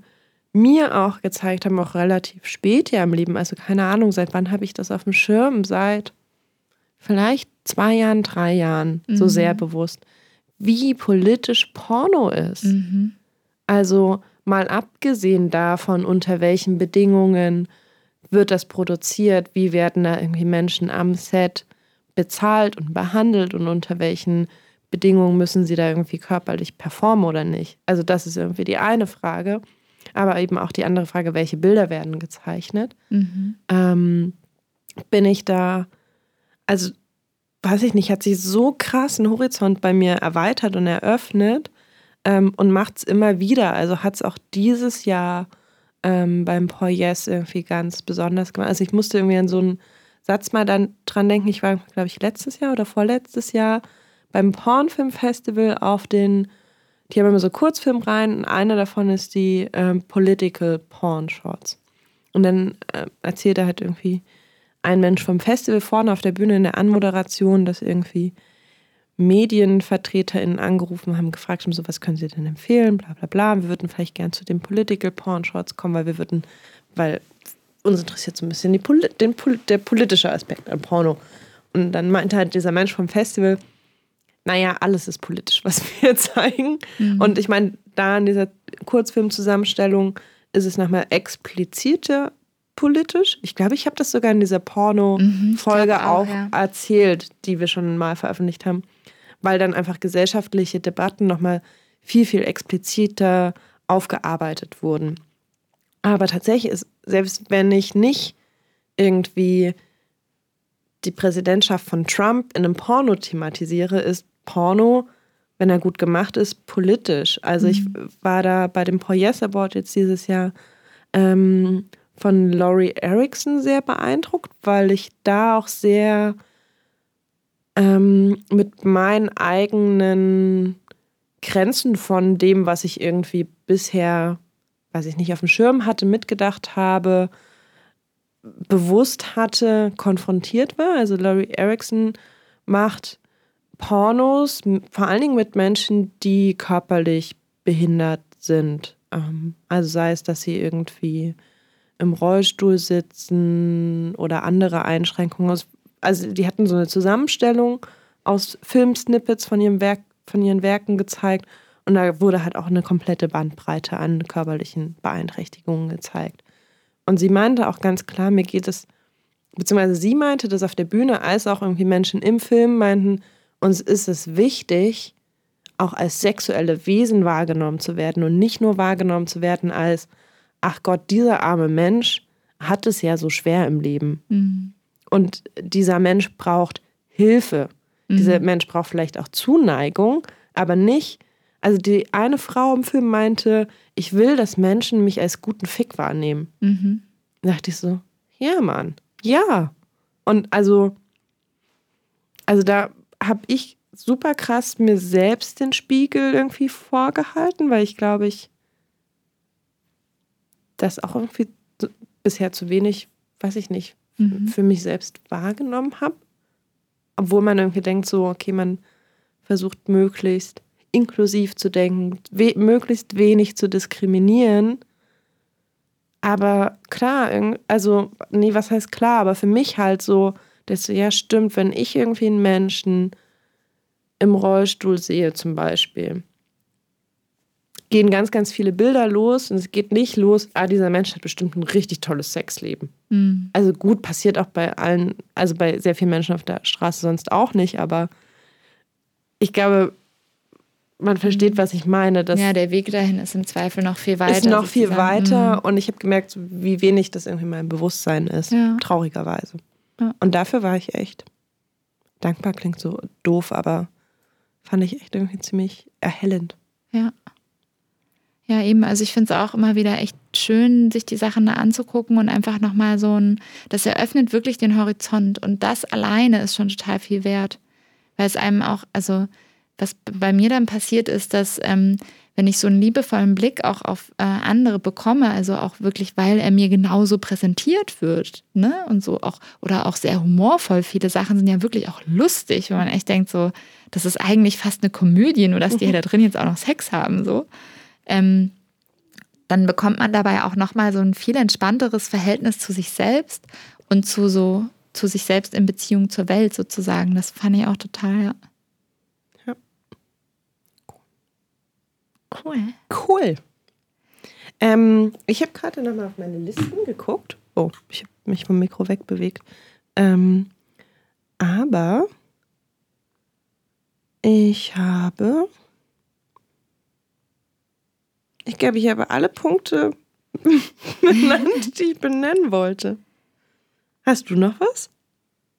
mir auch gezeigt haben, auch relativ spät ja im Leben, also keine Ahnung, seit wann habe ich das auf dem Schirm? Seit vielleicht zwei Jahren, drei Jahren, mhm. so sehr bewusst, wie politisch Porno ist. Mhm. Also mal abgesehen davon, unter welchen Bedingungen wird das produziert, wie werden da irgendwie Menschen am Set bezahlt und behandelt und unter welchen Bedingungen müssen sie da irgendwie körperlich performen oder nicht. Also das ist irgendwie die eine Frage. Aber eben auch die andere Frage, welche Bilder werden gezeichnet. Mhm. Ähm, bin ich da, also weiß ich nicht, hat sich so krass ein Horizont bei mir erweitert und eröffnet, ähm, und macht es immer wieder. Also hat es auch dieses Jahr ähm, beim Paul Yes irgendwie ganz besonders gemacht. Also ich musste irgendwie an so einen Satz mal dann dran denken. Ich war, glaube ich, letztes Jahr oder vorletztes Jahr beim Pornfilmfestival auf den, die haben immer so Kurzfilmreihen und einer davon ist die ähm, Political Porn Shorts. Und dann äh, erzählt er halt irgendwie ein Mensch vom Festival vorne auf der Bühne in der Anmoderation, dass irgendwie MedienvertreterInnen angerufen haben, gefragt so was können sie denn empfehlen, bla bla bla. Wir würden vielleicht gern zu den Political Porn Shorts kommen, weil wir würden, weil uns interessiert so ein bisschen die Poli den, der politische Aspekt an Porno. Und dann meinte halt dieser Mensch vom Festival, naja, alles ist politisch, was wir zeigen. Mhm. Und ich meine, da in dieser Kurzfilmzusammenstellung ist es nochmal expliziter politisch. Ich glaube, ich habe das sogar in dieser Porno-Folge mhm, auch, auch ja. erzählt, die wir schon mal veröffentlicht haben weil dann einfach gesellschaftliche Debatten nochmal viel, viel expliziter aufgearbeitet wurden. Aber tatsächlich ist, selbst wenn ich nicht irgendwie die Präsidentschaft von Trump in einem Porno thematisiere, ist Porno, wenn er gut gemacht ist, politisch. Also mhm. ich war da bei dem Paul Yes Award jetzt dieses Jahr ähm, von Laurie Erickson sehr beeindruckt, weil ich da auch sehr ähm, mit meinen eigenen Grenzen von dem, was ich irgendwie bisher, weiß ich nicht, auf dem Schirm hatte, mitgedacht habe, bewusst hatte, konfrontiert war. Also Laurie Erickson macht Pornos, vor allen Dingen mit Menschen, die körperlich behindert sind. Ähm, also sei es, dass sie irgendwie im Rollstuhl sitzen oder andere Einschränkungen also die hatten so eine Zusammenstellung aus Filmsnippets von ihrem Werk, von ihren Werken gezeigt und da wurde halt auch eine komplette Bandbreite an körperlichen Beeinträchtigungen gezeigt. Und sie meinte auch ganz klar, mir geht es, beziehungsweise sie meinte das auf der Bühne, als auch irgendwie Menschen im Film meinten, uns ist es wichtig, auch als sexuelle Wesen wahrgenommen zu werden und nicht nur wahrgenommen zu werden als, ach Gott, dieser arme Mensch hat es ja so schwer im Leben. Mhm. Und dieser Mensch braucht Hilfe. Mhm. Dieser Mensch braucht vielleicht auch Zuneigung, aber nicht. Also die eine Frau im Film meinte, ich will, dass Menschen mich als guten Fick wahrnehmen. Mhm. Da dachte ich so, ja, Mann, ja. Und also, also da habe ich super krass mir selbst den Spiegel irgendwie vorgehalten, weil ich glaube, ich das auch irgendwie bisher zu wenig, weiß ich nicht, mhm. für mich selbst wahrgenommen habe. Obwohl man irgendwie denkt, so, okay, man versucht möglichst inklusiv zu denken, we möglichst wenig zu diskriminieren. Aber klar, also, nee, was heißt klar, aber für mich halt so, dass ja, stimmt, wenn ich irgendwie einen Menschen im Rollstuhl sehe, zum Beispiel, gehen ganz, ganz viele Bilder los und es geht nicht los, ah, dieser Mensch hat bestimmt ein richtig tolles Sexleben. Mhm. Also gut, passiert auch bei allen, also bei sehr vielen Menschen auf der Straße sonst auch nicht, aber ich glaube, man versteht, was ich meine. ja, der Weg dahin ist im Zweifel noch viel weiter. Ist noch sozusagen. viel weiter mhm. und ich habe gemerkt, wie wenig das irgendwie mein Bewusstsein ist, ja. traurigerweise. Ja. Und dafür war ich echt dankbar, klingt so doof, aber fand ich echt irgendwie ziemlich erhellend. Ja. Ja, eben. Also ich finde es auch immer wieder echt schön, sich die Sachen da anzugucken und einfach nochmal so ein, das eröffnet wirklich den Horizont und das alleine ist schon total viel wert. Weil es einem auch, also was bei mir dann passiert ist, dass ähm, wenn ich so einen liebevollen Blick auch auf äh, andere bekomme, also auch wirklich, weil er mir genauso präsentiert wird, ne? Und so auch, oder auch sehr humorvoll. Viele Sachen sind ja wirklich auch lustig, wenn man echt denkt, so, das ist eigentlich fast eine Komödie, nur dass die da drin jetzt auch noch Sex haben, so ähm, dann bekommt man dabei auch nochmal so ein viel entspannteres Verhältnis zu sich selbst und zu so zu sich selbst in Beziehung zur Welt sozusagen. Das fand ich auch total, ja. ja. Cool. Cool. Ähm, ich habe gerade nochmal auf meine Listen geguckt. Oh, ich habe mich vom Mikro wegbewegt. Ähm, aber ich habe ich glaube, ich habe alle Punkte benannt, die ich benennen wollte. Hast du noch was?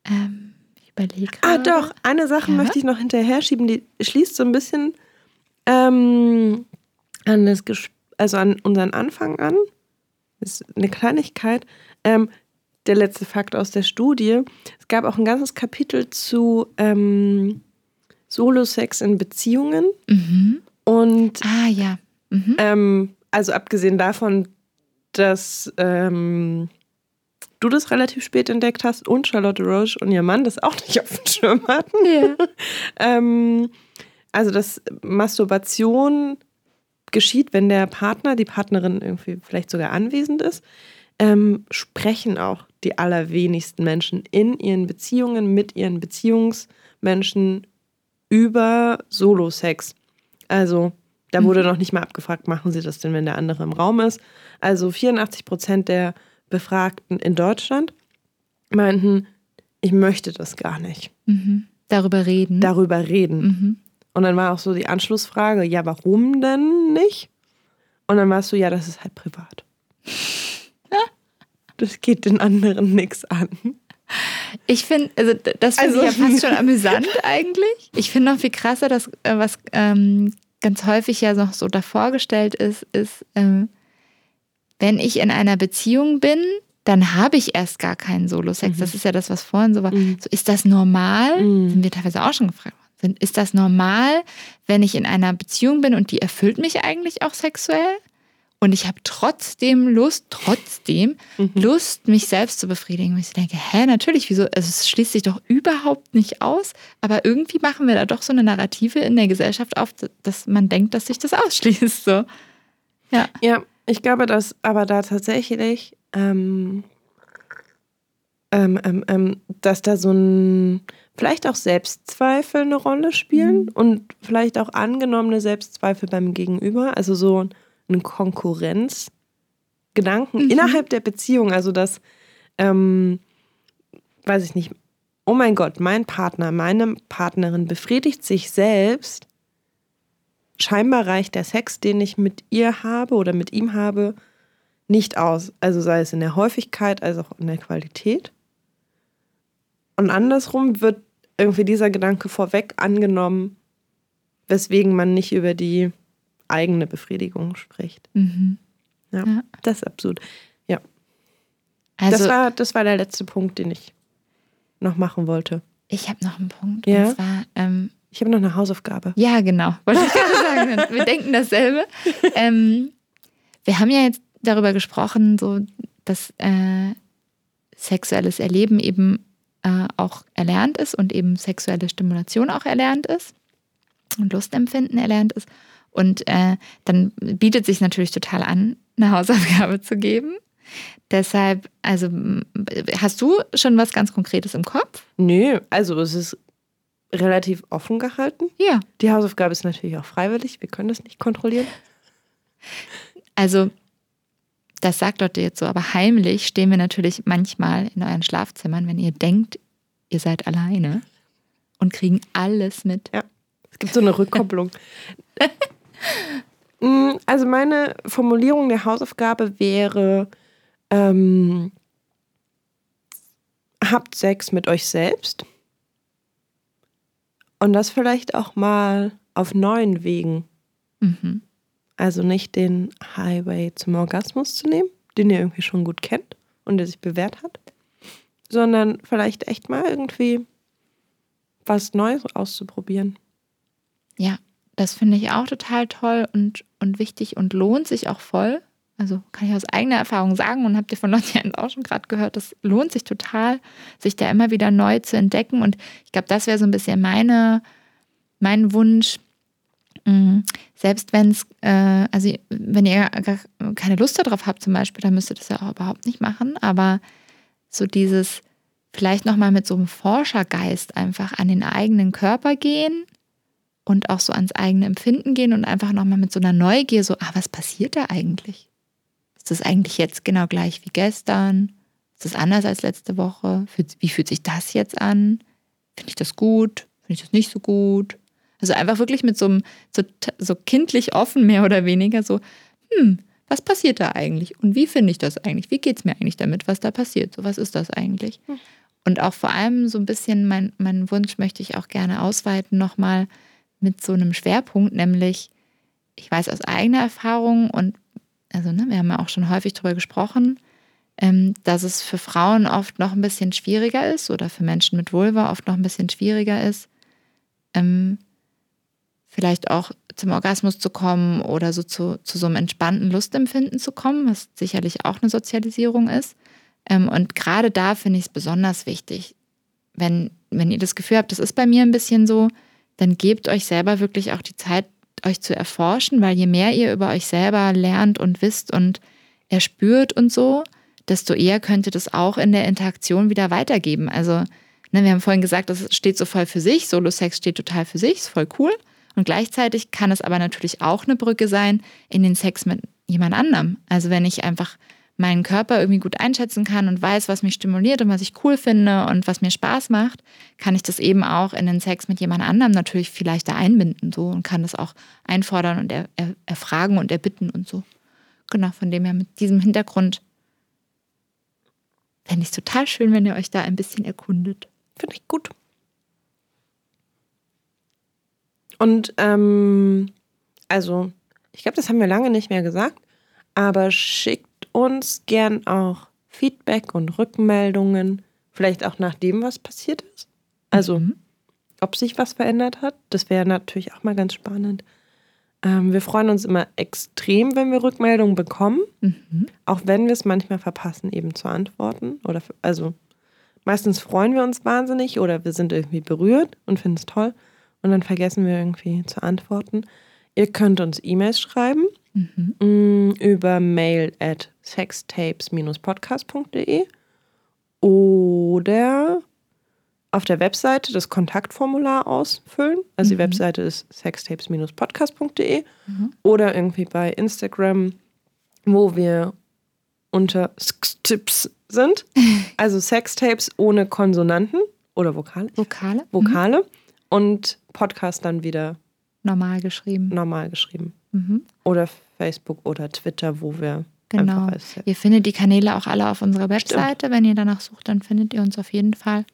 Ähm, ich überlege. Ah, doch. Eine Sache ja? möchte ich noch hinterher schieben, die schließt so ein bisschen ähm, an das also an unseren Anfang an. Das ist eine Kleinigkeit. Ähm, der letzte Fakt aus der Studie. Es gab auch ein ganzes Kapitel zu ähm, Solo-Sex in Beziehungen. Mhm. Und ah, ja. Mhm. Ähm, also abgesehen davon, dass ähm, du das relativ spät entdeckt hast und Charlotte Roche und ihr Mann das auch nicht auf dem Schirm hatten. Ja. ähm, also, dass Masturbation geschieht, wenn der Partner, die Partnerin irgendwie vielleicht sogar anwesend ist, ähm, sprechen auch die allerwenigsten Menschen in ihren Beziehungen mit ihren Beziehungsmenschen über Solo-Sex. Also da wurde mhm. noch nicht mal abgefragt, machen Sie das denn, wenn der andere im Raum ist? Also 84 Prozent der Befragten in Deutschland meinten, ich möchte das gar nicht. Mhm. Darüber reden. Darüber reden. Mhm. Und dann war auch so die Anschlussfrage, ja, warum denn nicht? Und dann warst du, ja, das ist halt privat. das geht den anderen nichts an. Ich finde, also das finde also, ich ja fast schon amüsant eigentlich. Ich finde noch viel krasser, dass äh, was ähm, ganz häufig ja noch so davor gestellt ist, ist, ähm, wenn ich in einer Beziehung bin, dann habe ich erst gar keinen Solo-Sex. Mhm. Das ist ja das, was vorhin so war. Mhm. So, ist das normal? Mhm. Sind wir teilweise auch schon gefragt worden. Ist das normal, wenn ich in einer Beziehung bin und die erfüllt mich eigentlich auch sexuell? Und ich habe trotzdem Lust, trotzdem mhm. Lust, mich selbst zu befriedigen. Und ich denke, hä, natürlich, wieso? Also es schließt sich doch überhaupt nicht aus. Aber irgendwie machen wir da doch so eine Narrative in der Gesellschaft auf, dass man denkt, dass sich das ausschließt. So. Ja. ja, ich glaube, dass aber da tatsächlich, ähm, ähm, ähm, ähm dass da so ein, vielleicht auch Selbstzweifel eine Rolle spielen mhm. und vielleicht auch angenommene Selbstzweifel beim Gegenüber. Also so ein einen Konkurrenzgedanken mhm. innerhalb der Beziehung. Also dass, ähm, weiß ich nicht, oh mein Gott, mein Partner, meine Partnerin befriedigt sich selbst. Scheinbar reicht der Sex, den ich mit ihr habe oder mit ihm habe, nicht aus. Also sei es in der Häufigkeit als auch in der Qualität. Und andersrum wird irgendwie dieser Gedanke vorweg angenommen, weswegen man nicht über die eigene Befriedigung spricht. Mhm. Ja, ja, das ist absurd. Ja. Also, das, war, das war der letzte Punkt, den ich noch machen wollte. Ich habe noch einen Punkt. Ja? Und zwar, ähm, Ich habe noch eine Hausaufgabe. ja, genau. Wollte ich gerade sagen. Wir denken dasselbe. Ähm, wir haben ja jetzt darüber gesprochen, so dass äh, sexuelles Erleben eben äh, auch erlernt ist und eben sexuelle Stimulation auch erlernt ist und Lustempfinden erlernt ist. Und äh, dann bietet sich natürlich total an, eine Hausaufgabe zu geben. Deshalb, also hast du schon was ganz Konkretes im Kopf? Nö, also es ist relativ offen gehalten. Ja. Die Hausaufgabe ist natürlich auch freiwillig. Wir können das nicht kontrollieren. Also, das sagt Lotte jetzt so, aber heimlich stehen wir natürlich manchmal in euren Schlafzimmern, wenn ihr denkt, ihr seid alleine und kriegen alles mit. Es gibt so eine Rückkopplung. Mm, also meine Formulierung der Hausaufgabe wäre, ähm, habt Sex mit euch selbst. Und das vielleicht auch mal auf neuen Wegen. Mhm. Also nicht den Highway zum Orgasmus zu nehmen, den ihr irgendwie schon gut kennt und der sich bewährt hat, sondern vielleicht echt mal irgendwie was Neues auszuprobieren. Ja, das finde ich auch total toll und, und wichtig und lohnt sich auch voll. Also kann ich aus eigener Erfahrung sagen und habt ihr von jetzt auch schon gerade gehört, das lohnt sich total, sich da immer wieder neu zu entdecken. Und ich glaube, das wäre so ein bisschen meine, mein Wunsch. Mm, Selbst wenn es, äh, also wenn ihr gar keine Lust darauf habt zum Beispiel, dann müsst ihr das ja auch überhaupt nicht machen. Aber so dieses vielleicht nochmal mit so einem Forschergeist einfach an den eigenen Körper gehen und auch so ans eigene Empfinden gehen und einfach nochmal mit so einer Neugier so, ah, was passiert da eigentlich? Ist das eigentlich jetzt genau gleich wie gestern? Ist das anders als letzte Woche? Wie fühlt sich das jetzt an? Finde ich das gut? Finde ich das nicht so gut? Also einfach wirklich mit so einem, so, so kindlich offen mehr oder weniger so, hm, was passiert da eigentlich? Und wie finde ich das eigentlich? Wie geht es mir eigentlich damit, was da passiert? So, was ist das eigentlich? Und auch vor allem so ein bisschen, mein, mein Wunsch möchte ich auch gerne ausweiten nochmal mit so einem Schwerpunkt, nämlich, ich weiß aus eigener Erfahrung und also ne, wir haben ja auch schon häufig darüber gesprochen, ähm, dass es für Frauen oft noch ein bisschen schwieriger ist oder für Menschen mit Vulva oft noch ein bisschen schwieriger ist, ähm, vielleicht auch zum Orgasmus zu kommen oder so zu, zu so einem entspannten Lustempfinden zu kommen, was sicherlich auch eine Sozialisierung ist. Ähm, und gerade da finde ich es besonders wichtig, wenn, wenn ihr das Gefühl habt, das ist bei mir ein bisschen so, dann gebt euch selber wirklich auch die Zeit, euch zu erforschen, weil je mehr ihr über euch selber lernt und wisst und erspürt und so, desto eher könnt ihr das auch in der Interaktion wieder weitergeben. Also, ne, wir haben vorhin gesagt, das steht so voll für sich, Solo-Sex steht total für sich, ist voll cool. Und gleichzeitig kann es aber natürlich auch eine Brücke sein in den Sex mit jemand anderem. Also wenn ich einfach meinen Körper irgendwie gut einschätzen kann und weiß, was mich stimuliert und was ich cool finde und was mir Spaß macht, kann ich das eben auch in den Sex mit jemand anderem natürlich vielleicht da einbinden so und kann das auch einfordern und er, er, erfragen und erbitten und so. Genau, von dem her mit diesem Hintergrund fände ich es total schön, wenn ihr euch da ein bisschen erkundet. Finde ich gut. Und ähm, also, ich glaube, das haben wir lange nicht mehr gesagt, aber schickt uns gern auch Feedback und Rückmeldungen, vielleicht auch nach dem, was passiert ist. Also, Mhm. ob sich was verändert hat, das wäre natürlich auch mal ganz spannend. Ähm, wir freuen uns immer extrem, wenn wir Rückmeldungen bekommen, Mhm. auch wenn wir es manchmal verpassen, eben zu antworten. Oder also meistens freuen wir uns wahnsinnig oder wir sind irgendwie berührt und finden es toll und dann vergessen wir irgendwie zu antworten. Ihr könnt uns E-Mails schreiben Mhm. mh, über mail at sextapes-podcast.de oder auf der Webseite das Kontaktformular ausfüllen. Also die Mhm. Webseite ist sextapes-podcast.de Mhm. oder irgendwie bei Instagram, wo wir unter Sextips sind. Also Sextapes ohne Konsonanten oder Vokale. Vokale? Mhm. Vokale und Podcast dann wieder Normal geschrieben. normal geschrieben. Mhm. Oder Facebook oder Twitter, wo wir Genau. Ihr findet die Kanäle auch alle auf unserer Webseite. Wenn ihr danach sucht, dann findet ihr uns auf jeden Fall.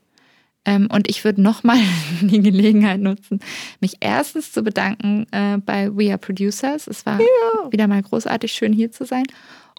Ähm, und ich würde nochmal die Gelegenheit nutzen, mich erstens zu bedanken äh, bei We Are Producers. Es war wieder mal großartig schön hier zu sein.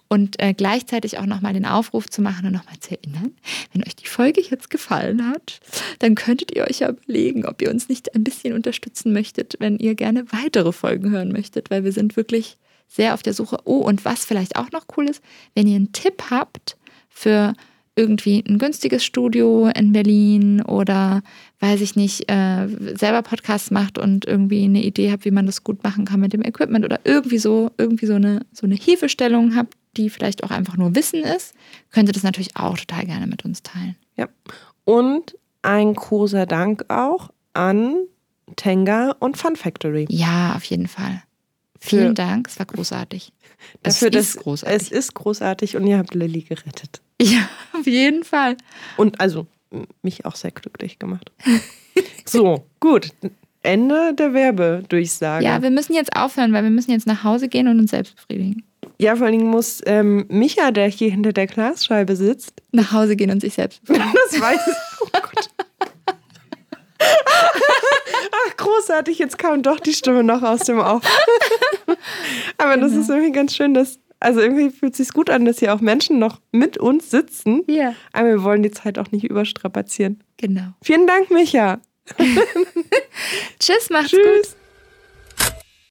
und äh, gleichzeitig auch nochmal den Aufruf zu machen und nochmal zu erinnern, wenn euch die Folge jetzt gefallen hat, dann könntet ihr euch ja überlegen, ob ihr uns nicht ein bisschen unterstützen möchtet, wenn ihr gerne weitere Folgen hören möchtet, weil wir sind wirklich sehr auf der Suche. Oh, und was vielleicht auch noch cool ist, wenn ihr einen Tipp habt für irgendwie ein günstiges Studio in Berlin oder weiß ich nicht, äh, selber Podcasts macht und irgendwie eine Idee habt, wie man das gut machen kann mit dem Equipment oder irgendwie so, irgendwie so eine, so eine Hilfestellung habt, die vielleicht auch einfach nur Wissen ist, könnt ihr das natürlich auch total gerne mit uns teilen. Ja. Und ein großer Dank auch an Tenga und Fun Factory. Ja, auf jeden Fall. Vielen Dank, es war großartig. Dafür, es ist großartig. Es ist großartig und ihr habt Lilly gerettet. Ja, auf jeden Fall. Und also mich auch sehr glücklich gemacht. so, gut. Ende der Werbedurchsage. Ja, wir müssen jetzt aufhören, weil wir müssen jetzt nach Hause gehen und uns selbst befriedigen. Ja, vor allen Dingen muss ähm, Micha, der hier hinter der Glasscheibe sitzt, nach Hause gehen und sich selbst befriedigen. das weiß ich. Oh Gott. Ach, großartig, jetzt kam doch die Stimme noch aus dem Auf. Aber das genau. ist irgendwie ganz schön, dass also irgendwie fühlt es sich gut an, dass hier auch Menschen noch mit uns sitzen. Ja. Aber wir wollen die Zeit auch nicht überstrapazieren. Genau. Vielen Dank, Micha. Tschüss, macht's Tschüss. gut.